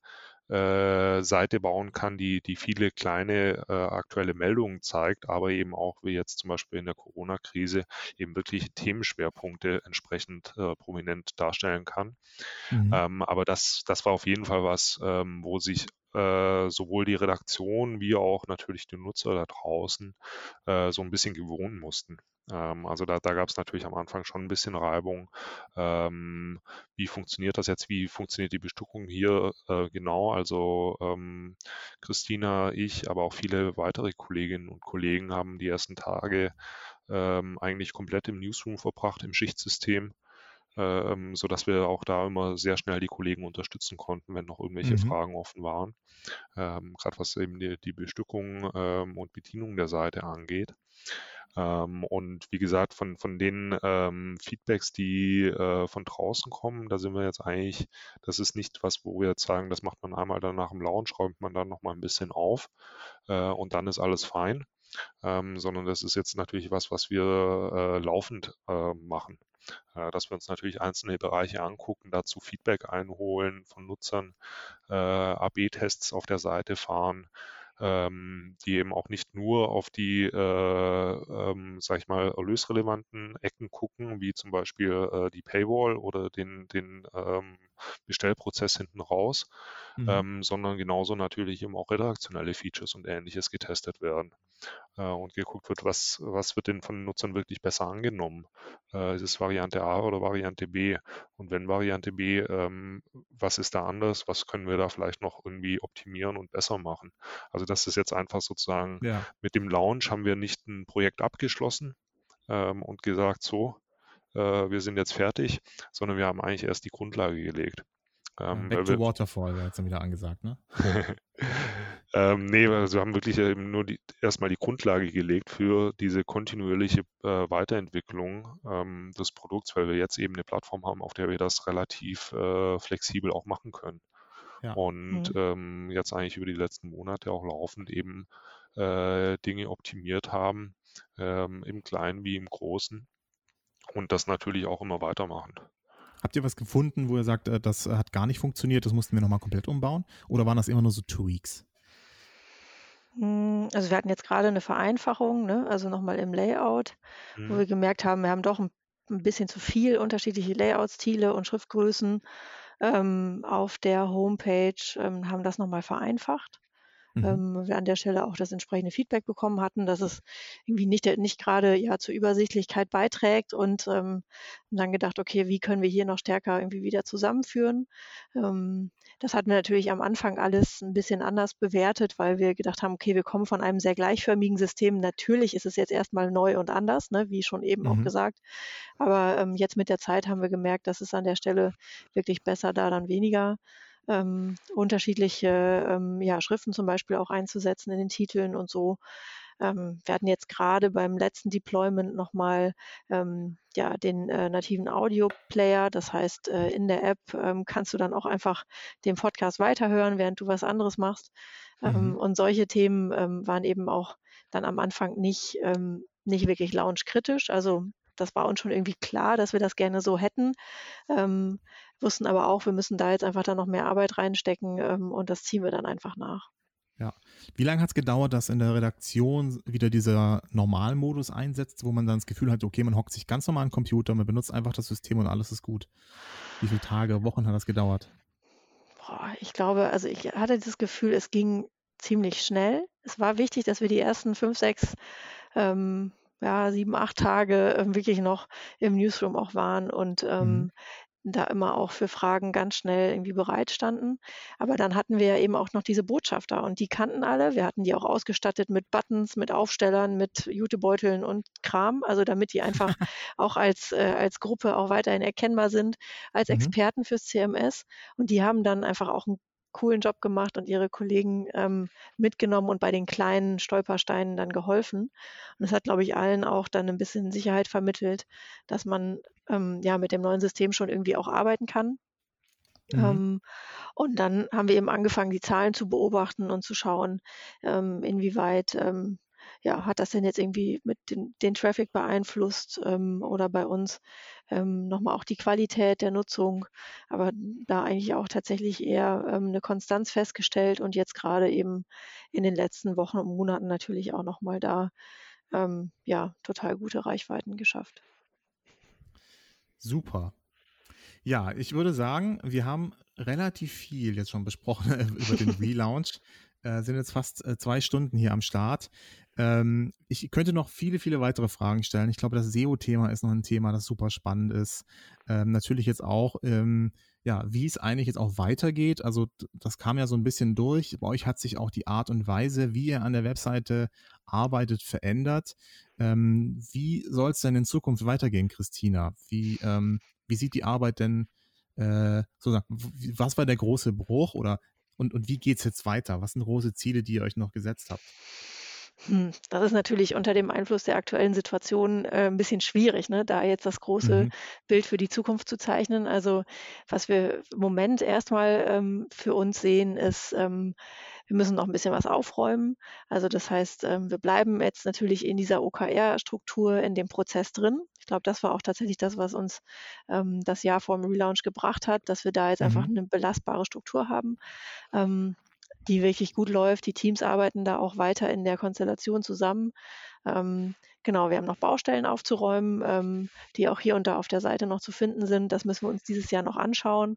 äh, Seite bauen kann, die, die viele kleine äh, aktuelle Meldungen zeigt, aber eben auch, wie jetzt zum Beispiel in der Corona-Krise, eben wirklich Themenschwerpunkte entsprechend äh, prominent darstellen kann. Mhm. Ähm, aber das, das war auf jeden Fall was, ähm, wo sich äh, sowohl die Redaktion wie auch natürlich die Nutzer da draußen äh, so ein bisschen gewohnen mussten. Ähm, also da, da gab es natürlich am Anfang schon ein bisschen Reibung. Ähm, wie funktioniert das jetzt? Wie funktioniert die Bestückung hier äh, genau? Also ähm, Christina, ich, aber auch viele weitere Kolleginnen und Kollegen haben die ersten Tage ähm, eigentlich komplett im Newsroom verbracht, im Schichtsystem ähm, sodass wir auch da immer sehr schnell die Kollegen unterstützen konnten, wenn noch irgendwelche mhm. Fragen offen waren. Ähm, Gerade was eben die, die Bestückung ähm, und Bedienung der Seite angeht. Ähm, und wie gesagt, von, von den ähm, Feedbacks, die äh, von draußen kommen, da sind wir jetzt eigentlich, das ist nicht was, wo wir jetzt sagen, das macht man einmal dann nach dem Launch, räumt man dann nochmal ein bisschen auf äh, und dann ist alles fein. Ähm, sondern das ist jetzt natürlich was, was wir äh, laufend äh, machen. Äh, dass wir uns natürlich einzelne Bereiche angucken, dazu Feedback einholen von Nutzern, äh, AB-Tests auf der Seite fahren, ähm, die eben auch nicht nur auf die, äh, ähm, sag ich mal, erlösrelevanten Ecken gucken, wie zum Beispiel äh, die Paywall oder den, den ähm, Bestellprozess hinten raus, mhm. ähm, sondern genauso natürlich eben auch redaktionelle Features und ähnliches getestet werden und geguckt wird, was, was wird denn von den Nutzern wirklich besser angenommen. Äh, ist es Variante A oder Variante B? Und wenn Variante B, ähm, was ist da anders? Was können wir da vielleicht noch irgendwie optimieren und besser machen? Also das ist jetzt einfach sozusagen, ja. mit dem Launch haben wir nicht ein Projekt abgeschlossen ähm, und gesagt, so, äh, wir sind jetzt fertig, sondern wir haben eigentlich erst die Grundlage gelegt. Ähm, Back to Waterfall wäre jetzt dann wieder angesagt, ne? ähm, nee, also wir haben wirklich eben nur die, erstmal die Grundlage gelegt für diese kontinuierliche äh, Weiterentwicklung ähm, des Produkts, weil wir jetzt eben eine Plattform haben, auf der wir das relativ äh, flexibel auch machen können. Ja. Und mhm. ähm, jetzt eigentlich über die letzten Monate auch laufend eben äh, Dinge optimiert haben, ähm, im Kleinen wie im Großen und das natürlich auch immer weitermachen. Habt ihr was gefunden, wo ihr sagt, äh, das hat gar nicht funktioniert, das mussten wir nochmal komplett umbauen? Oder waren das immer nur so Tweaks? Hm, also wir hatten jetzt gerade eine Vereinfachung, ne? also nochmal im Layout, mhm. wo wir gemerkt haben, wir haben doch ein, ein bisschen zu viel unterschiedliche Layout-Stile und Schriftgrößen ähm, auf der Homepage, ähm, haben das nochmal vereinfacht mhm. ähm, wir an der Stelle auch das entsprechende Feedback bekommen hatten, dass es irgendwie nicht, nicht gerade ja zur Übersichtlichkeit beiträgt und ähm, dann gedacht, okay, wie können wir hier noch stärker irgendwie wieder zusammenführen? Ähm, das hatten wir natürlich am Anfang alles ein bisschen anders bewertet, weil wir gedacht haben, okay, wir kommen von einem sehr gleichförmigen System. Natürlich ist es jetzt erstmal neu und anders, ne, wie schon eben mhm. auch gesagt. Aber ähm, jetzt mit der Zeit haben wir gemerkt, dass es an der Stelle wirklich besser da dann weniger ähm, unterschiedliche ähm, ja, Schriften zum Beispiel auch einzusetzen in den Titeln und so. Ähm, wir hatten jetzt gerade beim letzten Deployment nochmal ähm, ja, den äh, nativen Audio-Player. Das heißt, äh, in der App ähm, kannst du dann auch einfach den Podcast weiterhören, während du was anderes machst. Ähm, mhm. Und solche Themen ähm, waren eben auch dann am Anfang nicht, ähm, nicht wirklich launch-kritisch. Also das war uns schon irgendwie klar, dass wir das gerne so hätten. Ähm, wussten aber auch, wir müssen da jetzt einfach dann noch mehr Arbeit reinstecken ähm, und das ziehen wir dann einfach nach. Ja. Wie lange hat es gedauert, dass in der Redaktion wieder dieser Normalmodus einsetzt, wo man dann das Gefühl hat, okay, man hockt sich ganz normal am Computer, man benutzt einfach das System und alles ist gut? Wie viele Tage, Wochen hat das gedauert? Boah, ich glaube, also ich hatte das Gefühl, es ging ziemlich schnell. Es war wichtig, dass wir die ersten fünf, sechs ähm, ja, sieben, acht Tage äh, wirklich noch im Newsroom auch waren und ähm, mhm da immer auch für Fragen ganz schnell irgendwie bereit standen. Aber dann hatten wir ja eben auch noch diese Botschafter und die kannten alle. Wir hatten die auch ausgestattet mit Buttons, mit Aufstellern, mit Jutebeuteln und Kram, also damit die einfach auch als, äh, als Gruppe auch weiterhin erkennbar sind, als mhm. Experten fürs CMS. Und die haben dann einfach auch einen coolen Job gemacht und ihre Kollegen ähm, mitgenommen und bei den kleinen Stolpersteinen dann geholfen. Und es hat, glaube ich, allen auch dann ein bisschen Sicherheit vermittelt, dass man ähm, ja mit dem neuen System schon irgendwie auch arbeiten kann. Mhm. Ähm, und dann haben wir eben angefangen, die Zahlen zu beobachten und zu schauen, ähm, inwieweit ähm, ja, hat das denn jetzt irgendwie mit den, den Traffic beeinflusst ähm, oder bei uns ähm, nochmal auch die Qualität der Nutzung, aber da eigentlich auch tatsächlich eher ähm, eine Konstanz festgestellt und jetzt gerade eben in den letzten Wochen und Monaten natürlich auch nochmal da ähm, ja, total gute Reichweiten geschafft. Super. Ja, ich würde sagen, wir haben relativ viel jetzt schon besprochen über den Relaunch. Äh, sind jetzt fast äh, zwei Stunden hier am Start. Ähm, ich könnte noch viele, viele weitere Fragen stellen. Ich glaube, das SEO-Thema ist noch ein Thema, das super spannend ist. Ähm, natürlich jetzt auch, ähm, ja, wie es eigentlich jetzt auch weitergeht. Also das kam ja so ein bisschen durch. Bei euch hat sich auch die Art und Weise, wie ihr an der Webseite arbeitet, verändert. Ähm, wie soll es denn in Zukunft weitergehen, Christina? Wie, ähm, wie sieht die Arbeit denn äh, sozusagen, was war der große Bruch oder und, und wie geht es jetzt weiter? Was sind große Ziele, die ihr euch noch gesetzt habt? Hm, das ist natürlich unter dem Einfluss der aktuellen Situation äh, ein bisschen schwierig, ne? da jetzt das große mhm. Bild für die Zukunft zu zeichnen. Also was wir im Moment erstmal ähm, für uns sehen, ist, ähm, wir müssen noch ein bisschen was aufräumen. Also das heißt, ähm, wir bleiben jetzt natürlich in dieser OKR-Struktur, in dem Prozess drin. Ich glaube, das war auch tatsächlich das, was uns ähm, das Jahr vor dem Relaunch gebracht hat, dass wir da jetzt mhm. einfach eine belastbare Struktur haben. Die wirklich gut läuft. Die Teams arbeiten da auch weiter in der Konstellation zusammen. Ähm, genau, wir haben noch Baustellen aufzuräumen, ähm, die auch hier und da auf der Seite noch zu finden sind. Das müssen wir uns dieses Jahr noch anschauen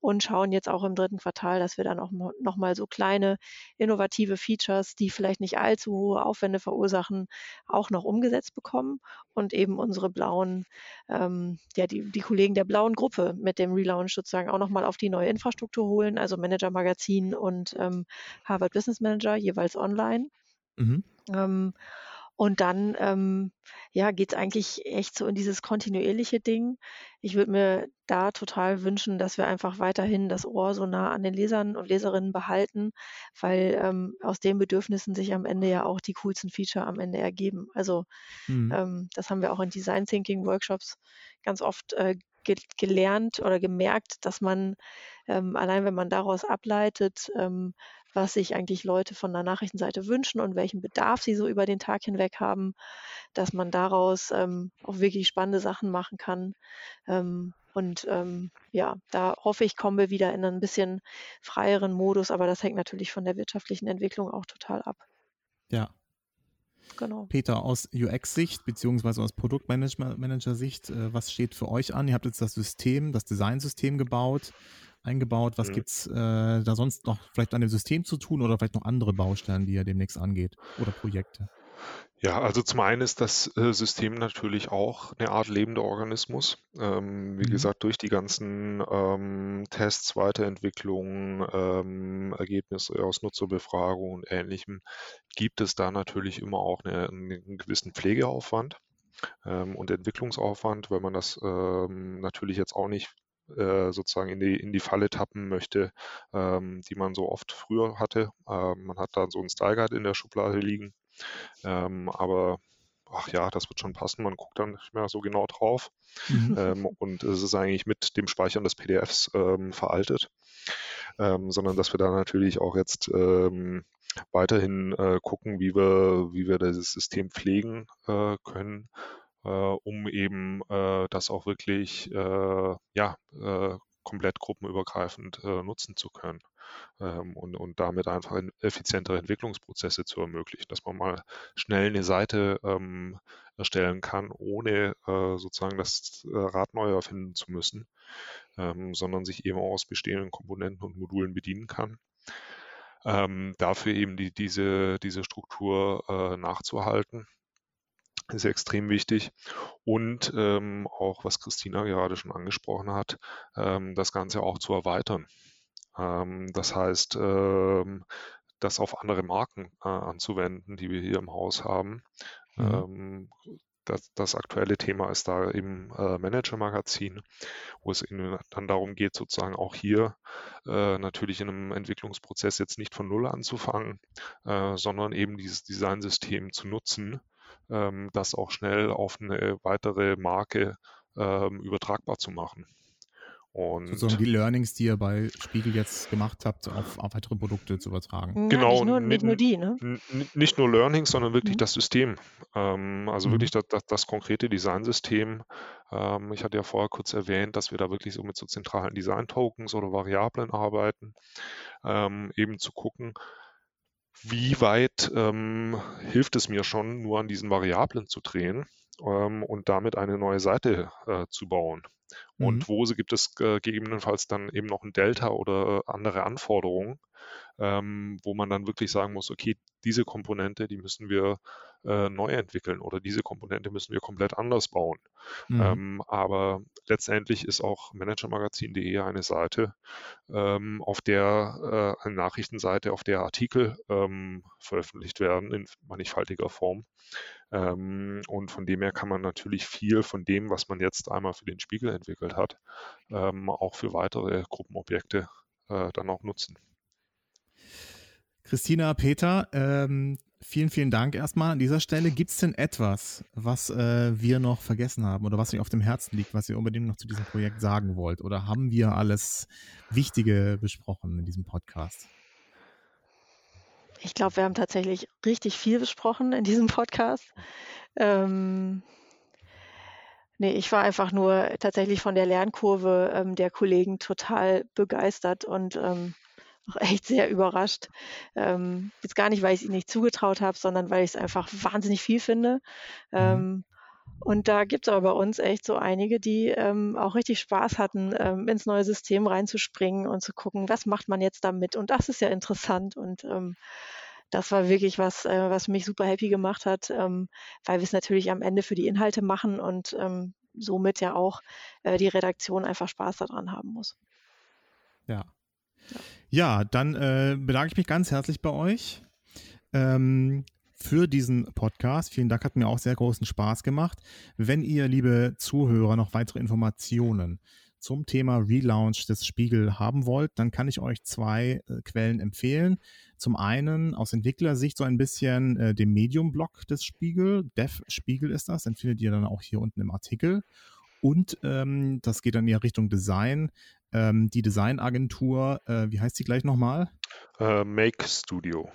und schauen jetzt auch im dritten Quartal, dass wir dann auch noch mal so kleine innovative Features, die vielleicht nicht allzu hohe Aufwände verursachen, auch noch umgesetzt bekommen und eben unsere blauen, ähm, ja, die, die Kollegen der blauen Gruppe mit dem Relaunch sozusagen auch noch mal auf die neue Infrastruktur holen, also Manager Magazin und ähm, Harvard Business Manager jeweils online. Mhm. Ähm, und dann ähm, ja, geht es eigentlich echt so in dieses kontinuierliche Ding. Ich würde mir da total wünschen, dass wir einfach weiterhin das Ohr so nah an den Lesern und Leserinnen behalten, weil ähm, aus den Bedürfnissen sich am Ende ja auch die coolsten Feature am Ende ergeben. Also mhm. ähm, das haben wir auch in Design Thinking Workshops ganz oft äh, ge gelernt oder gemerkt, dass man ähm, allein wenn man daraus ableitet, ähm, was sich eigentlich Leute von der Nachrichtenseite wünschen und welchen Bedarf sie so über den Tag hinweg haben, dass man daraus ähm, auch wirklich spannende Sachen machen kann. Ähm, und ähm, ja, da hoffe ich, kommen wir wieder in einen bisschen freieren Modus, aber das hängt natürlich von der wirtschaftlichen Entwicklung auch total ab. Ja. Genau. Peter, aus UX-Sicht beziehungsweise aus Produktmanager-Sicht, äh, was steht für euch an? Ihr habt jetzt das System, das Designsystem gebaut eingebaut? Was mhm. gibt es äh, da sonst noch vielleicht an dem System zu tun oder vielleicht noch andere Baustellen, die ihr demnächst angeht oder Projekte? Ja, also zum einen ist das äh, System natürlich auch eine Art lebender Organismus. Ähm, wie mhm. gesagt, durch die ganzen ähm, Tests, Weiterentwicklungen, ähm, Ergebnisse aus Nutzerbefragung und Ähnlichem gibt es da natürlich immer auch eine, einen gewissen Pflegeaufwand ähm, und Entwicklungsaufwand, weil man das ähm, natürlich jetzt auch nicht äh, sozusagen in die, in die Falle tappen möchte, ähm, die man so oft früher hatte. Ähm, man hat da so einen Style Guide in der Schublade liegen, ähm, aber ach ja, das wird schon passen, man guckt dann nicht mehr so genau drauf. Mhm. Ähm, und es ist eigentlich mit dem Speichern des PDFs ähm, veraltet, ähm, sondern dass wir da natürlich auch jetzt weiterhin äh, gucken, wie wir, wie wir das System pflegen äh, können um eben äh, das auch wirklich äh, ja, komplett gruppenübergreifend nutzen zu können. Ähm, und, und damit einfach effizientere Entwicklungsprozesse zu ermöglichen, dass man mal schnell eine Seite ähm, erstellen kann, ohne äh, sozusagen das Rad neu erfinden zu müssen, ähm, sondern sich eben aus bestehenden Komponenten und Modulen bedienen kann. Ähm, dafür eben die, diese, diese Struktur äh, nachzuhalten ist extrem wichtig. Und ähm, auch, was Christina gerade schon angesprochen hat, ähm, das Ganze auch zu erweitern. Ähm, das heißt, ähm, das auf andere Marken äh, anzuwenden, die wir hier im Haus haben. Mhm. Ähm, das, das, aktuelle Thema ist da eben äh, Manager-Magazin, wo es dann darum geht, sozusagen auch hier äh, natürlich in einem Entwicklungsprozess jetzt nicht von Null anzufangen, äh, sondern eben dieses Designsystem zu nutzen, ähm, das auch schnell auf eine weitere Marke ähm, übertragbar zu machen. Und Sozusagen die Learnings, die ihr bei Spiegel jetzt gemacht habt, auf, auf weitere Produkte zu übertragen. Genau, nicht nur, nicht nur die, ne? Nicht nur Learnings, sondern wirklich mhm. das System. Ähm, also mhm. wirklich das, das, das, konkrete Designsystem. Ähm, ich hatte ja vorher kurz erwähnt, dass wir da wirklich so mit so zentralen Design-Tokens oder Variablen arbeiten, ähm, eben zu gucken, wie weit ähm, hilft es mir schon, nur an diesen Variablen zu drehen ähm, und damit eine neue Seite äh, zu bauen. Und mhm. wo gibt es äh, gegebenenfalls dann eben noch ein Delta oder andere Anforderungen, ähm, wo man dann wirklich sagen muss, okay, diese Komponente, die müssen wir äh, neu entwickeln oder diese Komponente müssen wir komplett anders bauen. Mhm. Ähm, aber letztendlich ist auch managermagazin.de eine Seite, ähm, auf der äh, eine Nachrichtenseite, auf der Artikel ähm, veröffentlicht werden in mannigfaltiger Form. Ähm, und von dem her kann man natürlich viel von dem, was man jetzt einmal für den Spiegel entwickelt hat, ähm, auch für weitere Gruppenobjekte äh, dann auch nutzen. Christina, Peter, ähm, vielen, vielen Dank erstmal an dieser Stelle. Gibt es denn etwas, was äh, wir noch vergessen haben oder was euch auf dem Herzen liegt, was ihr unbedingt noch zu diesem Projekt sagen wollt? Oder haben wir alles Wichtige besprochen in diesem Podcast? Ich glaube, wir haben tatsächlich richtig viel besprochen in diesem Podcast. Ähm, nee, ich war einfach nur tatsächlich von der Lernkurve ähm, der Kollegen total begeistert und ähm, auch echt sehr überrascht. Ähm, jetzt gar nicht, weil ich es ihnen nicht zugetraut habe, sondern weil ich es einfach wahnsinnig viel finde. Mhm. Ähm, und da gibt es aber bei uns echt so einige, die ähm, auch richtig Spaß hatten, ähm, ins neue System reinzuspringen und zu gucken, was macht man jetzt damit. Und das ist ja interessant. Und ähm, das war wirklich was, äh, was mich super happy gemacht hat, ähm, weil wir es natürlich am Ende für die Inhalte machen und ähm, somit ja auch äh, die Redaktion einfach Spaß daran haben muss. Ja. Ja, dann äh, bedanke ich mich ganz herzlich bei euch ähm, für diesen Podcast. Vielen Dank, hat mir auch sehr großen Spaß gemacht. Wenn ihr, liebe Zuhörer, noch weitere Informationen zum Thema Relaunch des Spiegel haben wollt, dann kann ich euch zwei äh, Quellen empfehlen. Zum einen aus Entwicklersicht so ein bisschen äh, dem Medium-Blog des Spiegel, Dev Spiegel ist das, den findet ihr dann auch hier unten im Artikel. Und ähm, das geht dann eher Richtung Design. Ähm, die Designagentur, äh, wie heißt sie gleich nochmal? Äh, Make Studio.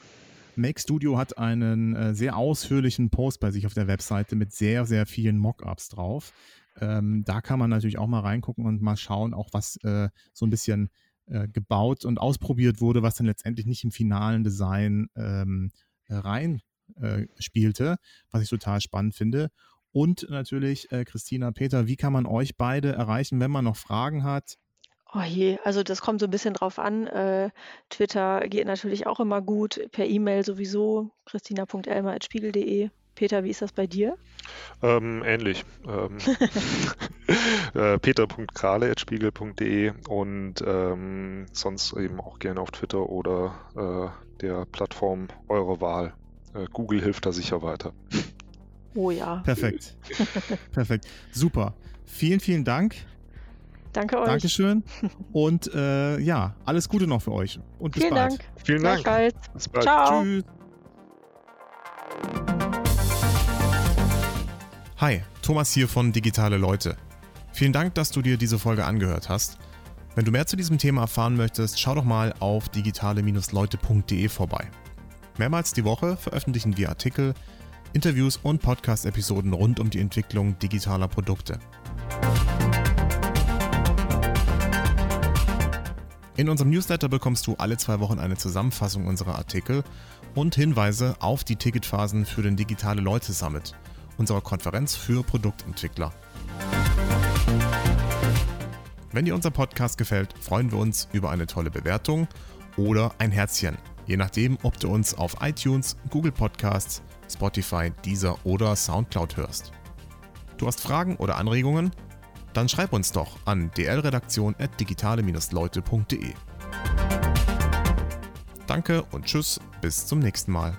Make Studio hat einen äh, sehr ausführlichen Post bei sich auf der Webseite mit sehr, sehr vielen Mockups drauf. Ähm, da kann man natürlich auch mal reingucken und mal schauen, auch was äh, so ein bisschen äh, gebaut und ausprobiert wurde, was dann letztendlich nicht im finalen Design ähm, rein äh, spielte, was ich total spannend finde. Und natürlich, äh, Christina, Peter, wie kann man euch beide erreichen, wenn man noch Fragen hat? Oh je, also das kommt so ein bisschen drauf an. Äh, Twitter geht natürlich auch immer gut, per E-Mail sowieso, christina.elmer.spiegel.de. Peter, wie ist das bei dir? Ähm, ähnlich. Ähm, äh, peter.krale.spiegel.de und ähm, sonst eben auch gerne auf Twitter oder äh, der Plattform eurer Wahl. Äh, Google hilft da sicher weiter. Oh ja. Perfekt. Perfekt. Super. Vielen, vielen Dank. Danke euch. Dankeschön. Und äh, ja, alles Gute noch für euch. Und bis Vielen bald. Dank. Vielen Dank. Bis bald. Ciao. Tschüss. Hi, Thomas hier von Digitale Leute. Vielen Dank, dass du dir diese Folge angehört hast. Wenn du mehr zu diesem Thema erfahren möchtest, schau doch mal auf digitale-leute.de vorbei. Mehrmals die Woche veröffentlichen wir Artikel, Interviews und Podcast-Episoden rund um die Entwicklung digitaler Produkte. In unserem Newsletter bekommst du alle zwei Wochen eine Zusammenfassung unserer Artikel und Hinweise auf die Ticketphasen für den Digitale Leute Summit, unserer Konferenz für Produktentwickler. Wenn dir unser Podcast gefällt, freuen wir uns über eine tolle Bewertung oder ein Herzchen, je nachdem, ob du uns auf iTunes, Google Podcasts, Spotify, Deezer oder Soundcloud hörst. Du hast Fragen oder Anregungen? Dann schreib uns doch an dlredaktion.digitale-leute.de. Danke und tschüss, bis zum nächsten Mal.